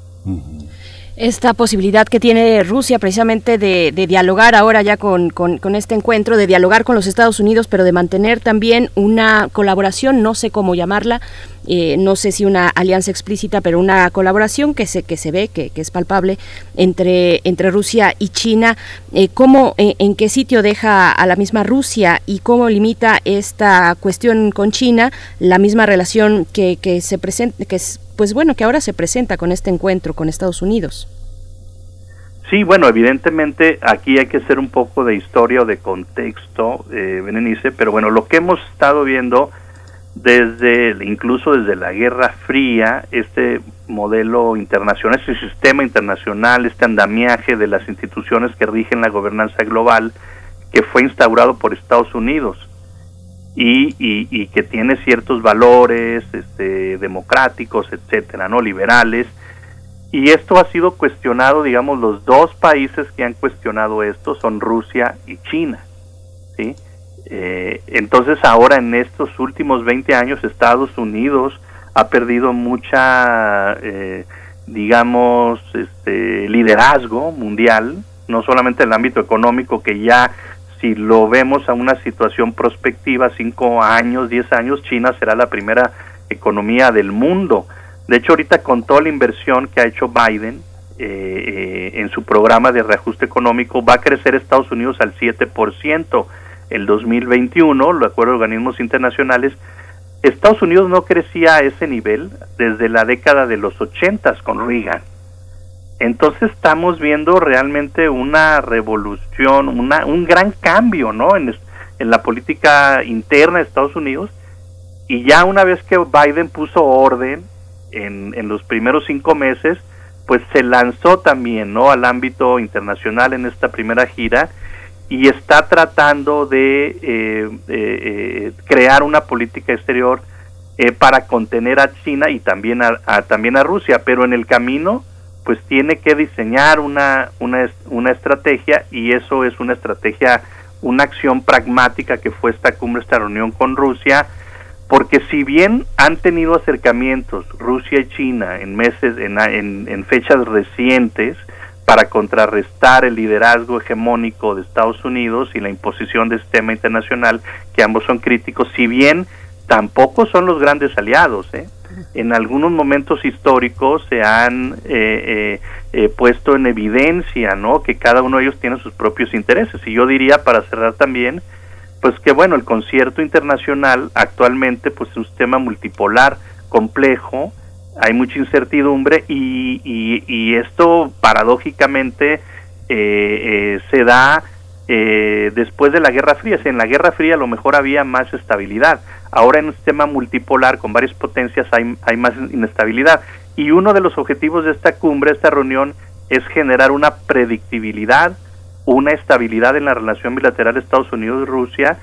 esta posibilidad que tiene Rusia precisamente de, dialogar ahora ya con- con este encuentro, de dialogar con los Estados Unidos, pero de mantener también una colaboración, no sé cómo llamarla, eh, no sé si una alianza explícita, pero una colaboración que se, que se ve, que, es palpable entre, Rusia y China. Eh, ¿cómo, eh, ¿En qué sitio deja a la misma Rusia y cómo limita esta cuestión con China la misma relación que, que se presenta, que es, pues bueno, que ahora se presenta con este encuentro con Estados Unidos? Sí, bueno, evidentemente aquí hay que hacer un poco de historia o de contexto, eh, Berenice, pero bueno, lo que hemos estado viendo desde, incluso desde la Guerra Fría, este modelo internacional, este sistema internacional, este andamiaje de las instituciones que rigen la gobernanza global, que fue instaurado por Estados Unidos y, y, que tiene ciertos valores este, democráticos, etcétera, no liberales, y esto ha sido cuestionado, digamos, los dos países que han cuestionado esto son Rusia y China, ¿sí? Eh, entonces ahora en estos últimos 20 años Estados Unidos ha perdido mucha, eh, digamos, este, liderazgo mundial, no solamente en el ámbito económico, que ya si lo vemos a una situación prospectiva, 5 años, 10 años, China será la primera economía del mundo. De hecho, ahorita con toda la inversión que ha hecho Biden eh, eh, en su programa de reajuste económico, va a crecer Estados Unidos al 7% el 2021, de acuerdo a organismos internacionales. Estados Unidos no crecía a ese nivel desde la década de los 80 con Reagan. Entonces estamos viendo realmente una revolución, una, un gran cambio ¿no? en, en la política interna de Estados Unidos. Y ya una vez que Biden puso orden en, en los primeros cinco meses, pues se lanzó también ¿no? al ámbito internacional en esta primera gira y está tratando de eh, eh, eh, crear una política exterior eh, para contener a China y también a, a- también a Rusia, pero en el camino pues tiene que diseñar una, una, una estrategia y eso es una estrategia, una acción pragmática que fue esta cumbre, esta reunión con Rusia, porque si bien han tenido acercamientos Rusia y China en meses, en, en, en fechas recientes, para contrarrestar el liderazgo hegemónico de Estados Unidos y la imposición de sistema internacional, que ambos son críticos, si bien tampoco son los grandes aliados. ¿eh? En algunos momentos históricos se han eh, eh, eh, puesto en evidencia ¿no? que cada uno de ellos tiene sus propios intereses. Y yo diría, para cerrar también, pues que bueno, el concierto internacional actualmente pues es un sistema multipolar complejo, hay mucha incertidumbre y, y, esto paradójicamente eh, eh, se da eh, después de la Guerra Fría. en la Guerra Fría a lo mejor había más estabilidad. Ahora en un sistema multipolar con varias potencias hay, hay más inestabilidad. Y uno de los objetivos de esta cumbre, esta reunión, es generar una predictibilidad, una estabilidad en la relación bilateral Estados Unidos-Rusia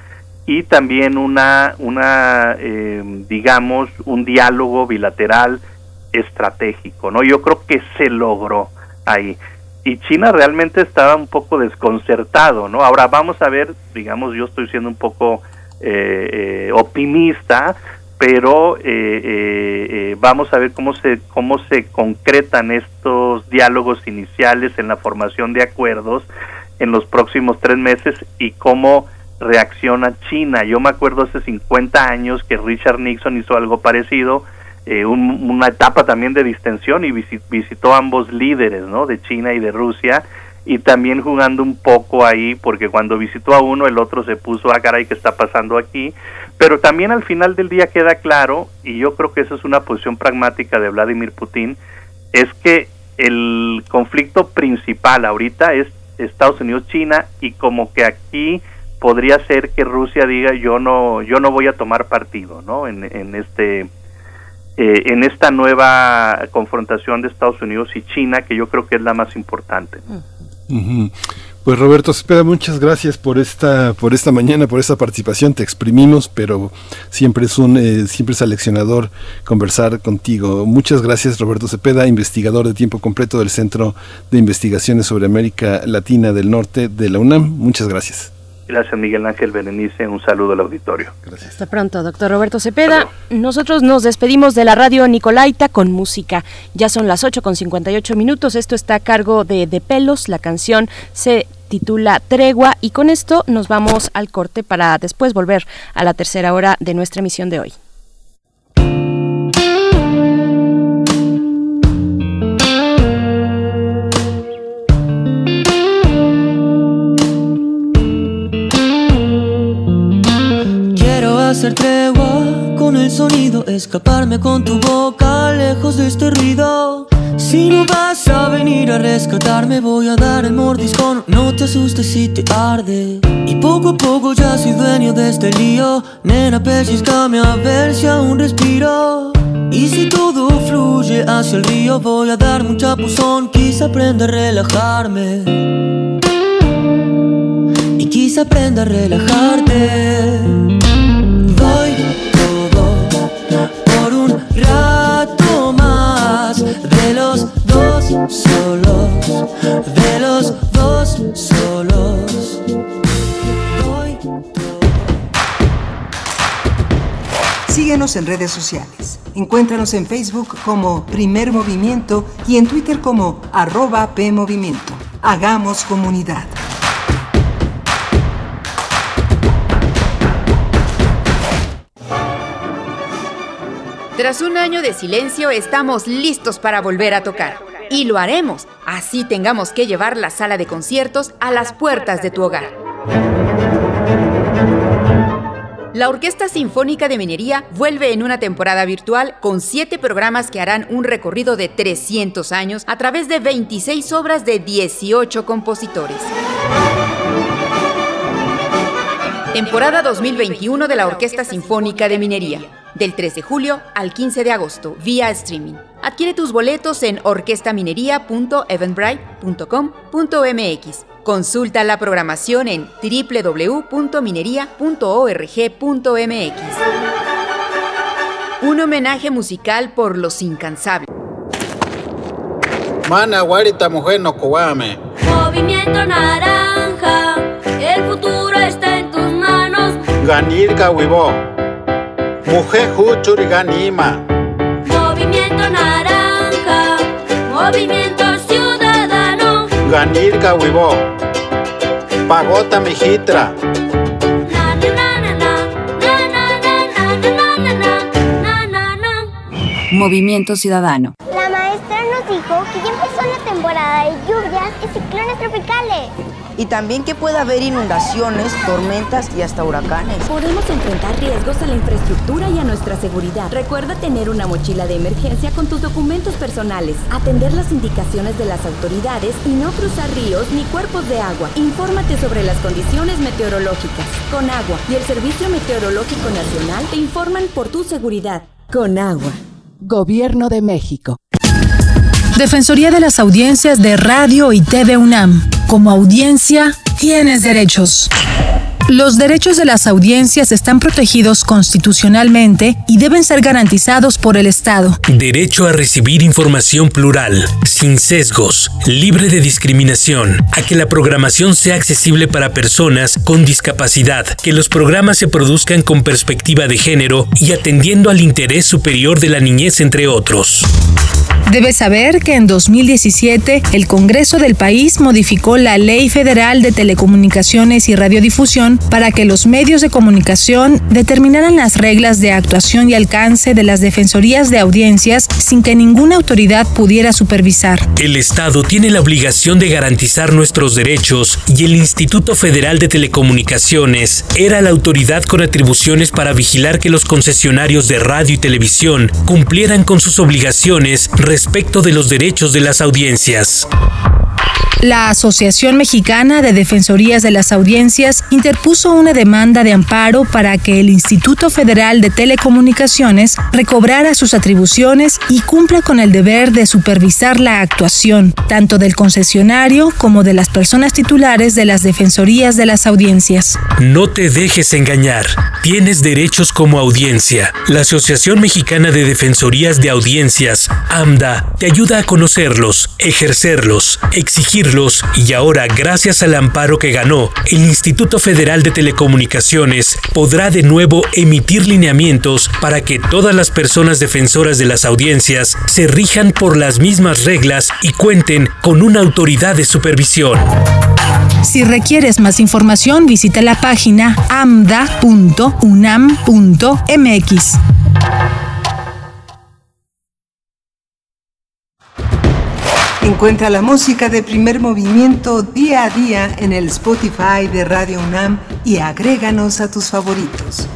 y también una, una eh, digamos, un diálogo bilateral estratégico, ¿no? Yo creo que se logró ahí. Y China realmente estaba un poco desconcertado, ¿no? Ahora vamos a ver, digamos, yo estoy siendo un poco eh, eh, optimista, pero eh, vamos a ver cómo se cómo se concretan estos diálogos iniciales en la formación de acuerdos en los próximos tres meses y cómo reacciona China. Yo me acuerdo hace 50 años que Richard Nixon hizo algo parecido eh, una etapa también de distensión y visitó ambos líderes, ¿no? De China y de Rusia y también jugando un poco ahí porque cuando visitó a uno el otro se puso a ah, caray qué está pasando aquí pero también al final del día queda claro y yo creo que esa es una posición pragmática de Vladimir Putin es que el conflicto principal ahorita es Estados Unidos China y como que aquí podría ser que Rusia diga yo no yo no voy a tomar partido no en este eh, en esta nueva confrontación de Estados Unidos y China, que yo creo que es la más importante. Pues Roberto Cepeda, muchas gracias por esta por esta mañana, por esta participación. Te exprimimos, pero siempre es un eh, siempre es aleccionador conversar contigo. Muchas gracias Roberto Cepeda, investigador de tiempo completo del Centro de Investigaciones sobre América Latina del Norte de la UNAM. Muchas gracias. Gracias, Miguel Ángel Berenice. Un saludo al auditorio. Gracias. Hasta pronto, doctor Roberto Cepeda. Nosotros nos despedimos de la radio Nicolaita con música. Ya son las 8 con 58 minutos. Esto está a cargo de De Pelos. La canción se titula Tregua y con esto nos vamos al corte para después volver a la tercera hora de nuestra emisión de hoy. Hacer tregua con el sonido, escaparme con tu boca lejos de este ruido. Si no vas a venir a rescatarme, voy a dar el mordiscón. No te asustes si te arde. Y poco a poco ya soy dueño de este lío. Nena, pellizcame a ver si aún respiro. Y si todo fluye hacia el río, voy a dar mucha puzón. Quizá aprenda a relajarme. Y quizá aprenda a relajarte. Rato más de los dos solos, de los dos solos. Síguenos en redes sociales. Encuéntranos en Facebook como Primer Movimiento y en Twitter como arroba PMovimiento. Hagamos comunidad. Tras un año de silencio estamos listos para volver a tocar. Y lo haremos, así tengamos que llevar la sala de conciertos a las puertas de tu hogar. La Orquesta Sinfónica de Minería vuelve en una temporada virtual con siete programas que harán un recorrido de 300 años a través de 26 obras de 18 compositores. Temporada 2021 de la Orquesta Sinfónica de Minería del 3 de julio al 15 de agosto, vía streaming. Adquiere tus boletos en orquestaminería.eventbrite.com.mx. Consulta la programación en www.minería.org.mx. Un homenaje musical por los incansables. Mana guarita mujer no Movimiento naranja, manos. Ganirka Wibo. Mujer Ganima. Movimiento Naranja, Movimiento Ciudadano. Ganirka Huivo. Pagota Mijitra. Movimiento Ciudadano. La maestra nos dijo que ya empezó la temporada de lluvias y ciclones tropicales y también que pueda haber inundaciones, tormentas y hasta huracanes. Podemos enfrentar riesgos a la infraestructura y a nuestra seguridad. Recuerda tener una mochila de emergencia con tus documentos personales, atender las indicaciones de las autoridades y no cruzar ríos ni cuerpos de agua. Infórmate sobre las condiciones meteorológicas. Con agua y el Servicio Meteorológico Nacional te informan por tu seguridad. Con agua. Gobierno de México. Defensoría de las Audiencias de Radio y TV UNAM. Como audiencia, tienes derechos. Los derechos de las audiencias están protegidos constitucionalmente y deben ser garantizados por el Estado. Derecho a recibir información plural, sin sesgos, libre de discriminación, a que la programación sea accesible para personas con discapacidad, que los programas se produzcan con perspectiva de género y atendiendo al interés superior de la niñez, entre otros. Debes saber que en 2017 el Congreso del país modificó la Ley Federal de Telecomunicaciones y Radiodifusión para que los medios de comunicación determinaran las reglas de actuación y alcance de las defensorías de audiencias sin que ninguna autoridad pudiera supervisar. El Estado tiene la obligación de garantizar nuestros derechos y el Instituto Federal de Telecomunicaciones era la autoridad con atribuciones para vigilar que los concesionarios de radio y televisión cumplieran con sus obligaciones respecto de los derechos de las audiencias. La Asociación Mexicana de Defensorías de las Audiencias interpuso una demanda de amparo para que el Instituto Federal de Telecomunicaciones recobrara sus atribuciones y cumpla con el deber de supervisar la actuación, tanto del concesionario como de las personas titulares de las Defensorías de las Audiencias. No te dejes engañar. Tienes derechos como audiencia. La Asociación Mexicana de Defensorías de Audiencias, AMDA, te ayuda a conocerlos, ejercerlos, exigirlos y ahora, gracias al amparo que ganó, el Instituto Federal de Telecomunicaciones podrá de nuevo emitir lineamientos para que todas las personas defensoras de las audiencias se rijan por las mismas reglas y cuenten con una autoridad de supervisión. Si requieres más información, visita la página amda.unam.mx. Encuentra la música de primer movimiento día a día en el Spotify de Radio UNAM y agréganos a tus favoritos.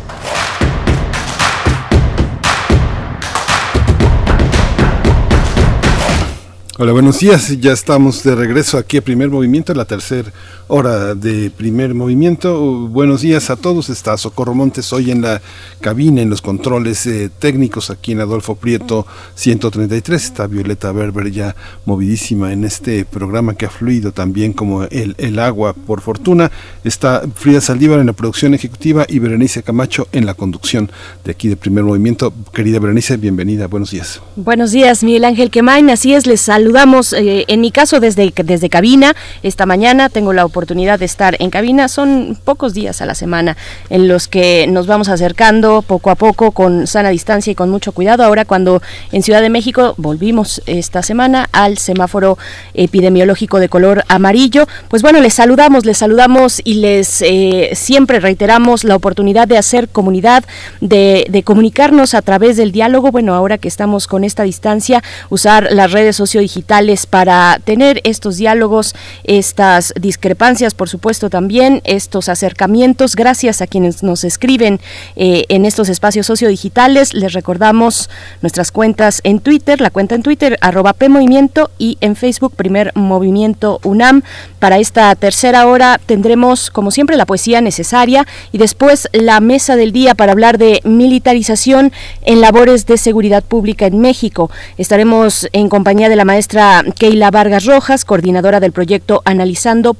Hola, buenos días. Ya estamos de regreso aquí a Primer Movimiento, la tercera hora de Primer Movimiento. Buenos días a todos. Está Socorro Montes hoy en la cabina, en los controles eh, técnicos aquí en Adolfo Prieto 133. Está Violeta Berber ya movidísima en este programa que ha fluido también como el, el agua, por fortuna. Está Frida Saldívar en la producción ejecutiva y Berenice Camacho en la conducción de aquí de Primer Movimiento. Querida Berenice, bienvenida. Buenos días. Buenos días, Miguel Ángel Quemain. Así es, les saludamos, eh, en mi caso, desde, desde cabina. Esta mañana tengo la oportunidad de estar en cabina. Son pocos días a la semana en los que nos vamos acercando poco a poco con sana distancia y con mucho cuidado. Ahora cuando en Ciudad de México volvimos esta semana al semáforo epidemiológico de color amarillo, pues bueno, les saludamos, les saludamos y les eh, siempre reiteramos la oportunidad de hacer comunidad, de, comunicarnos a través del diálogo. Bueno, ahora que estamos con esta distancia, usar las redes sociodigitales digitales para tener estos diálogos, estas discrepancias, por supuesto también, estos acercamientos. Gracias a quienes nos escriben eh, en estos espacios sociodigitales. Les recordamos nuestras cuentas en Twitter, la cuenta en Twitter, arroba PMovimiento y en Facebook, Primer Movimiento UNAM. Para esta tercera hora tendremos, como siempre, la poesía necesaria y después la mesa del día para hablar de militarización en labores de seguridad pública en México. Estaremos en compañía de la maestra Keila Vargas Rojas, coordinadora del proyecto Analizando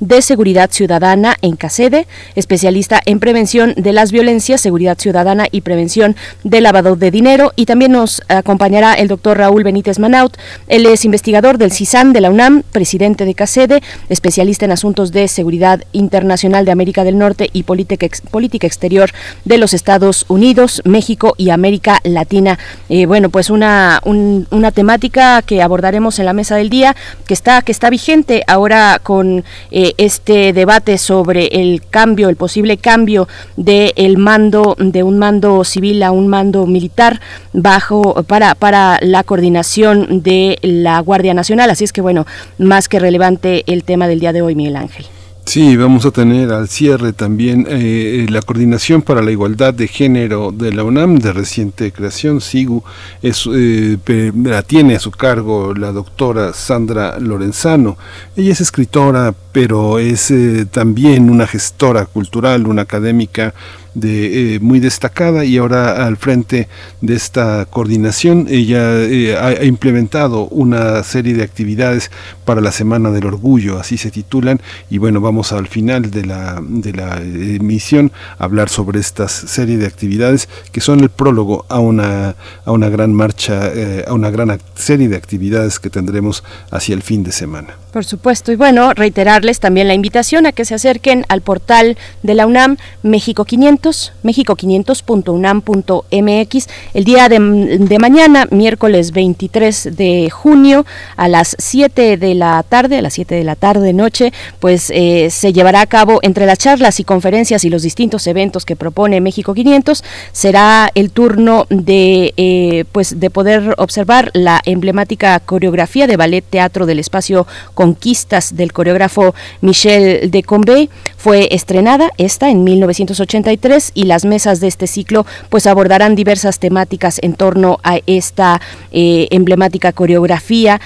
De Seguridad Ciudadana en CACEDE, especialista en prevención de las violencias, seguridad ciudadana y prevención del lavado de dinero. Y también nos acompañará el doctor Raúl Benítez Manaut. Él es investigador del CISAN de la UNAM, presidente de CACEDE, especialista en asuntos de seguridad internacional de América del Norte y política, exterior de los Estados Unidos, México y América Latina. Eh, bueno, pues una, una temática que abordaremos en la mesa del día, que está, que está vigente ahora con eh, este debate sobre el cambio, el posible cambio de el mando, de un mando civil a un mando militar bajo para, para la coordinación de la Guardia Nacional. Así es que bueno, más que relevante el tema del día de hoy, Miguel Ángel. Sí, vamos a tener al cierre también eh, la Coordinación para la Igualdad de Género de la UNAM, de reciente creación, SIGU, es, eh, la tiene a su cargo la doctora Sandra Lorenzano. Ella es escritora, pero es eh, también una gestora cultural, una académica de, eh, muy destacada y ahora al frente de esta coordinación ella eh, ha, implementado una serie de actividades para la Semana del Orgullo, así se titulan, y bueno, vamos al final de la, de la emisión a hablar sobre esta serie de actividades que son el prólogo a una, a una gran marcha, eh, a una gran serie de actividades que tendremos hacia el fin de semana. Por supuesto, y bueno, reiterarles también la invitación a que se acerquen al portal de la UNAM México 500, mexico500.unam.mx, el día de, de, mañana, miércoles 23 de junio, a las 7 de la tarde, a las 7 de la tarde, noche, pues eh, se llevará a cabo entre las charlas y conferencias y los distintos eventos que propone México 500, será el turno de, eh, pues, de poder observar la emblemática coreografía de ballet teatro del espacio Conquistas del coreógrafo Michel de Combey. Fue estrenada esta en 1983 y las mesas de este ciclo pues abordarán diversas temáticas en torno a esta eh, emblemática coreografía.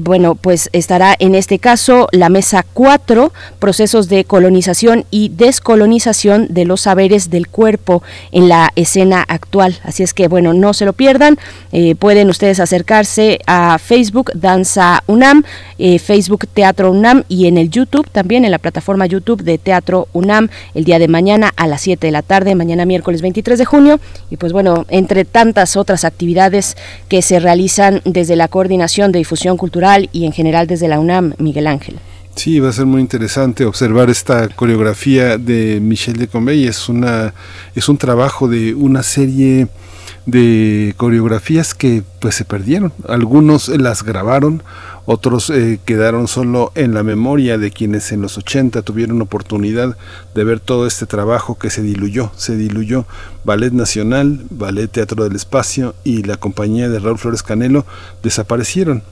Bueno, pues estará en este caso la mesa 4, procesos de colonización y descolonización de los saberes del cuerpo en la escena actual. Así es que bueno, no se lo pierdan. Eh, pueden ustedes acercarse a Facebook Danza UNAM. Eh, Facebook Teatro UNAM y en el YouTube también, en la plataforma YouTube de Teatro UNAM, el día de mañana a las 7 de la tarde, mañana miércoles 23 de junio. Y pues bueno, entre tantas otras actividades que se realizan desde la Coordinación de Difusión Cultural y en general desde la UNAM, Miguel Ángel. Sí, va a ser muy interesante observar esta coreografía de Michel de Combey. Es una es un trabajo de una serie de coreografías que pues se perdieron. Algunos las grabaron, otros eh, quedaron solo en la memoria de quienes en los 80 tuvieron oportunidad de ver todo este trabajo que se diluyó, se diluyó Ballet Nacional, Ballet Teatro del Espacio y la compañía de Raúl Flores Canelo desaparecieron,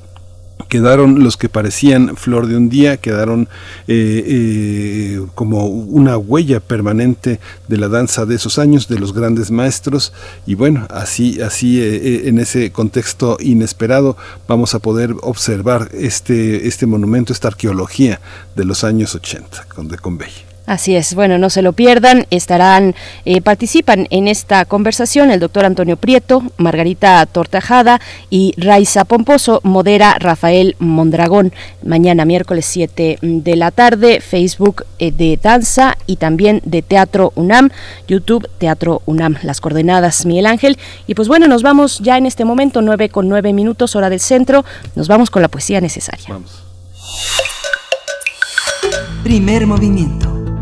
quedaron los que parecían flor de un día, quedaron eh, eh, como una huella permanente de la danza de esos años, de los grandes maestros, y bueno, así, así eh, en ese contexto inesperado vamos a poder observar este, este monumento, esta arqueología de los años 80 con de Convey. Así es, bueno, no se lo pierdan, estarán, eh, participan en esta conversación el doctor Antonio Prieto, Margarita Tortajada y Raiza Pomposo, modera Rafael Mondragón, mañana miércoles 7 de la tarde, Facebook eh, de Danza y también de Teatro UNAM, YouTube Teatro UNAM, las coordenadas Miguel Ángel. Y pues bueno, nos vamos ya en este momento, 9 con 9 minutos, hora del centro, nos vamos con la poesía necesaria. Vamos. Primer movimiento.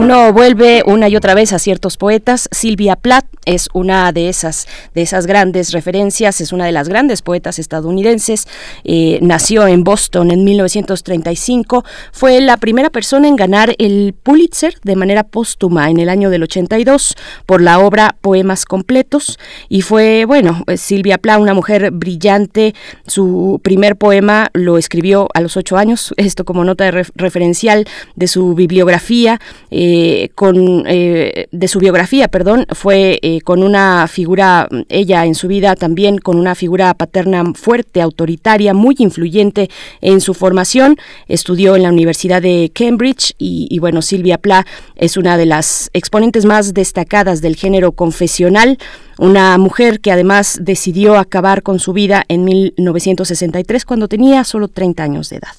Uno vuelve una y otra vez a ciertos poetas. Silvia Plath es una de esas, de esas grandes referencias, es una de las grandes poetas estadounidenses. Eh, nació en Boston en 1935. Fue la primera persona en ganar el Pulitzer de manera póstuma en el año del 82 por la obra Poemas Completos. Y fue, bueno, pues, Silvia Plath, una mujer brillante. Su primer poema lo escribió a los ocho años, esto como nota de referencial de su bibliografía. Eh, con, eh, de su biografía, perdón, fue eh, con una figura, ella en su vida también con una figura paterna fuerte, autoritaria, muy influyente en su formación. Estudió en la Universidad de Cambridge y, y bueno, Silvia Pla es una de las exponentes más destacadas del género confesional una mujer que además decidió acabar con su vida en 1963 cuando tenía solo 30 años de edad.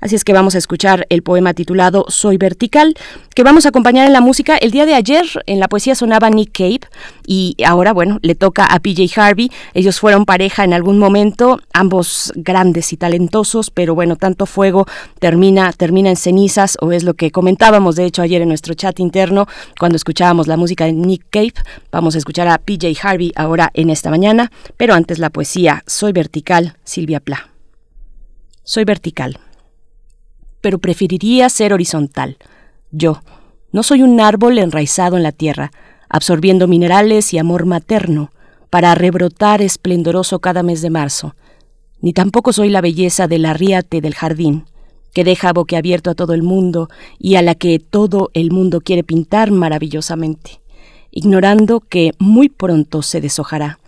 Así es que vamos a escuchar el poema titulado Soy vertical, que vamos a acompañar en la música. El día de ayer en la poesía sonaba Nick Cave y ahora, bueno, le toca a PJ Harvey. Ellos fueron pareja en algún momento, ambos grandes y talentosos, pero bueno, tanto fuego termina, termina en cenizas, o es lo que comentábamos de hecho ayer en nuestro chat interno cuando escuchábamos la música de Nick Cave. Vamos a escuchar a PJ Harvey ahora en esta mañana, pero antes la poesía Soy vertical, Silvia Pla. Soy vertical pero preferiría ser horizontal. Yo, no soy un árbol enraizado en la tierra, absorbiendo minerales y amor materno para rebrotar esplendoroso cada mes de marzo, ni tampoco soy la belleza del arriate del jardín, que deja boquiabierto a todo el mundo y a la que todo el mundo quiere pintar maravillosamente, ignorando que muy pronto se deshojará.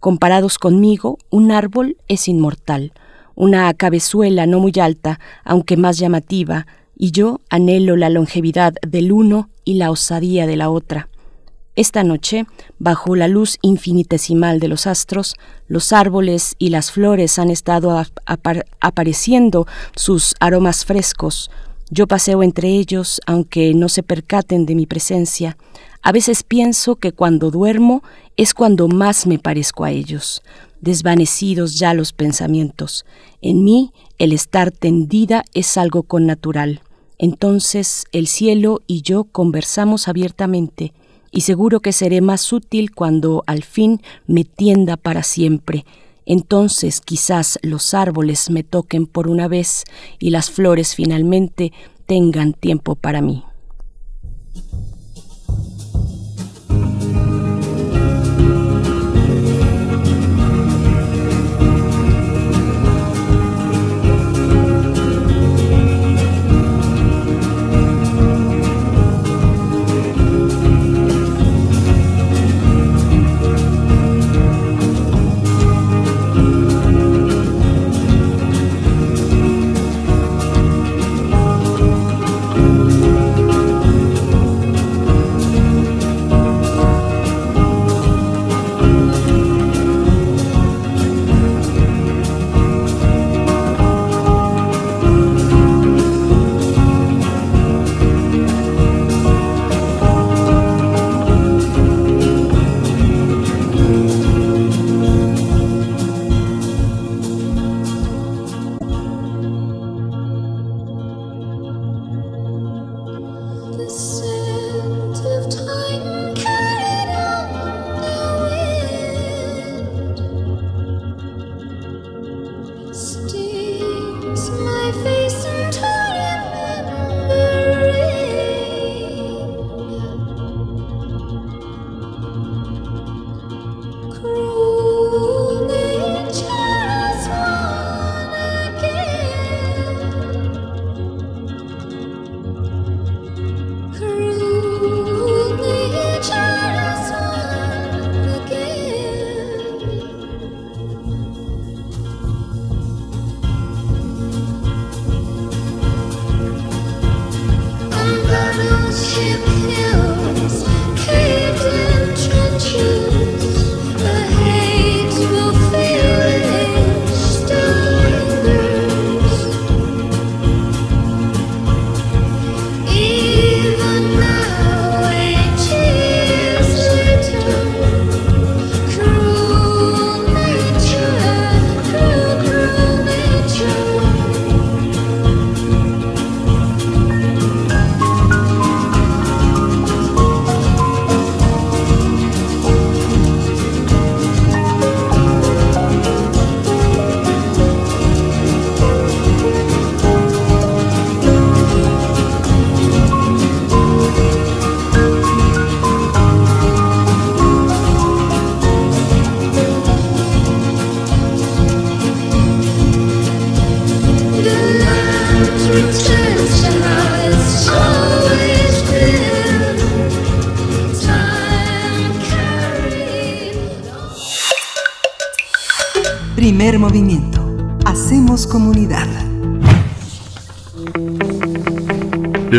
Comparados conmigo, un árbol es inmortal, una cabezuela no muy alta, aunque más llamativa, y yo anhelo la longevidad del uno y la osadía de la otra. Esta noche, bajo la luz infinitesimal de los astros, los árboles y las flores han estado apareciendo sus aromas frescos. Yo paseo entre ellos, aunque no se percaten de mi presencia. A veces pienso que cuando duermo es cuando más me parezco a ellos desvanecidos ya los pensamientos. En mí el estar tendida es algo con natural. Entonces el cielo y yo conversamos abiertamente, y seguro que seré más útil cuando al fin me tienda para siempre. Entonces quizás los árboles me toquen por una vez y las flores finalmente tengan tiempo para mí.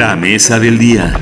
La mesa del día.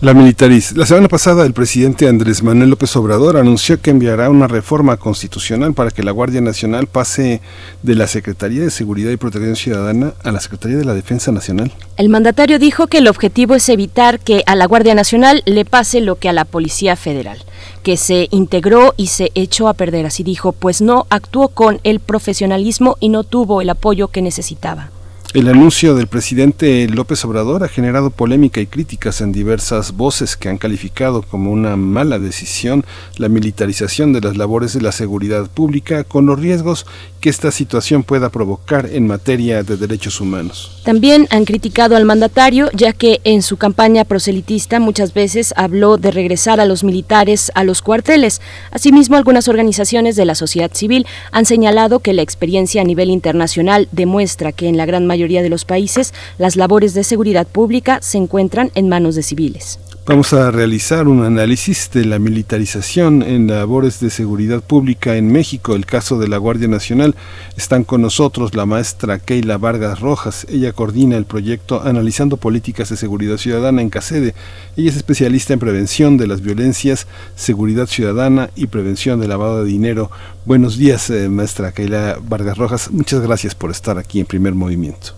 La militariz. La semana pasada el presidente Andrés Manuel López Obrador anunció que enviará una reforma constitucional para que la Guardia Nacional pase de la Secretaría de Seguridad y Protección Ciudadana a la Secretaría de la Defensa Nacional. El mandatario dijo que el objetivo es evitar que a la Guardia Nacional le pase lo que a la Policía Federal, que se integró y se echó a perder, así dijo, pues no actuó con el profesionalismo y no tuvo el apoyo que necesitaba. El anuncio del presidente López Obrador ha generado polémica y críticas en diversas voces que han calificado como una mala decisión la militarización de las labores de la seguridad pública con los riesgos que esta situación pueda provocar en materia de derechos humanos. También han criticado al mandatario ya que en su campaña proselitista muchas veces habló de regresar a los militares a los cuarteles. Asimismo, algunas organizaciones de la sociedad civil han señalado que la experiencia a nivel internacional demuestra que en la gran mayoría de los países las labores de seguridad pública se encuentran en manos de civiles. Vamos a realizar un análisis de la militarización en labores de seguridad pública en México, el caso de la Guardia Nacional. Están con nosotros la maestra Keila Vargas Rojas. Ella coordina el proyecto Analizando Políticas de Seguridad Ciudadana en CACEDE. Ella es especialista en prevención de las violencias, seguridad ciudadana y prevención del lavado de dinero. Buenos días, eh, maestra Keila Vargas Rojas. Muchas gracias por estar aquí en Primer Movimiento.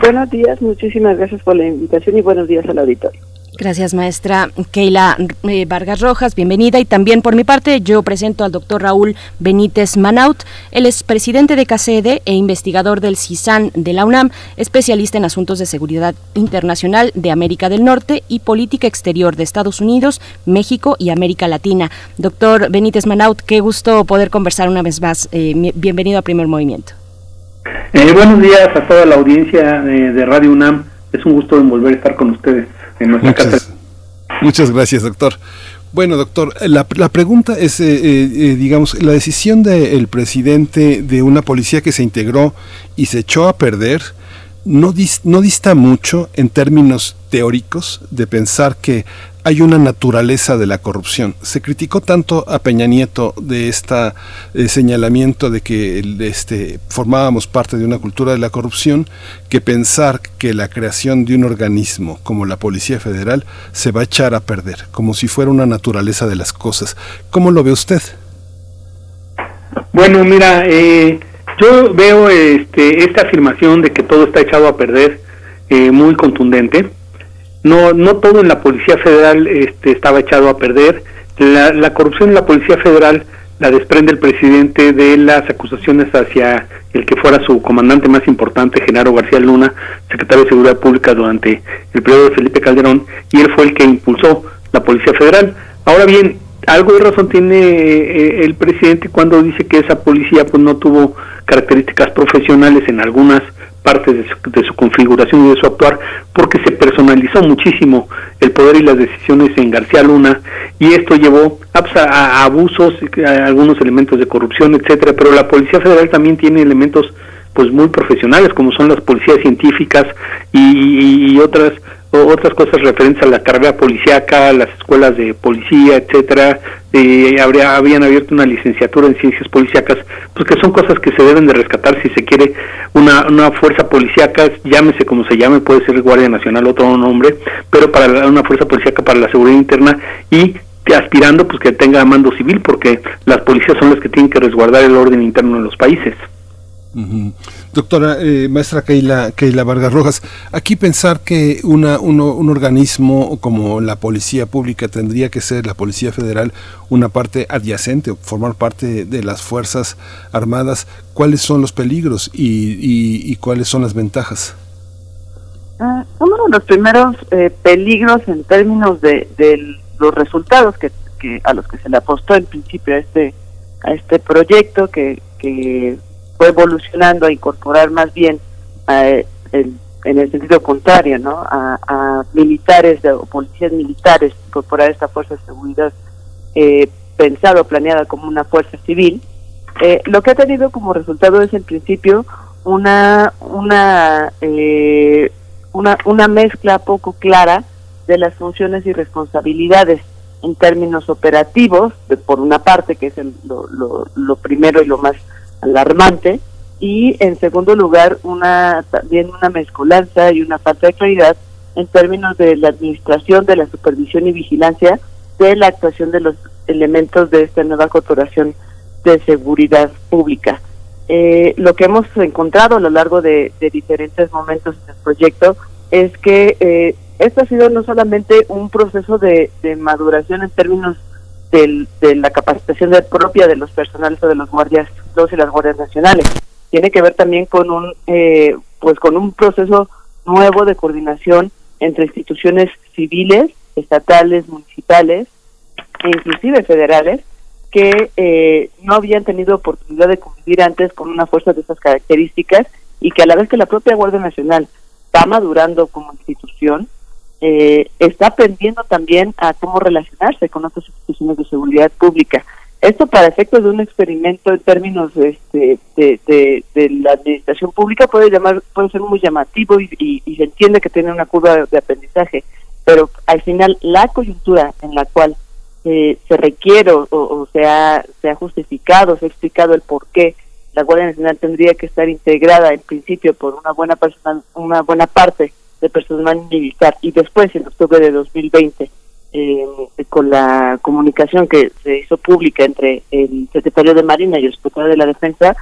Buenos días, muchísimas gracias por la invitación y buenos días al auditorio. Gracias, maestra Keila eh, Vargas Rojas, bienvenida. Y también por mi parte, yo presento al doctor Raúl Benítez Manaut. Él es presidente de CACEDE e investigador del CISAN de la UNAM, especialista en asuntos de seguridad internacional de América del Norte y política exterior de Estados Unidos, México y América Latina. Doctor Benítez Manaut, qué gusto poder conversar una vez más. Eh, bienvenido a Primer Movimiento. Eh, buenos días a toda la audiencia de, de Radio UNAM. Es un gusto volver a estar con ustedes en nuestra muchas, casa. Muchas gracias, doctor. Bueno, doctor, la, la pregunta es, eh, eh, digamos, la decisión del presidente de una policía que se integró y se echó a perder, no, dis, no dista mucho en términos teóricos de pensar que hay una naturaleza de la corrupción. Se criticó tanto a Peña Nieto de este señalamiento de que este, formábamos parte de una cultura de la corrupción que pensar que la creación de un organismo como la Policía Federal se va a echar a perder, como si fuera una naturaleza de las cosas. ¿Cómo lo ve usted? Bueno, mira, eh, yo veo este, esta afirmación de que todo está echado a perder eh, muy contundente. No, no todo en la Policía Federal este, estaba echado a perder. La, la corrupción en la Policía Federal la desprende el presidente de las acusaciones hacia el que fuera su comandante más importante, Genaro García Luna, secretario de Seguridad Pública durante el periodo de Felipe Calderón, y él fue el que impulsó la Policía Federal. Ahora bien, algo de razón tiene eh, el presidente cuando dice que esa policía pues no tuvo características profesionales en algunas partes de su, de su, configuración y de su actuar, porque se personalizó muchísimo el poder y las decisiones en García Luna, y esto llevó a, a abusos, a algunos elementos de corrupción, etcétera, pero la Policía Federal también tiene elementos pues muy profesionales, como son las policías científicas y otras otras cosas referentes a la carrera policíaca, las escuelas de policía, etcétera, eh, habría, habían abierto una licenciatura en ciencias policíacas, pues que son cosas que se deben de rescatar si se quiere una, fuerza policíaca, llámese como se llame, puede ser Guardia Nacional, otro nombre, pero para la, una fuerza policíaca para la seguridad interna y aspirando pues que tenga mando civil, porque las policías son las que tienen que resguardar el orden interno en los países. Doctora, eh, maestra Keila, Keila Vargas Rojas, aquí pensar que una, uno, un organismo como la Policía Pública tendría que ser la Policía Federal una parte adyacente formar parte de las Fuerzas Armadas, ¿cuáles son los peligros y, y, cuáles son las ventajas? Uh, uno de los primeros eh, peligros en términos de, de los resultados que, que, a los que se le apostó en principio a este, a este proyecto que, que fue evolucionando a incorporar más bien eh, en el sentido contrario, ¿no? A, a militares de, o policías militares, incorporar esta fuerza de seguridad eh, pensado, planeada como una fuerza civil. Eh, lo que ha tenido como resultado es en principio una una eh, una, una mezcla poco clara de las funciones y responsabilidades en términos operativos, de, por una parte, que es el, lo, lo, lo primero y lo más alarmante y en segundo lugar una también una mezcolanza y una falta de claridad en términos de la administración, de la supervisión y vigilancia de la actuación de los elementos de esta nueva corporación de seguridad pública. Eh, lo que hemos encontrado a lo largo de, diferentes momentos del proyecto es que eh, esto ha sido no solamente un proceso de, de maduración en términos del- de la capacitación propia de los personales o de los guardias, los y las guardias nacionales, tiene que ver también con un, eh, pues con un proceso nuevo de coordinación entre instituciones civiles, estatales, municipales e inclusive federales que eh, no habían tenido oportunidad de convivir antes con una fuerza de estas características y que a la vez que la propia Guardia Nacional va madurando como institución, eh, está aprendiendo también a cómo relacionarse con otras instituciones de seguridad pública. Esto para efectos de un experimento en términos este, de, de, de la administración pública puede llamar puede ser muy llamativo y se entiende que tiene una curva de aprendizaje, pero al final la coyuntura en la cual eh, se requiere o, o se, ha, se ha justificado, se ha explicado el por qué la Guardia Nacional tendría que estar integrada en principio por una buena persona, una buena parte de personal militar y después en octubre de 2020 eh, con la comunicación que se hizo pública entre el secretario de Marina y el secretario de la Defensa,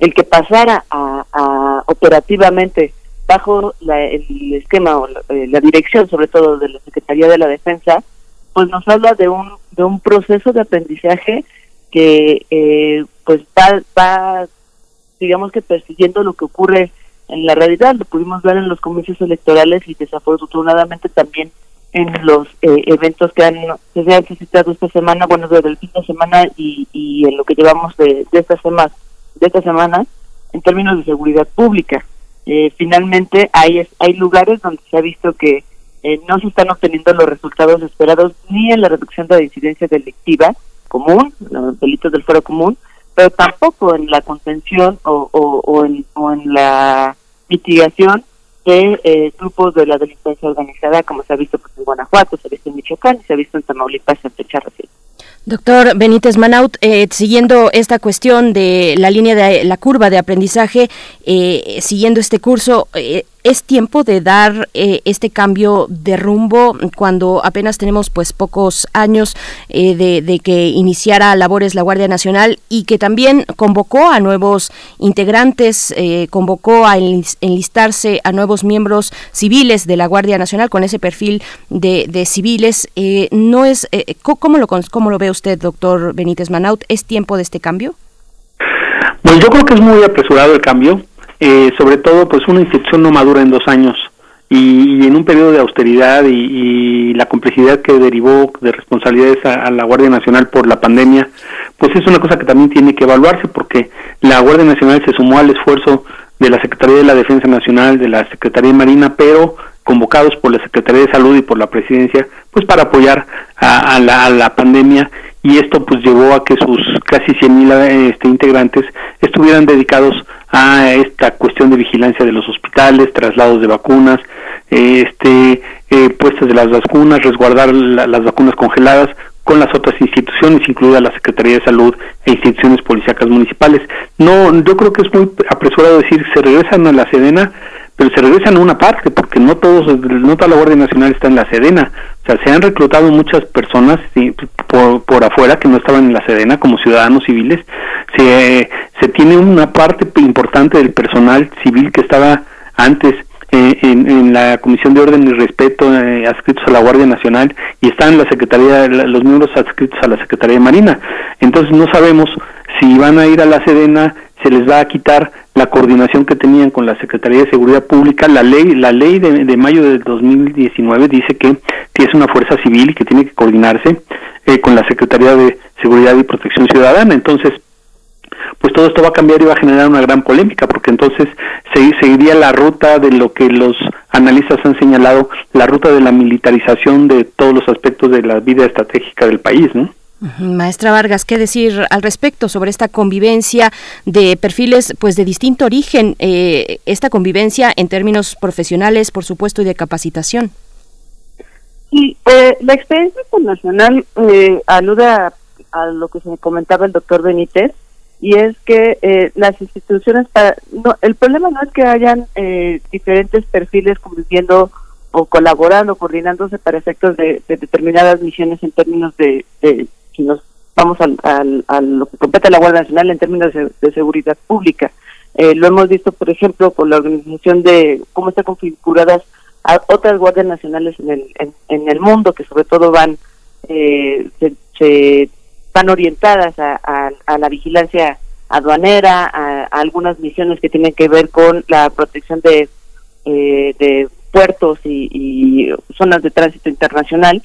el que pasara a, operativamente bajo la- el esquema o la, eh, la dirección sobre todo de la Secretaría de la Defensa, pues nos habla de un de un proceso de aprendizaje que eh, pues va, va digamos que persiguiendo lo que ocurre en la realidad lo pudimos ver en los comicios electorales y desafortunadamente también en los eh, eventos que han que se han suscitado esta semana bueno desde el fin de semana y, y en lo que llevamos de, de esta semana de esta semana en términos de seguridad pública. Eh, finalmente hay hay lugares donde se ha visto que eh, no se están obteniendo los resultados esperados ni en la reducción de la incidencia delictiva común, los delitos del fuero común, pero tampoco en la contención o, o en, o en la mitigación de eh, grupos de la delincuencia organizada, como se ha visto pues, en Guanajuato, se ha visto en Michoacán y se ha visto en Tamaulipas en fecha reciente. Doctor Benítez Manaut, eh, siguiendo esta cuestión de la línea de la curva de aprendizaje, eh, siguiendo este curso, eh, ¿es tiempo de dar este cambio de rumbo cuando apenas tenemos pues pocos años de, que iniciara labores la Guardia Nacional y que también convocó a nuevos integrantes, convocó a enlis- enlistarse a nuevos miembros civiles de la Guardia Nacional con ese perfil de, civiles? ¿No es cómo lo cómo lo ve usted, doctor Benítez Manaut? ¿Es tiempo de este cambio? Pues yo creo que es muy apresurado el cambio, eh, sobre todo pues una institución no madura en dos años y, en un periodo de austeridad y, la complejidad que derivó de responsabilidades a, la Guardia Nacional por la pandemia, pues es una cosa que también tiene que evaluarse porque la Guardia Nacional se sumó al esfuerzo de la Secretaría de la Defensa Nacional, de la Secretaría de Marina, pero convocados por la Secretaría de Salud y por la Presidencia, pues para apoyar a, a la pandemia y esto pues llevó a que sus casi 100.000 este, integrantes estuvieran dedicados a esta cuestión de vigilancia de los hospitales, traslados de vacunas, este, eh, puestas de las vacunas, resguardar la- las vacunas congeladas con las otras instituciones, incluida la Secretaría de Salud e instituciones policíacas municipales. No, yo creo que es muy apresurado decir se regresan a la Sedena, pero se regresan a una parte, porque no todos, no toda la Guardia Nacional está en la Sedena. O sea, se han reclutado muchas personas por, por afuera que no estaban en la Sedena como ciudadanos civiles. Se, se tiene una parte importante del personal civil que estaba antes eh, en, la Comisión de Orden y Respeto eh, adscritos a la Guardia Nacional y están la Secretaría, los miembros adscritos a la Secretaría de Marina. Entonces no sabemos si van a ir a la Sedena, se les va a quitar la coordinación que tenían con la Secretaría de Seguridad Pública. La ley, la ley de, de mayo de 2019 dice que, es una fuerza civil y que tiene que coordinarse eh, con la Secretaría de Seguridad y Protección Ciudadana. Entonces, pues todo esto va a cambiar y va a generar una gran polémica, porque entonces se, seguiría la ruta de lo que los analistas han señalado, la ruta de la militarización de todos los aspectos de la vida estratégica del país, ¿no? Maestra Vargas, ¿qué decir al respecto sobre esta convivencia de perfiles pues de distinto origen, eh, esta convivencia en términos profesionales, por supuesto, y de capacitación? Sí, eh, la experiencia internacional eh, alude a, a lo que se comentaba el doctor Benítez, y es que eh, las instituciones, para, no, el problema no es que hayan eh, diferentes perfiles conviviendo o colaborando, coordinándose para efectos de, de determinadas misiones en términos de si nos vamos al, al, a lo que compete la Guardia Nacional en términos de, seguridad pública. Eh, lo hemos visto, por ejemplo, con la organización de cómo están configuradas a otras guardias nacionales en el, en, el mundo, que sobre todo van eh, se, se van orientadas a la vigilancia aduanera, a, a algunas misiones que tienen que ver con la protección de, eh, de puertos y, y zonas de tránsito internacional.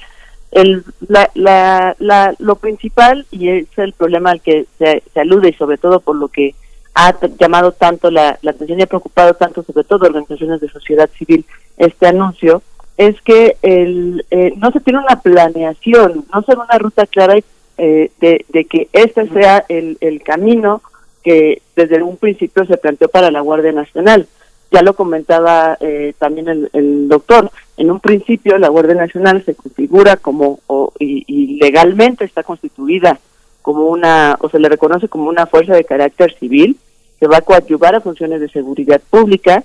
El, la, la, la, lo principal, y es el problema al que se, se alude, y sobre todo por lo que ha llamado tanto la, la atención y ha preocupado tanto, sobre todo organizaciones de sociedad civil, este anuncio, es que el, eh, no se tiene una planeación, no se ve una ruta clara eh, de, de que este sea el, el camino que desde un principio se planteó para la Guardia Nacional. Ya lo comentaba eh, también el, el doctor. En un principio la Guardia Nacional se configura como, o, y, legalmente está constituida como una, o se le reconoce como una fuerza de carácter civil que va a coadyuvar a funciones de seguridad pública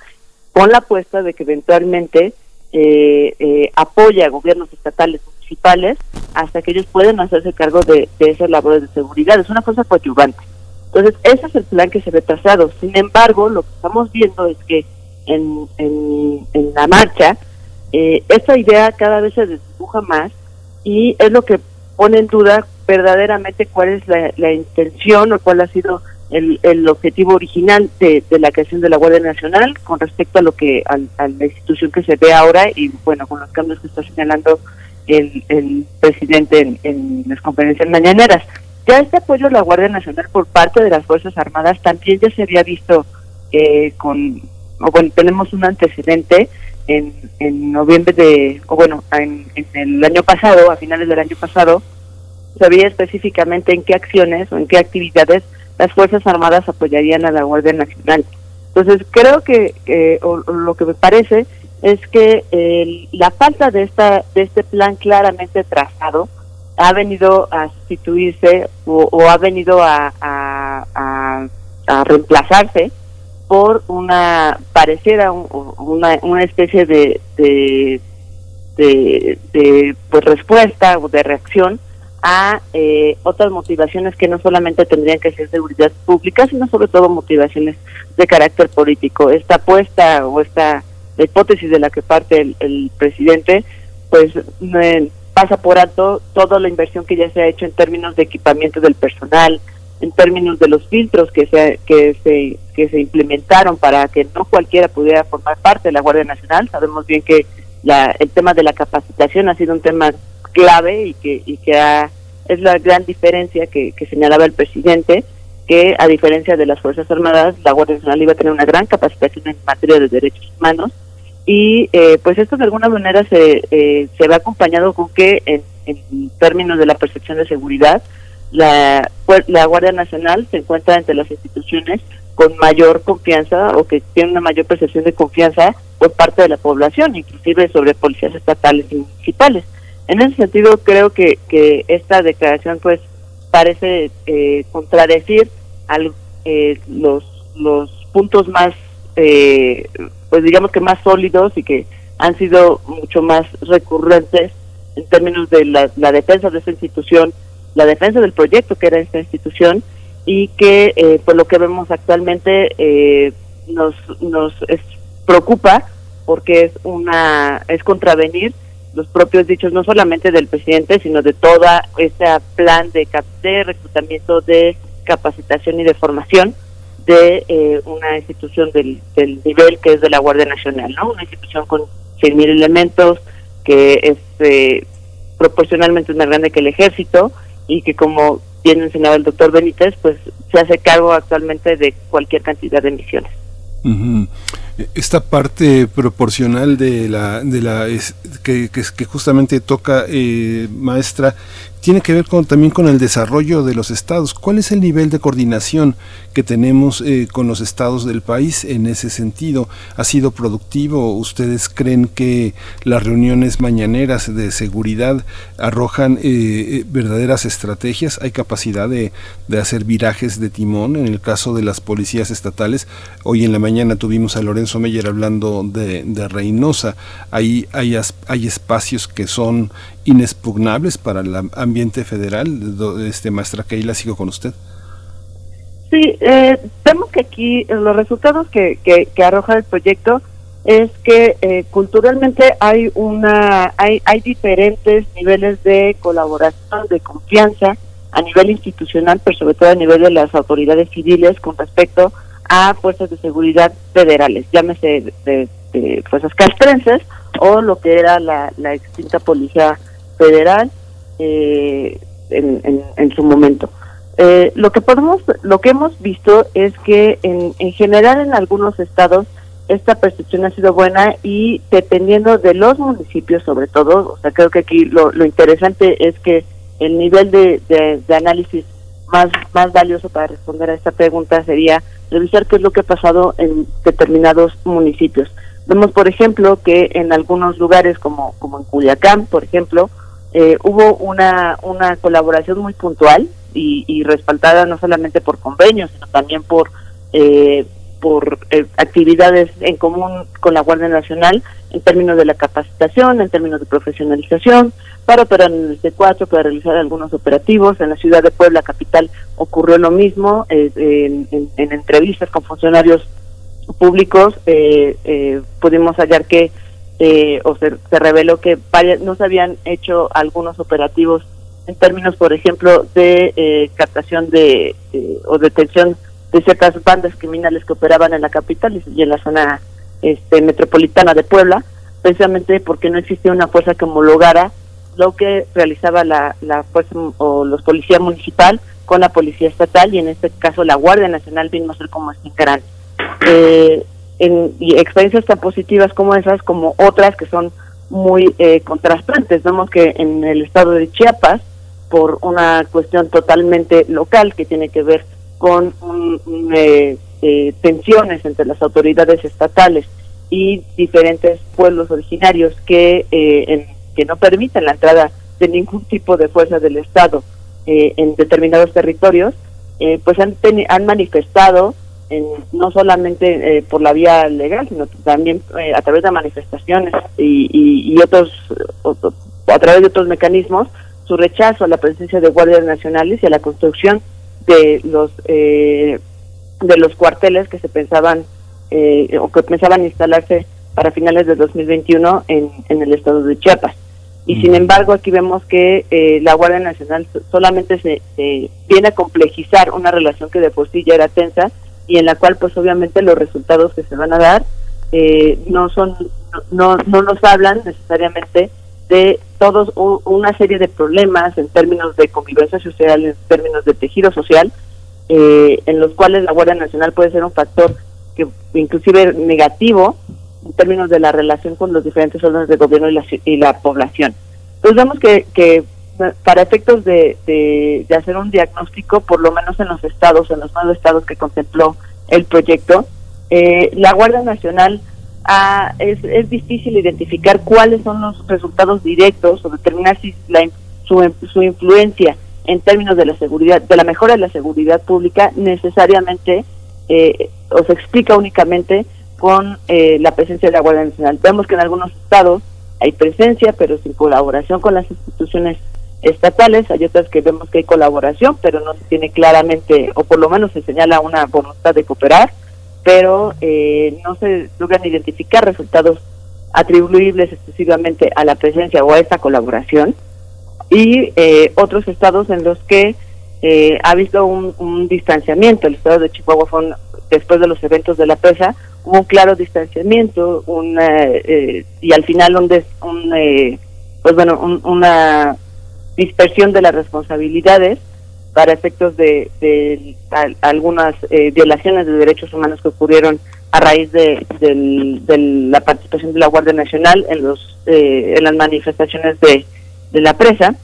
con la apuesta de que eventualmente eh, eh, apoya a gobiernos estatales municipales hasta que ellos puedan hacerse cargo de, de esas labores de seguridad. Es una cosa coadyuvante. Entonces, ese es el plan que se ve trazado. Sin embargo, lo que estamos viendo es que en, en, en la marcha, eh, esta idea cada vez se desdibuja más y es lo que pone en duda verdaderamente cuál es la, la intención o cuál ha sido el, el objetivo original de, de la creación de la Guardia Nacional con respecto a lo que al- a, la institución que se ve ahora y bueno con los cambios que está señalando el, el presidente en, en las conferencias mañaneras. Ya este apoyo a la Guardia Nacional por parte de las Fuerzas Armadas también ya se había visto eh, con, o bueno, tenemos un antecedente en, en noviembre de, o bueno, en, en el año pasado, a finales del año pasado, sabía específicamente en qué acciones o en qué actividades las Fuerzas Armadas apoyarían a la Guardia Nacional. Entonces, creo que, o, lo que me parece es que el- la falta de esta de este plan claramente trazado ha venido a sustituirse o, o ha venido a- a reemplazarse por una pareciera un- una, una especie de, de, de, pues, respuesta o de reacción a eh, otras motivaciones que no solamente tendrían que ser seguridad pública, sino sobre todo motivaciones de carácter político. Esta apuesta o esta hipótesis de la que parte el, presidente, pues pasa por alto toda la inversión que ya se ha hecho en términos de equipamiento del personal, en términos de los filtros que se, que se, que se implementaron para que no cualquiera pudiera formar parte de la Guardia Nacional. Sabemos bien que la, el tema de la capacitación ha sido un tema clave y que, y que ha- es la gran diferencia que, señalaba el presidente, que a diferencia de las Fuerzas Armadas, la Guardia Nacional iba a tener una gran capacitación en materia de derechos humanos y eh, pues esto de alguna manera se, eh, se va acompañado con que en términos de la percepción de seguridad, la, la Guardia Nacional se encuentra entre las instituciones con mayor confianza o que tiene una mayor percepción de confianza por parte de la población, inclusive sobre policías estatales y municipales. En ese sentido, creo que, que esta declaración pues parece eh, contradecir al, eh, los, los puntos más, eh, pues digamos que más sólidos y que han sido mucho más recurrentes en términos de la, la defensa de esta institución, la defensa del proyecto que era esta institución y que eh, por lo que vemos actualmente eh, nos, nos es- preocupa porque es una es contravenir los propios dichos no solamente del presidente sino de toda ese plan de, de reclutamiento de capacitación y de formación de eh, una institución del, del nivel que es de la Guardia Nacional, ¿no? Una institución con 100.000 elementos que es eh, proporcionalmente más grande que el ejército y que como bien mencionaba el doctor Benítez, pues se hace cargo actualmente de cualquier cantidad de misiones. Ujú. Esta parte proporcional de la, de la es- que, que, que justamente toca, eh, maestra, tiene que ver con, también con el desarrollo de los estados. ¿Cuál es el nivel de coordinación que tenemos eh, con los estados del país en ese sentido? ¿Ha sido productivo? ¿Ustedes creen que las reuniones mañaneras de seguridad arrojan eh, verdaderas estrategias? ¿Hay capacidad de, hacer virajes de timón en el caso de las policías estatales? Hoy en la mañana tuvimos a Lorenzo Meyer hablando de, Reynosa. Hay, hay, hay espacios que son inexpugnables para el ambiente federal. Este, maestra Keila, sigo con usted. Sí, eh, vemos que aquí los resultados que, que, arroja el proyecto es que eh, culturalmente hay una hay, hay diferentes niveles de colaboración, de confianza a nivel institucional, pero sobre todo a nivel de las autoridades civiles con respecto a fuerzas de seguridad federales, llámese de, fuerzas castrenses o lo que era la extinta policía federal eh, en, en, su momento. Eh, lo que podemos, lo que hemos visto es que en, en general en algunos estados esta percepción ha sido buena y dependiendo de los municipios sobre todo, o sea, creo que aquí lo, lo interesante es que el nivel de, de, análisis más, más valioso para responder a esta pregunta sería revisar qué es lo que ha pasado en determinados municipios. Vemos, por ejemplo, que en algunos lugares como, como en Culiacán, por ejemplo, eh, hubo una, una colaboración muy puntual y, y, respaldada no solamente por convenios, sino también por, eh, por eh, actividades en común con la Guardia Nacional en términos de la capacitación, en términos de profesionalización, para operar en el C4, para realizar algunos operativos. En la ciudad de Puebla, capital, ocurrió lo mismo en, en, entrevistas con funcionarios públicos. pudimos hallar que eh, o se, reveló que no se habían hecho algunos operativos en términos, por ejemplo, de eh, captación de o detención de ciertas bandas criminales que operaban en la capital y en la zona este, metropolitana de Puebla, precisamente porque no existía una fuerza que homologara lo que realizaba la, la fuerza o los policías municipal con la policía estatal y en este caso la Guardia Nacional vino a ser como este gran. Eh, en, y experiencias tan positivas como esas, como otras que son muy eh, contrastantes. Vemos que en el estado de Chiapas, por una cuestión totalmente local que tiene que ver con eh, eh, tensiones entre las autoridades estatales y diferentes pueblos originarios que, que no permiten la entrada de ningún tipo de fuerza del Estado en determinados territorios, pues han, han manifestado no solamente eh, por la vía legal, sino también eh, a través de manifestaciones y, y, otros, a través de otros mecanismos, su rechazo a la presencia de guardias nacionales y a la construcción de los eh, de los cuarteles que se pensaban o que pensaban instalarse para finales de 2021 en, en el estado de Chiapas. Y sin embargo, aquí vemos que la Guardia Nacional solamente se, se, viene a complejizar una relación que de por sí ya era tensa y en la cual pues obviamente los resultados que se van a dar eh, no son no, no nos hablan necesariamente de todos una serie de problemas en términos de convivencia social, en términos de tejido social, eh, en los cuales la Guardia Nacional puede ser un factor que inclusive negativo en términos de la relación con los diferentes órdenes de gobierno y la, y la población. Entonces vemos que, que para efectos de, de, hacer un diagnóstico, por lo menos en los estados, en los nueve estados que contempló el proyecto, eh, la Guardia Nacional es, es difícil identificar cuáles son los resultados directos o determinar si la, su, su influencia en términos de la seguridad, de la mejora de la seguridad pública, necesariamente eh, o se explica únicamente con eh, la presencia de la Guardia Nacional. Vemos que en algunos estados hay presencia, pero sin colaboración con las instituciones estatales, hay otras que vemos que hay colaboración, pero no se tiene claramente, o por lo menos se señala una voluntad de cooperar, pero eh, no se logran identificar resultados atribuibles exclusivamente a la presencia o a esta colaboración, y eh, otros estados en los que eh, ha visto un, distanciamiento. El estado de Chihuahua fue después de los eventos de la presa, hubo un claro distanciamiento, un, y al final un, un pues bueno, una dispersión de las responsabilidades para efectos de, algunas eh, violaciones de derechos humanos que ocurrieron a raíz de, la participación de la Guardia Nacional en los eh, en las manifestaciones de, la presa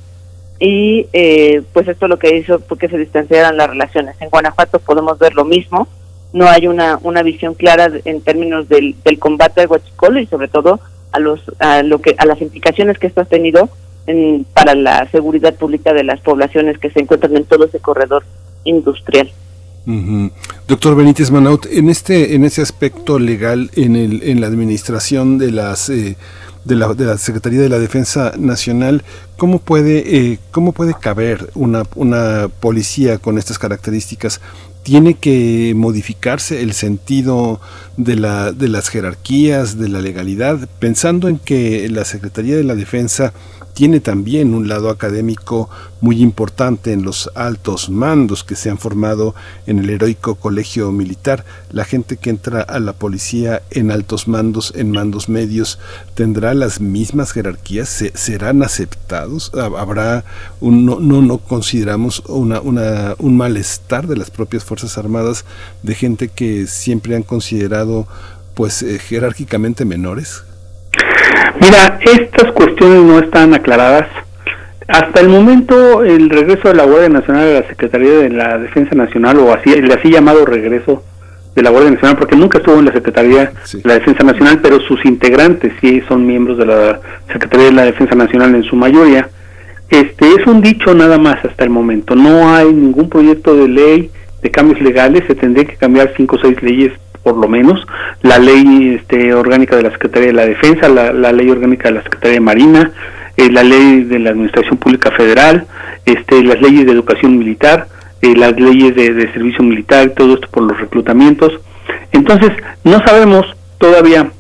y eh, pues esto lo que hizo fue que se distanciaran las relaciones. En Guanajuato podemos ver lo mismo, no hay una, una visión clara en términos del, del combate al huachicol y sobre todo a los a lo que a las implicaciones que esto ha tenido en, para la seguridad pública de las poblaciones que se encuentran en todo ese corredor industrial. Doctor Benítez Manaut, en este, en ese aspecto legal, en, el, en la administración de las eh, la, de la Secretaría de la Defensa Nacional, ¿cómo puede, eh, cómo puede caber una, una policía con estas características? ¿Tiene que modificarse el sentido de, la, de las jerarquías, de la legalidad, pensando en que la Secretaría de la Defensa tiene también un lado académico muy importante en los altos mandos que se han formado en el heroico colegio militar. La gente que entra a la policía en altos mandos, en mandos medios, tendrá las mismas jerarquías, ¿Se- serán aceptados, Ha- habrá un no no, no consideramos una, un malestar de las propias fuerzas armadas de gente que siempre han considerado pues eh, jerárquicamente menores. Mira, estas cuestiones no están aclaradas. Hasta el momento, el regreso de la Guardia Nacional a la Secretaría de la Defensa Nacional, o así, el así llamado regreso de la Guardia Nacional, porque nunca estuvo en la Secretaría de la Defensa Nacional, pero sus integrantes sí son miembros de la Secretaría de la Defensa Nacional en su mayoría. Este es un dicho nada más hasta el momento. No hay ningún proyecto de ley de cambios legales. Se tendría que cambiar cinco o seis leyes por lo menos. La ley este, orgánica de la Secretaría de la Defensa, la, la ley orgánica de la Secretaría de Marina, eh, la ley de la Administración Pública Federal, este, las leyes de educación militar, eh, las leyes de, de servicio militar, todo esto por los reclutamientos. Entonces, no sabemos todavía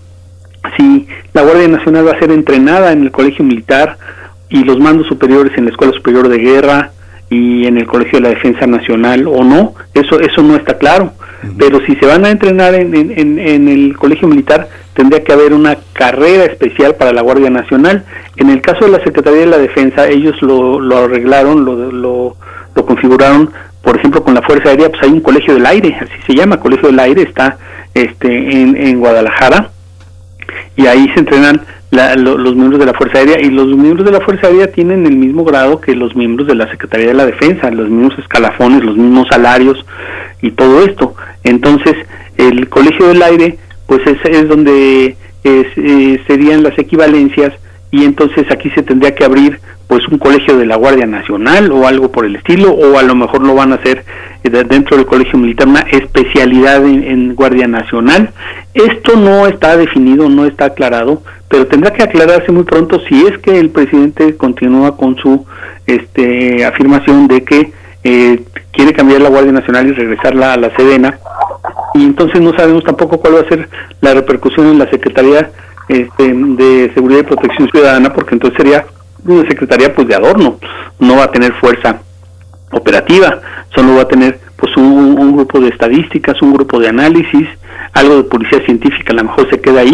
si la Guardia Nacional va a ser entrenada en el Colegio Militar y los mandos superiores en la Escuela Superior de Guerra y en el Colegio de la Defensa Nacional o no, eso eso no está claro. Pero si se van a entrenar en, en, en- en el Colegio Militar, tendría que haber una carrera especial para la Guardia Nacional. En el caso de la Secretaría de la Defensa, ellos lo, lo arreglaron, lo, lo, lo configuraron, por ejemplo, con la Fuerza Aérea, pues hay un Colegio del Aire, así se llama, Colegio del Aire, está este en, en Guadalajara, y ahí se entrenan la- lo- los miembros de la Fuerza Aérea y los miembros de la Fuerza Aérea tienen el mismo grado que los miembros de la Secretaría de la Defensa, los mismos escalafones, los mismos salarios y todo esto. Entonces, el Colegio del Aire, pues es, es donde eh, serían las equivalencias y entonces aquí se tendría que abrir pues un colegio de la Guardia Nacional o algo por el estilo o a lo mejor lo van a hacer eh, de- dentro del colegio militar una especialidad en Guardia Nacional esto no está definido no está aclarado pero tendrá que aclararse muy pronto si es que el presidente continúa con su este afirmación de que eh, quiere cambiar la Guardia Nacional y regresarla a la Sedena. Y entonces no sabemos tampoco cuál va a ser la repercusión en la Secretaría este, de Seguridad y Protección Ciudadana, porque entonces sería una secretaría pues de adorno, no va a tener fuerza operativa, solo va a tener pues un, grupo de estadísticas, un grupo de análisis, algo de policía científica, a lo mejor se queda ahí,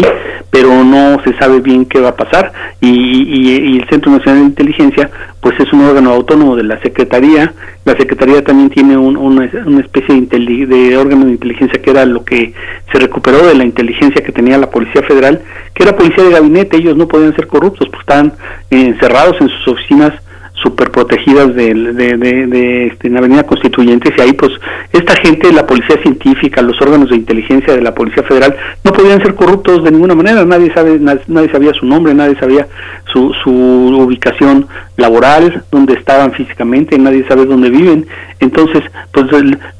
pero no se sabe bien qué va a pasar. Y, y- el Centro Nacional de Inteligencia pues es un órgano autónomo de la Secretaría, la Secretaría también tiene un- una, una especie de, de órgano de inteligencia que era lo que se recuperó de la inteligencia que tenía la Policía Federal, que era policía de gabinete, ellos no podían ser corruptos, pues estaban encerrados en sus oficinas super protegidas de, de, de- este, en la Avenida Constituyentes y ahí pues esta gente, la policía científica, los órganos de inteligencia de la Policía Federal no podían ser corruptos de ninguna manera, nadie sabe, na- nadie sabía su nombre, nadie sabía su, su ubicación laboral, dónde estaban físicamente, nadie sabe dónde viven, entonces pues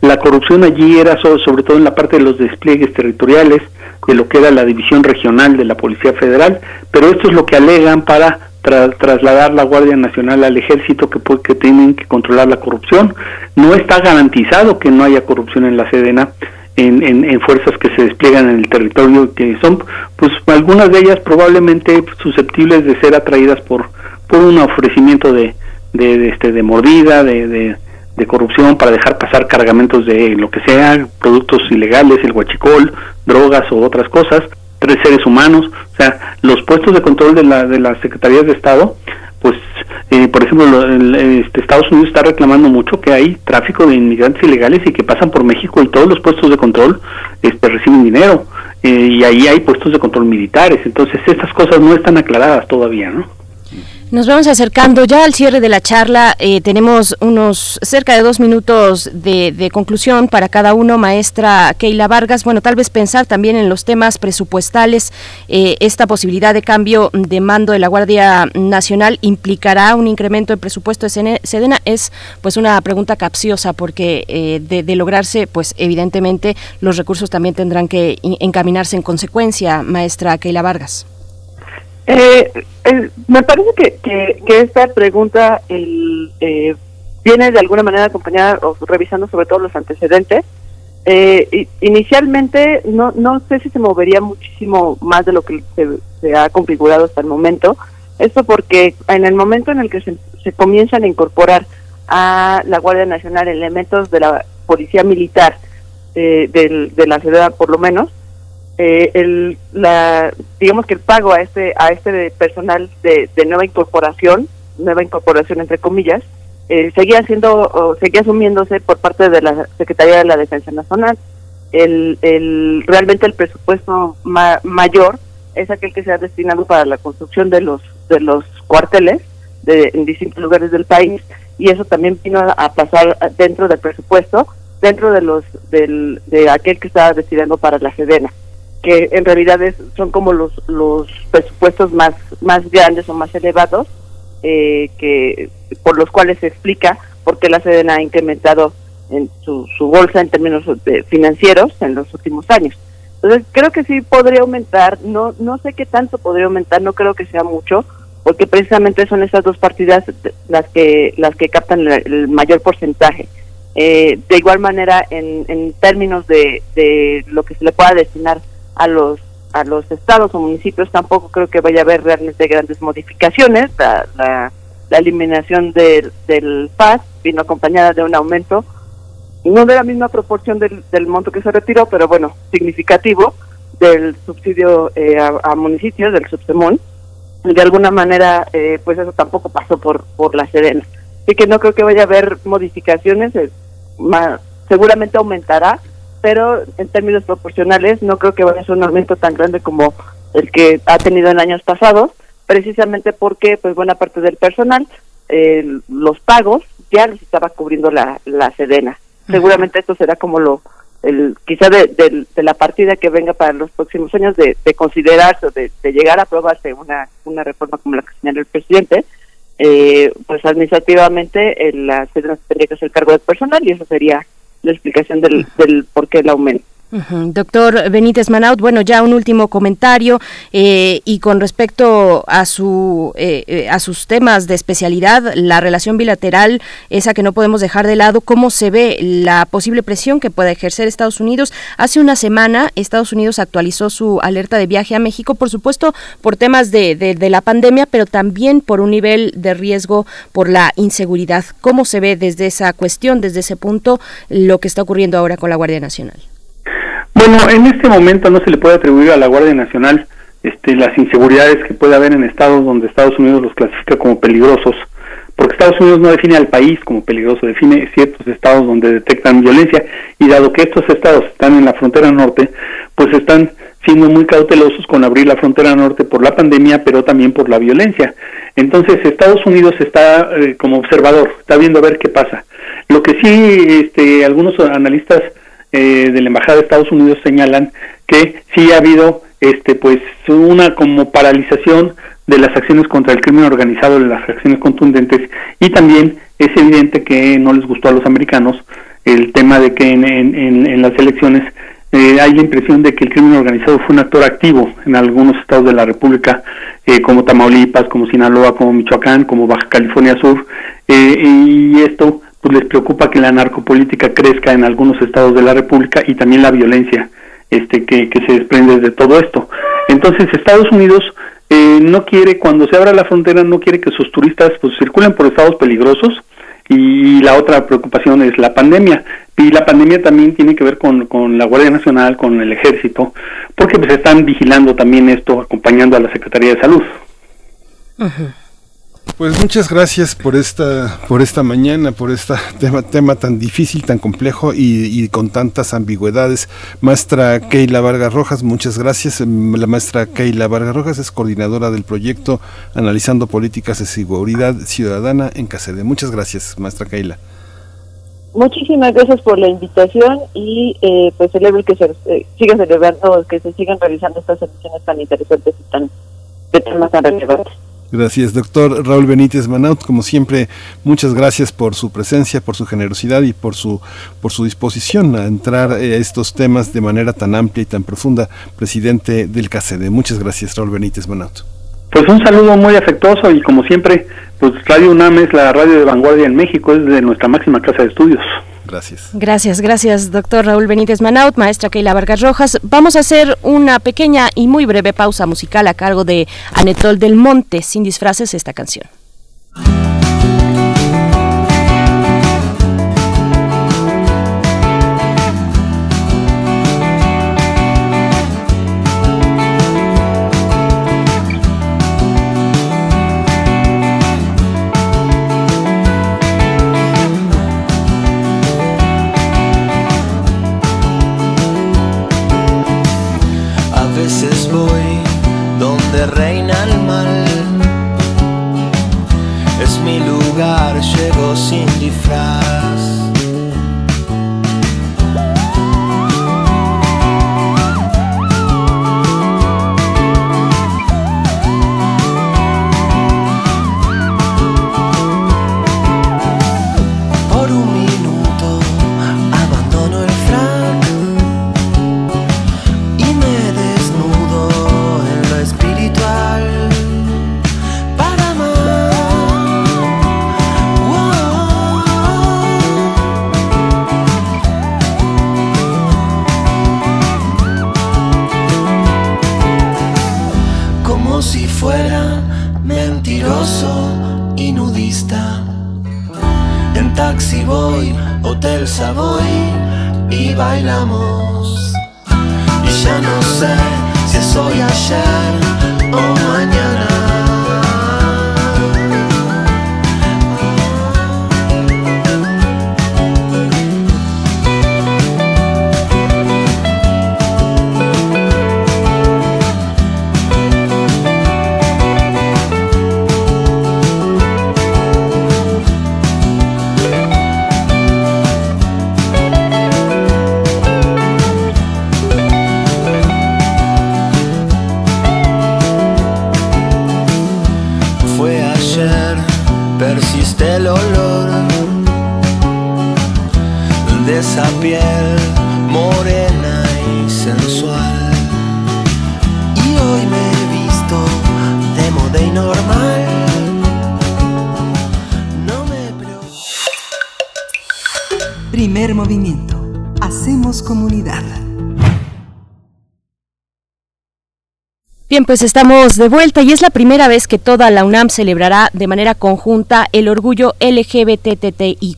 la corrupción allí era so- sobre todo en la parte de los despliegues territoriales, de lo que era la división regional de la Policía Federal, pero esto es lo que alegan para tra- trasladar la Guardia Nacional al ejército que, que tienen que controlar la corrupción. No está garantizado que no haya corrupción en la Sedena, en, en, fuerzas que se despliegan en el territorio, que son, pues algunas de ellas probablemente susceptibles de ser atraídas por, por un ofrecimiento de, de, este, de mordida, de, de, corrupción para dejar pasar cargamentos de lo que sea, productos ilegales, el huachicol, drogas o otras cosas, tres seres humanos, o sea, los puestos de control de, la, de las secretarías de Estado, pues, eh, por ejemplo, lo- el- este, Estados Unidos está reclamando mucho que hay tráfico de inmigrantes ilegales y que pasan por México y todos los puestos de control este, reciben dinero eh, y ahí hay puestos de control militares, entonces estas cosas no están aclaradas todavía, ¿no? Nos vamos acercando ya al cierre de la charla. Eh, tenemos unos cerca de dos minutos de, de, conclusión para cada uno. Maestra Keila Vargas, bueno, tal vez pensar también en los temas presupuestales. Eh, esta posibilidad de cambio de mando de la Guardia Nacional implicará un incremento de presupuesto de Sedena. Es pues una pregunta capciosa porque eh, de, de, lograrse, pues evidentemente los recursos también tendrán que encaminarse en consecuencia. Maestra Keila Vargas. Eh, eh, me parece que, que, esta pregunta el, eh, viene de alguna manera acompañada o revisando sobre todo los antecedentes. Eh, inicialmente no, no sé si se movería muchísimo más de lo que se, ha configurado hasta el momento. Esto porque en el momento en el que se, se comienzan a incorporar a la Guardia Nacional elementos de la Policía Militar eh, del, de la ciudad por lo menos, eh, el, la, digamos que el pago a este, a este personal de, de nueva incorporación, nueva incorporación entre comillas, eh, seguía siendo, seguía asumiéndose por parte de la Secretaría de la Defensa Nacional. El, el, realmente el presupuesto mayor es aquel que se ha destinado para la construcción de los, de los cuarteles de, en distintos lugares del país y eso también vino a, pasar dentro del presupuesto, dentro de los del, de aquel que estaba destinado para la Sedena que en realidad es, son como los, los presupuestos más, más grandes o más elevados eh, que por los cuales se explica por qué la Sedena ha incrementado en su, su bolsa en términos financieros en los últimos años. Entonces creo que sí podría aumentar, no no sé qué tanto podría aumentar, no creo que sea mucho, porque precisamente son esas dos partidas las que las que captan el, mayor porcentaje. Eh, de igual manera, en, en términos de, de lo que se le pueda destinar a los a los estados o municipios tampoco creo que vaya a haber realmente grandes modificaciones. La, la, eliminación del, del PAS vino acompañada de un aumento, no de la misma proporción del, del monto que se retiró, pero bueno, significativo, del subsidio eh, a, municipios, del subsemón. De alguna manera, eh, pues eso tampoco pasó por, por la Sedena. Así que no creo que vaya a haber modificaciones, seguramente aumentará, pero en términos proporcionales no creo que vaya a ser un aumento tan grande como el que ha tenido en años pasados, precisamente porque pues buena parte del personal, eh, los pagos ya los estaba cubriendo la, la Sedena. Seguramente esto será como lo, el, quizá de, de, la partida que venga para los próximos años de, de considerarse o de, llegar a aprobarse una, una reforma como la que señala el presidente, eh, pues administrativamente eh, la Sedena tendría que hacer cargo del personal y eso sería la explicación del, del por qué el aumento. Doctor Benítez Manaut, bueno, ya un último comentario eh, y con respecto a su eh, eh, a sus temas de especialidad, la relación bilateral, esa que no podemos dejar de lado, cómo se ve la posible presión que pueda ejercer Estados Unidos. Hace una semana Estados Unidos actualizó su alerta de viaje a México, por supuesto, por temas de, de la pandemia, pero también por un nivel de riesgo por la inseguridad. ¿Cómo se ve desde esa cuestión, desde ese punto, lo que está ocurriendo ahora con la Guardia Nacional? Bueno, en este momento no se le puede atribuir a la Guardia Nacional este, las inseguridades que puede haber en estados donde Estados Unidos los clasifica como peligrosos, porque Estados Unidos no define al país como peligroso, define ciertos estados donde detectan violencia y dado que estos estados están en la frontera norte, pues están siendo muy cautelosos con abrir la frontera norte por la pandemia, pero también por la violencia. Entonces Estados Unidos está eh, como observador, está viendo a ver qué pasa. Lo que sí este, algunos analistas eh, de la embajada de Estados Unidos señalan que sí ha habido este pues una como paralización de las acciones contra el crimen organizado, de las acciones contundentes y también es evidente que no les gustó a los americanos el tema de que en, en, las elecciones eh, hay la impresión de que el crimen organizado fue un actor activo en algunos estados de la República, eh, como Tamaulipas, como Sinaloa, como Michoacán, como Baja California Sur, y esto pues les preocupa que la narcopolítica crezca en algunos estados de la República y también la violencia este que, que se desprende de todo esto. Entonces Estados Unidos eh, no quiere, cuando se abra la frontera, no quiere que sus turistas pues circulen por estados peligrosos y la otra preocupación es la pandemia. Y la pandemia también tiene que ver con, con la Guardia Nacional, con el Ejército, porque pues están vigilando también esto, acompañando a la Secretaría de Salud. Pues muchas gracias por esta, por esta mañana, por este tema, tema tan difícil, tan complejo y, con tantas ambigüedades. Maestra Keila Vargas Rojas, muchas gracias. La maestra Keila Vargas Rojas es coordinadora del proyecto Analizando Políticas de Seguridad Ciudadana en CACEDE. Muchas gracias, maestra Keila. Muchísimas gracias por la invitación y eh, pues celebro que se eh, siga celebrando, que se sigan realizando estas emisiones tan interesantes y tan de temas tan relevantes. Gracias, doctor Raúl Benítez Manaut. Como siempre, muchas gracias por su presencia, por su generosidad y por su, por su disposición a entrar a estos temas de manera tan amplia y tan profunda. Presidente del CACEDE. Muchas gracias, Raúl Benítez Manaut. Pues un saludo muy afectuoso y como siempre, pues Radio UNAM es la radio de vanguardia en México, es de nuestra máxima casa de estudios. Gracias. Gracias, gracias, doctor Raúl Benítez Manaut, maestra Keila Vargas Rojas. Vamos a hacer una pequeña y muy breve pausa musical a cargo de Anetol del Monte, sin disfraces, esta canción. Pues estamos de vuelta y es la primera vez que toda la UNAM celebrará de manera conjunta el orgullo LGBTTIQ+.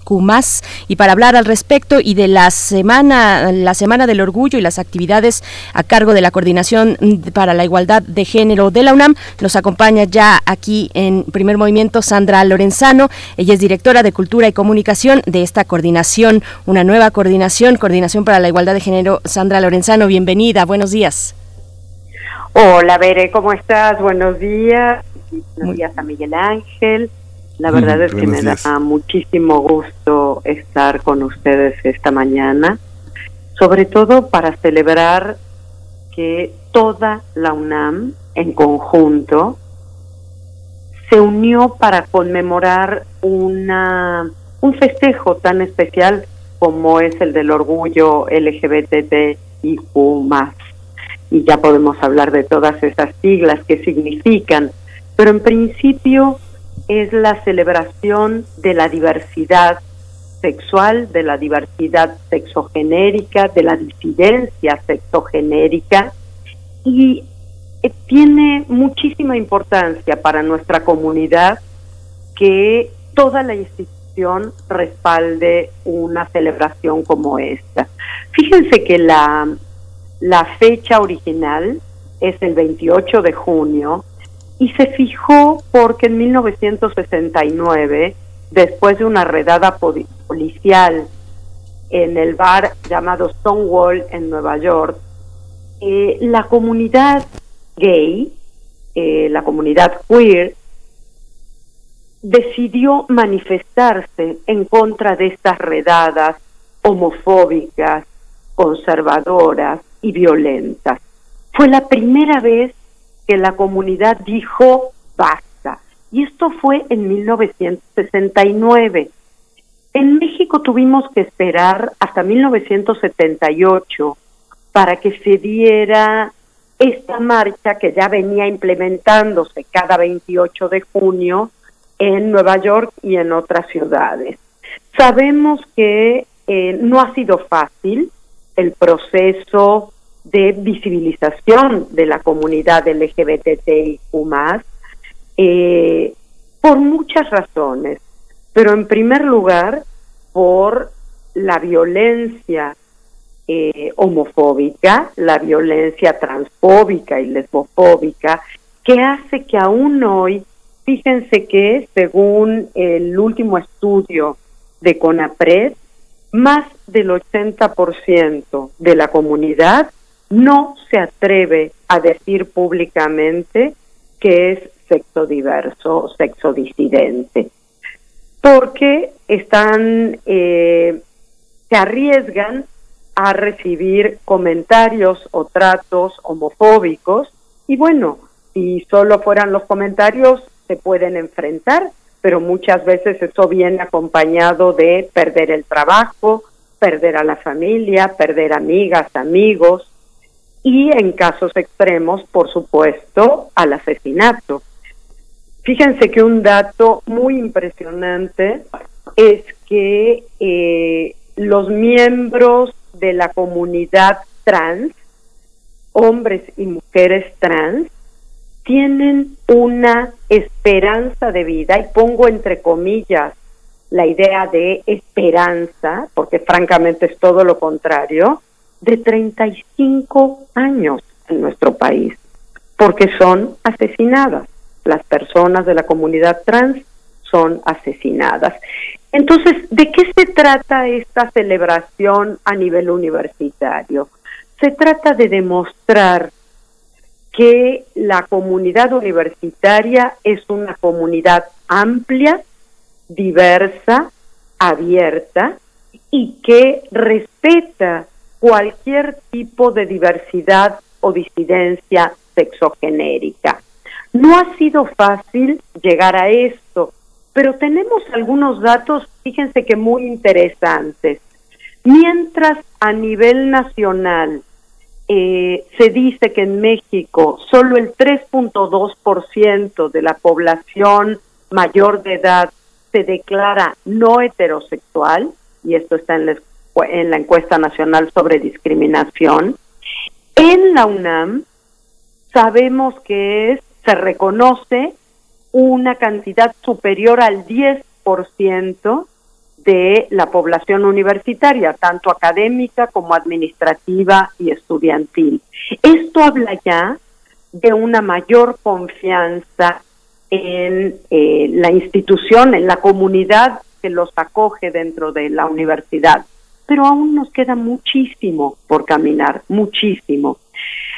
Y para hablar al respecto y de la semana, la semana del orgullo y las actividades a cargo de la Coordinación para la Igualdad de Género de la UNAM, nos acompaña ya aquí en Primer Movimiento Sandra Lorenzano. Ella es directora de Cultura y Comunicación de esta coordinación, una nueva coordinación, Coordinación para la Igualdad de Género. Sandra Lorenzano, bienvenida, buenos días. Hola, Bere, ¿cómo estás? Buenos días. Buenos días a Miguel Ángel. La verdad es que me da muchísimo gusto estar con ustedes esta mañana, sobre todo para celebrar que toda la UNAM en conjunto se unió para conmemorar una un festejo tan especial como es el del orgullo LGBTIQ+. Y ya podemos hablar de todas esas siglas que significan, pero en principio es la celebración de la diversidad sexual, de la diversidad sexogenérica, de la disidencia sexogenérica y eh, tiene muchísima importancia para nuestra comunidad que toda la institución respalde una celebración como esta. Fíjense que la, la fecha original es el 28 de junio y se fijó porque en 1969, después de una redada poli- policial en el bar llamado Stonewall en Nueva York, eh, la comunidad gay, eh, la comunidad queer, decidió manifestarse en contra de estas redadas homofóbicas, conservadoras y violentas. Fue la primera vez que la comunidad dijo basta. Y esto fue en 1969. En México tuvimos que esperar hasta 1978 para que se diera esta marcha que ya venía implementándose cada 28 de junio en Nueva York y en otras ciudades. Sabemos que eh, no ha sido fácil el proceso de visibilización de la comunidad LGBTIQ+, eh, por muchas razones, pero en primer lugar por la violencia eh, homofóbica, la violencia transfóbica y lesbofóbica, que hace que aún hoy, fíjense que según el último estudio de CONAPRED, más del 80% de la comunidad no se atreve a decir públicamente que es sexo diverso sexo disidente, porque están, eh, se arriesgan a recibir comentarios o tratos homofóbicos. Y bueno, si solo fueran los comentarios se pueden enfrentar, pero muchas veces eso viene acompañado de perder el trabajo, perder a la familia, perder amigas, amigos y en casos extremos, por supuesto, al asesinato. Fíjense que un dato muy impresionante es que eh, los miembros de la comunidad trans, hombres y mujeres trans, tienen una esperanza de vida, y pongo entre comillas la idea de esperanza, porque francamente es todo lo contrario, de 35 años en nuestro país, porque son asesinadas. Las personas de la comunidad trans son asesinadas. Entonces, ¿de qué se trata esta celebración a nivel universitario? Se trata de demostrar que la comunidad universitaria es una comunidad amplia, diversa, abierta y que respeta cualquier tipo de diversidad o disidencia sexogenérica. No ha sido fácil llegar a esto, pero tenemos algunos datos, fíjense que muy interesantes. Mientras a nivel nacional eh, se dice que en México solo el 3.2% de la población mayor de edad se declara no heterosexual, y esto está en la, en la encuesta nacional sobre discriminación, en la UNAM sabemos que es, se reconoce una cantidad superior al 10% de la población universitaria, tanto académica como administrativa y estudiantil. Esto habla ya de una mayor confianza en eh, la institución, en la comunidad que los acoge dentro de la universidad. Pero aún nos queda muchísimo por caminar, muchísimo.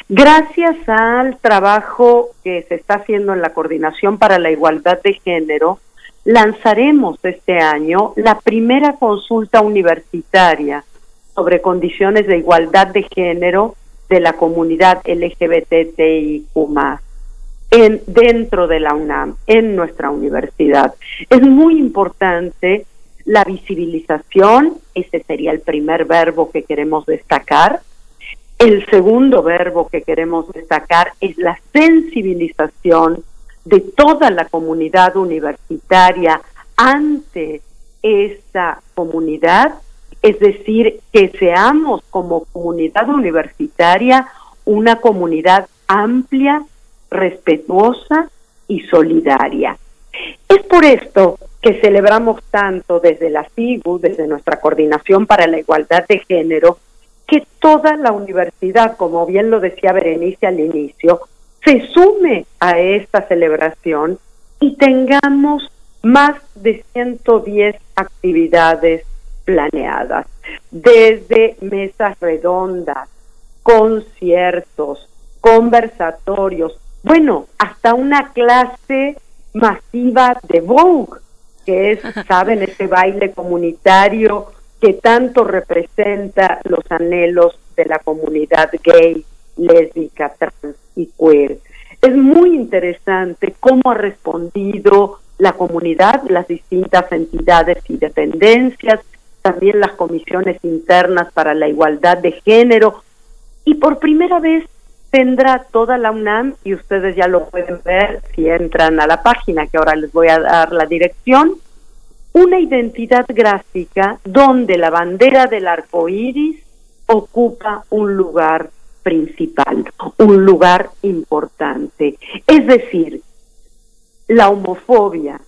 Gracias al trabajo que se está haciendo en la Coordinación para la Igualdad de Género, lanzaremos este año la primera consulta universitaria sobre condiciones de igualdad de género de la comunidad LGBTIQ en, dentro de la UNAM, en nuestra universidad. Es muy importante la visibilización, ese sería el primer verbo que queremos destacar. El segundo verbo que queremos destacar es la sensibilización de toda la comunidad universitaria ante esta comunidad, es decir, que seamos como comunidad universitaria una comunidad amplia, respetuosa y solidaria. Es por esto que celebramos tanto desde la CIGU, desde nuestra Coordinación para la Igualdad de Género, que toda la universidad, como bien lo decía Berenice al inicio, se sume a esta celebración y tengamos más de 110 actividades planeadas, desde mesas redondas, conciertos, conversatorios, bueno, hasta una clase masiva de Vogue, que es, saben, ese baile comunitario que tanto representa los anhelos de la comunidad gay, lésbica, trans y queer. Es muy interesante cómo ha respondido la comunidad, las distintas entidades y dependencias, también las comisiones internas para la igualdad de género, y por primera vez tendrá toda la UNAM, y ustedes ya lo pueden ver si entran a la página, que ahora les voy a dar la dirección, una identidad gráfica donde la bandera del arco iris ocupa un lugar principal, un lugar importante. Es decir, la homofobia,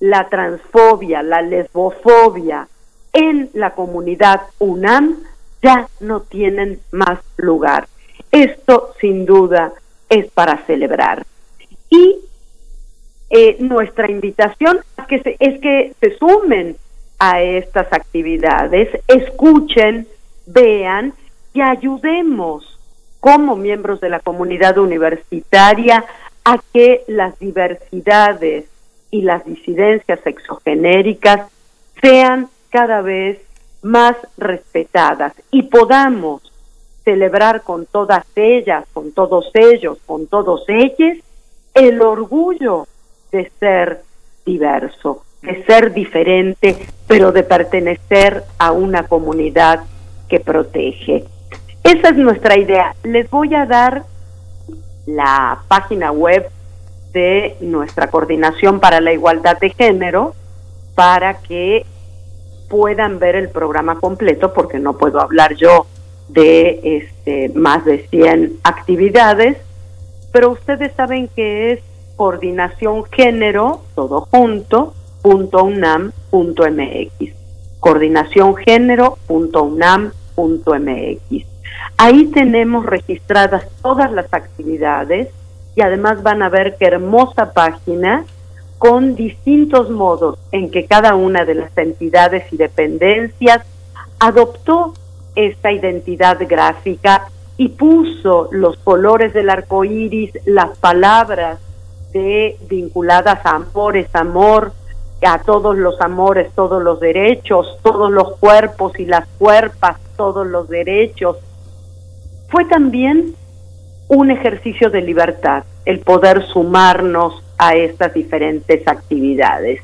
la transfobia, la lesbofobia en la comunidad UNAM ya no tienen más lugar. Esto sin duda es para celebrar. Y eh, nuestra invitación es que, se, es que se sumen a estas actividades, escuchen, vean y ayudemos como miembros de la comunidad universitaria a que las diversidades y las disidencias exogenéricas sean cada vez más respetadas y podamos celebrar con todas ellas, con todos ellos, con todos ellos, el orgullo de ser diverso, de ser diferente, pero de pertenecer a una comunidad que protege. Esa es nuestra idea. Les voy a dar la página web de nuestra coordinación para la igualdad de género para que puedan ver el programa completo porque no puedo hablar yo de este más de 100 actividades, pero ustedes saben que es coordinación género todo junto punto unam punto mx. Coordinación género punto unam punto mx. Ahí tenemos registradas todas las actividades y además van a ver qué hermosa página con distintos modos en que cada una de las entidades y dependencias adoptó esta identidad gráfica y puso los colores del arco iris, las palabras de vinculadas a amores, amor, a todos los amores, todos los derechos, todos los cuerpos y las cuerpas, todos los derechos. Fue también un ejercicio de libertad, el poder sumarnos a estas diferentes actividades.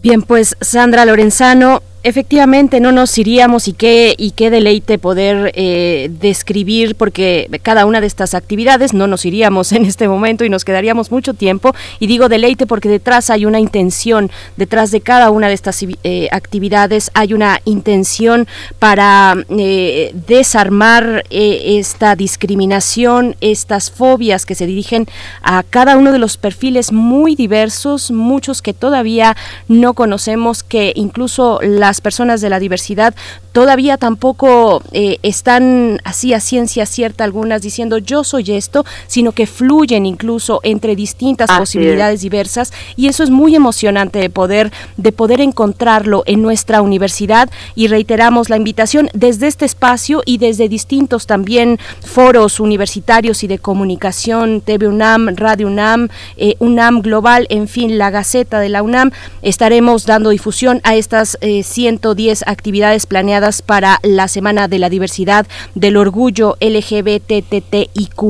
Bien, pues Sandra Lorenzano, Efectivamente, no nos iríamos y qué, y qué deleite poder eh, describir, porque cada una de estas actividades no nos iríamos [laughs] en este momento y nos quedaríamos mucho tiempo. Y digo deleite porque detrás hay una intención, detrás de cada una de estas eh, actividades hay una intención para eh, desarmar esta discriminación, estas fobias que se dirigen a cada uno de los perfiles muy diversos, muchos que todavía no conocemos, que incluso la las personas de la diversidad todavía tampoco eh, están así a ciencia cierta algunas diciendo yo soy esto, sino que fluyen incluso entre distintas posibilidades diversas. Y eso es muy emocionante de poder de poder encontrarlo en nuestra universidad. Y reiteramos la invitación desde este espacio y desde distintos también foros universitarios y de comunicación, TV UNAM, Radio UNAM, eh, UNAM Global, en fin, la Gaceta de la UNAM, estaremos dando difusión a estas eh, 110 actividades planeadas para la Semana de la Diversidad del Orgullo LGBTTIQ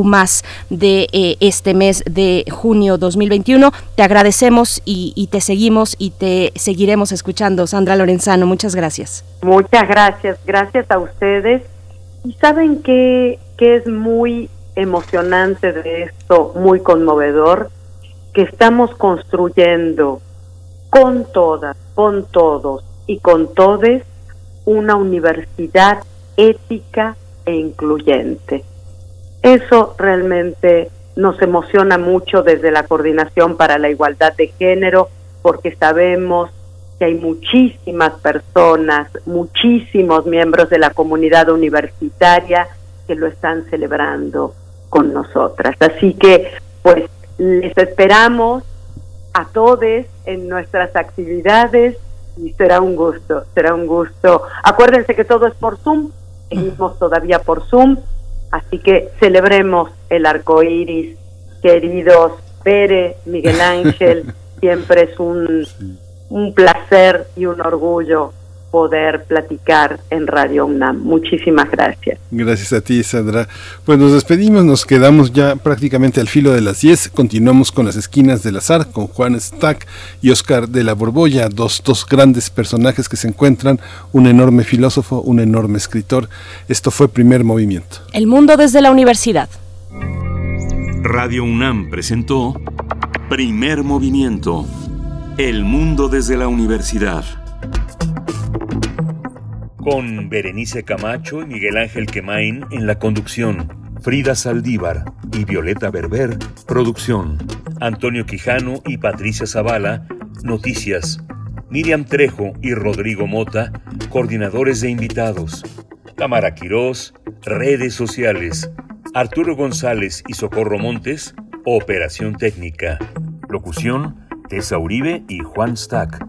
de eh, este mes de junio 2021. Te agradecemos y, te seguimos y te seguiremos escuchando. Sandra Lorenzano, muchas gracias. Muchas gracias, gracias a ustedes. Y saben que, que es muy emocionante de esto, muy conmovedor, que estamos construyendo con todas, con todos, y con todos una universidad ética e incluyente. Eso realmente nos emociona mucho desde la Coordinación para la Igualdad de Género porque sabemos que hay muchísimas personas, muchísimos miembros de la comunidad universitaria que lo están celebrando. con nosotras. Así que, pues, les esperamos a todos en nuestras actividades y será un gusto, será un gusto. Acuérdense que todo es por Zoom, seguimos todavía por Zoom, así que celebremos el arco iris, queridos Pere, Miguel Ángel, [laughs] siempre es un, un placer y un orgullo poder platicar en Radio UNAM. Muchísimas gracias. Gracias a ti, Sandra. Pues nos despedimos, nos quedamos ya prácticamente al filo de las 10. Continuamos con las esquinas del azar, con Juan Stack y Oscar de la Borbolla, dos, dos grandes personajes que se encuentran, un enorme filósofo, un enorme escritor. Esto fue primer movimiento. El mundo desde la universidad. Radio UNAM presentó Primer Movimiento. El mundo desde la universidad. Con Berenice Camacho y Miguel Ángel Quemain en la conducción. Frida Saldívar y Violeta Berber, producción. Antonio Quijano y Patricia Zavala, noticias. Miriam Trejo y Rodrigo Mota, coordinadores de invitados. Tamara Quirós, redes sociales. Arturo González y Socorro Montes, operación técnica. Locución, Tessa Uribe y Juan Stack.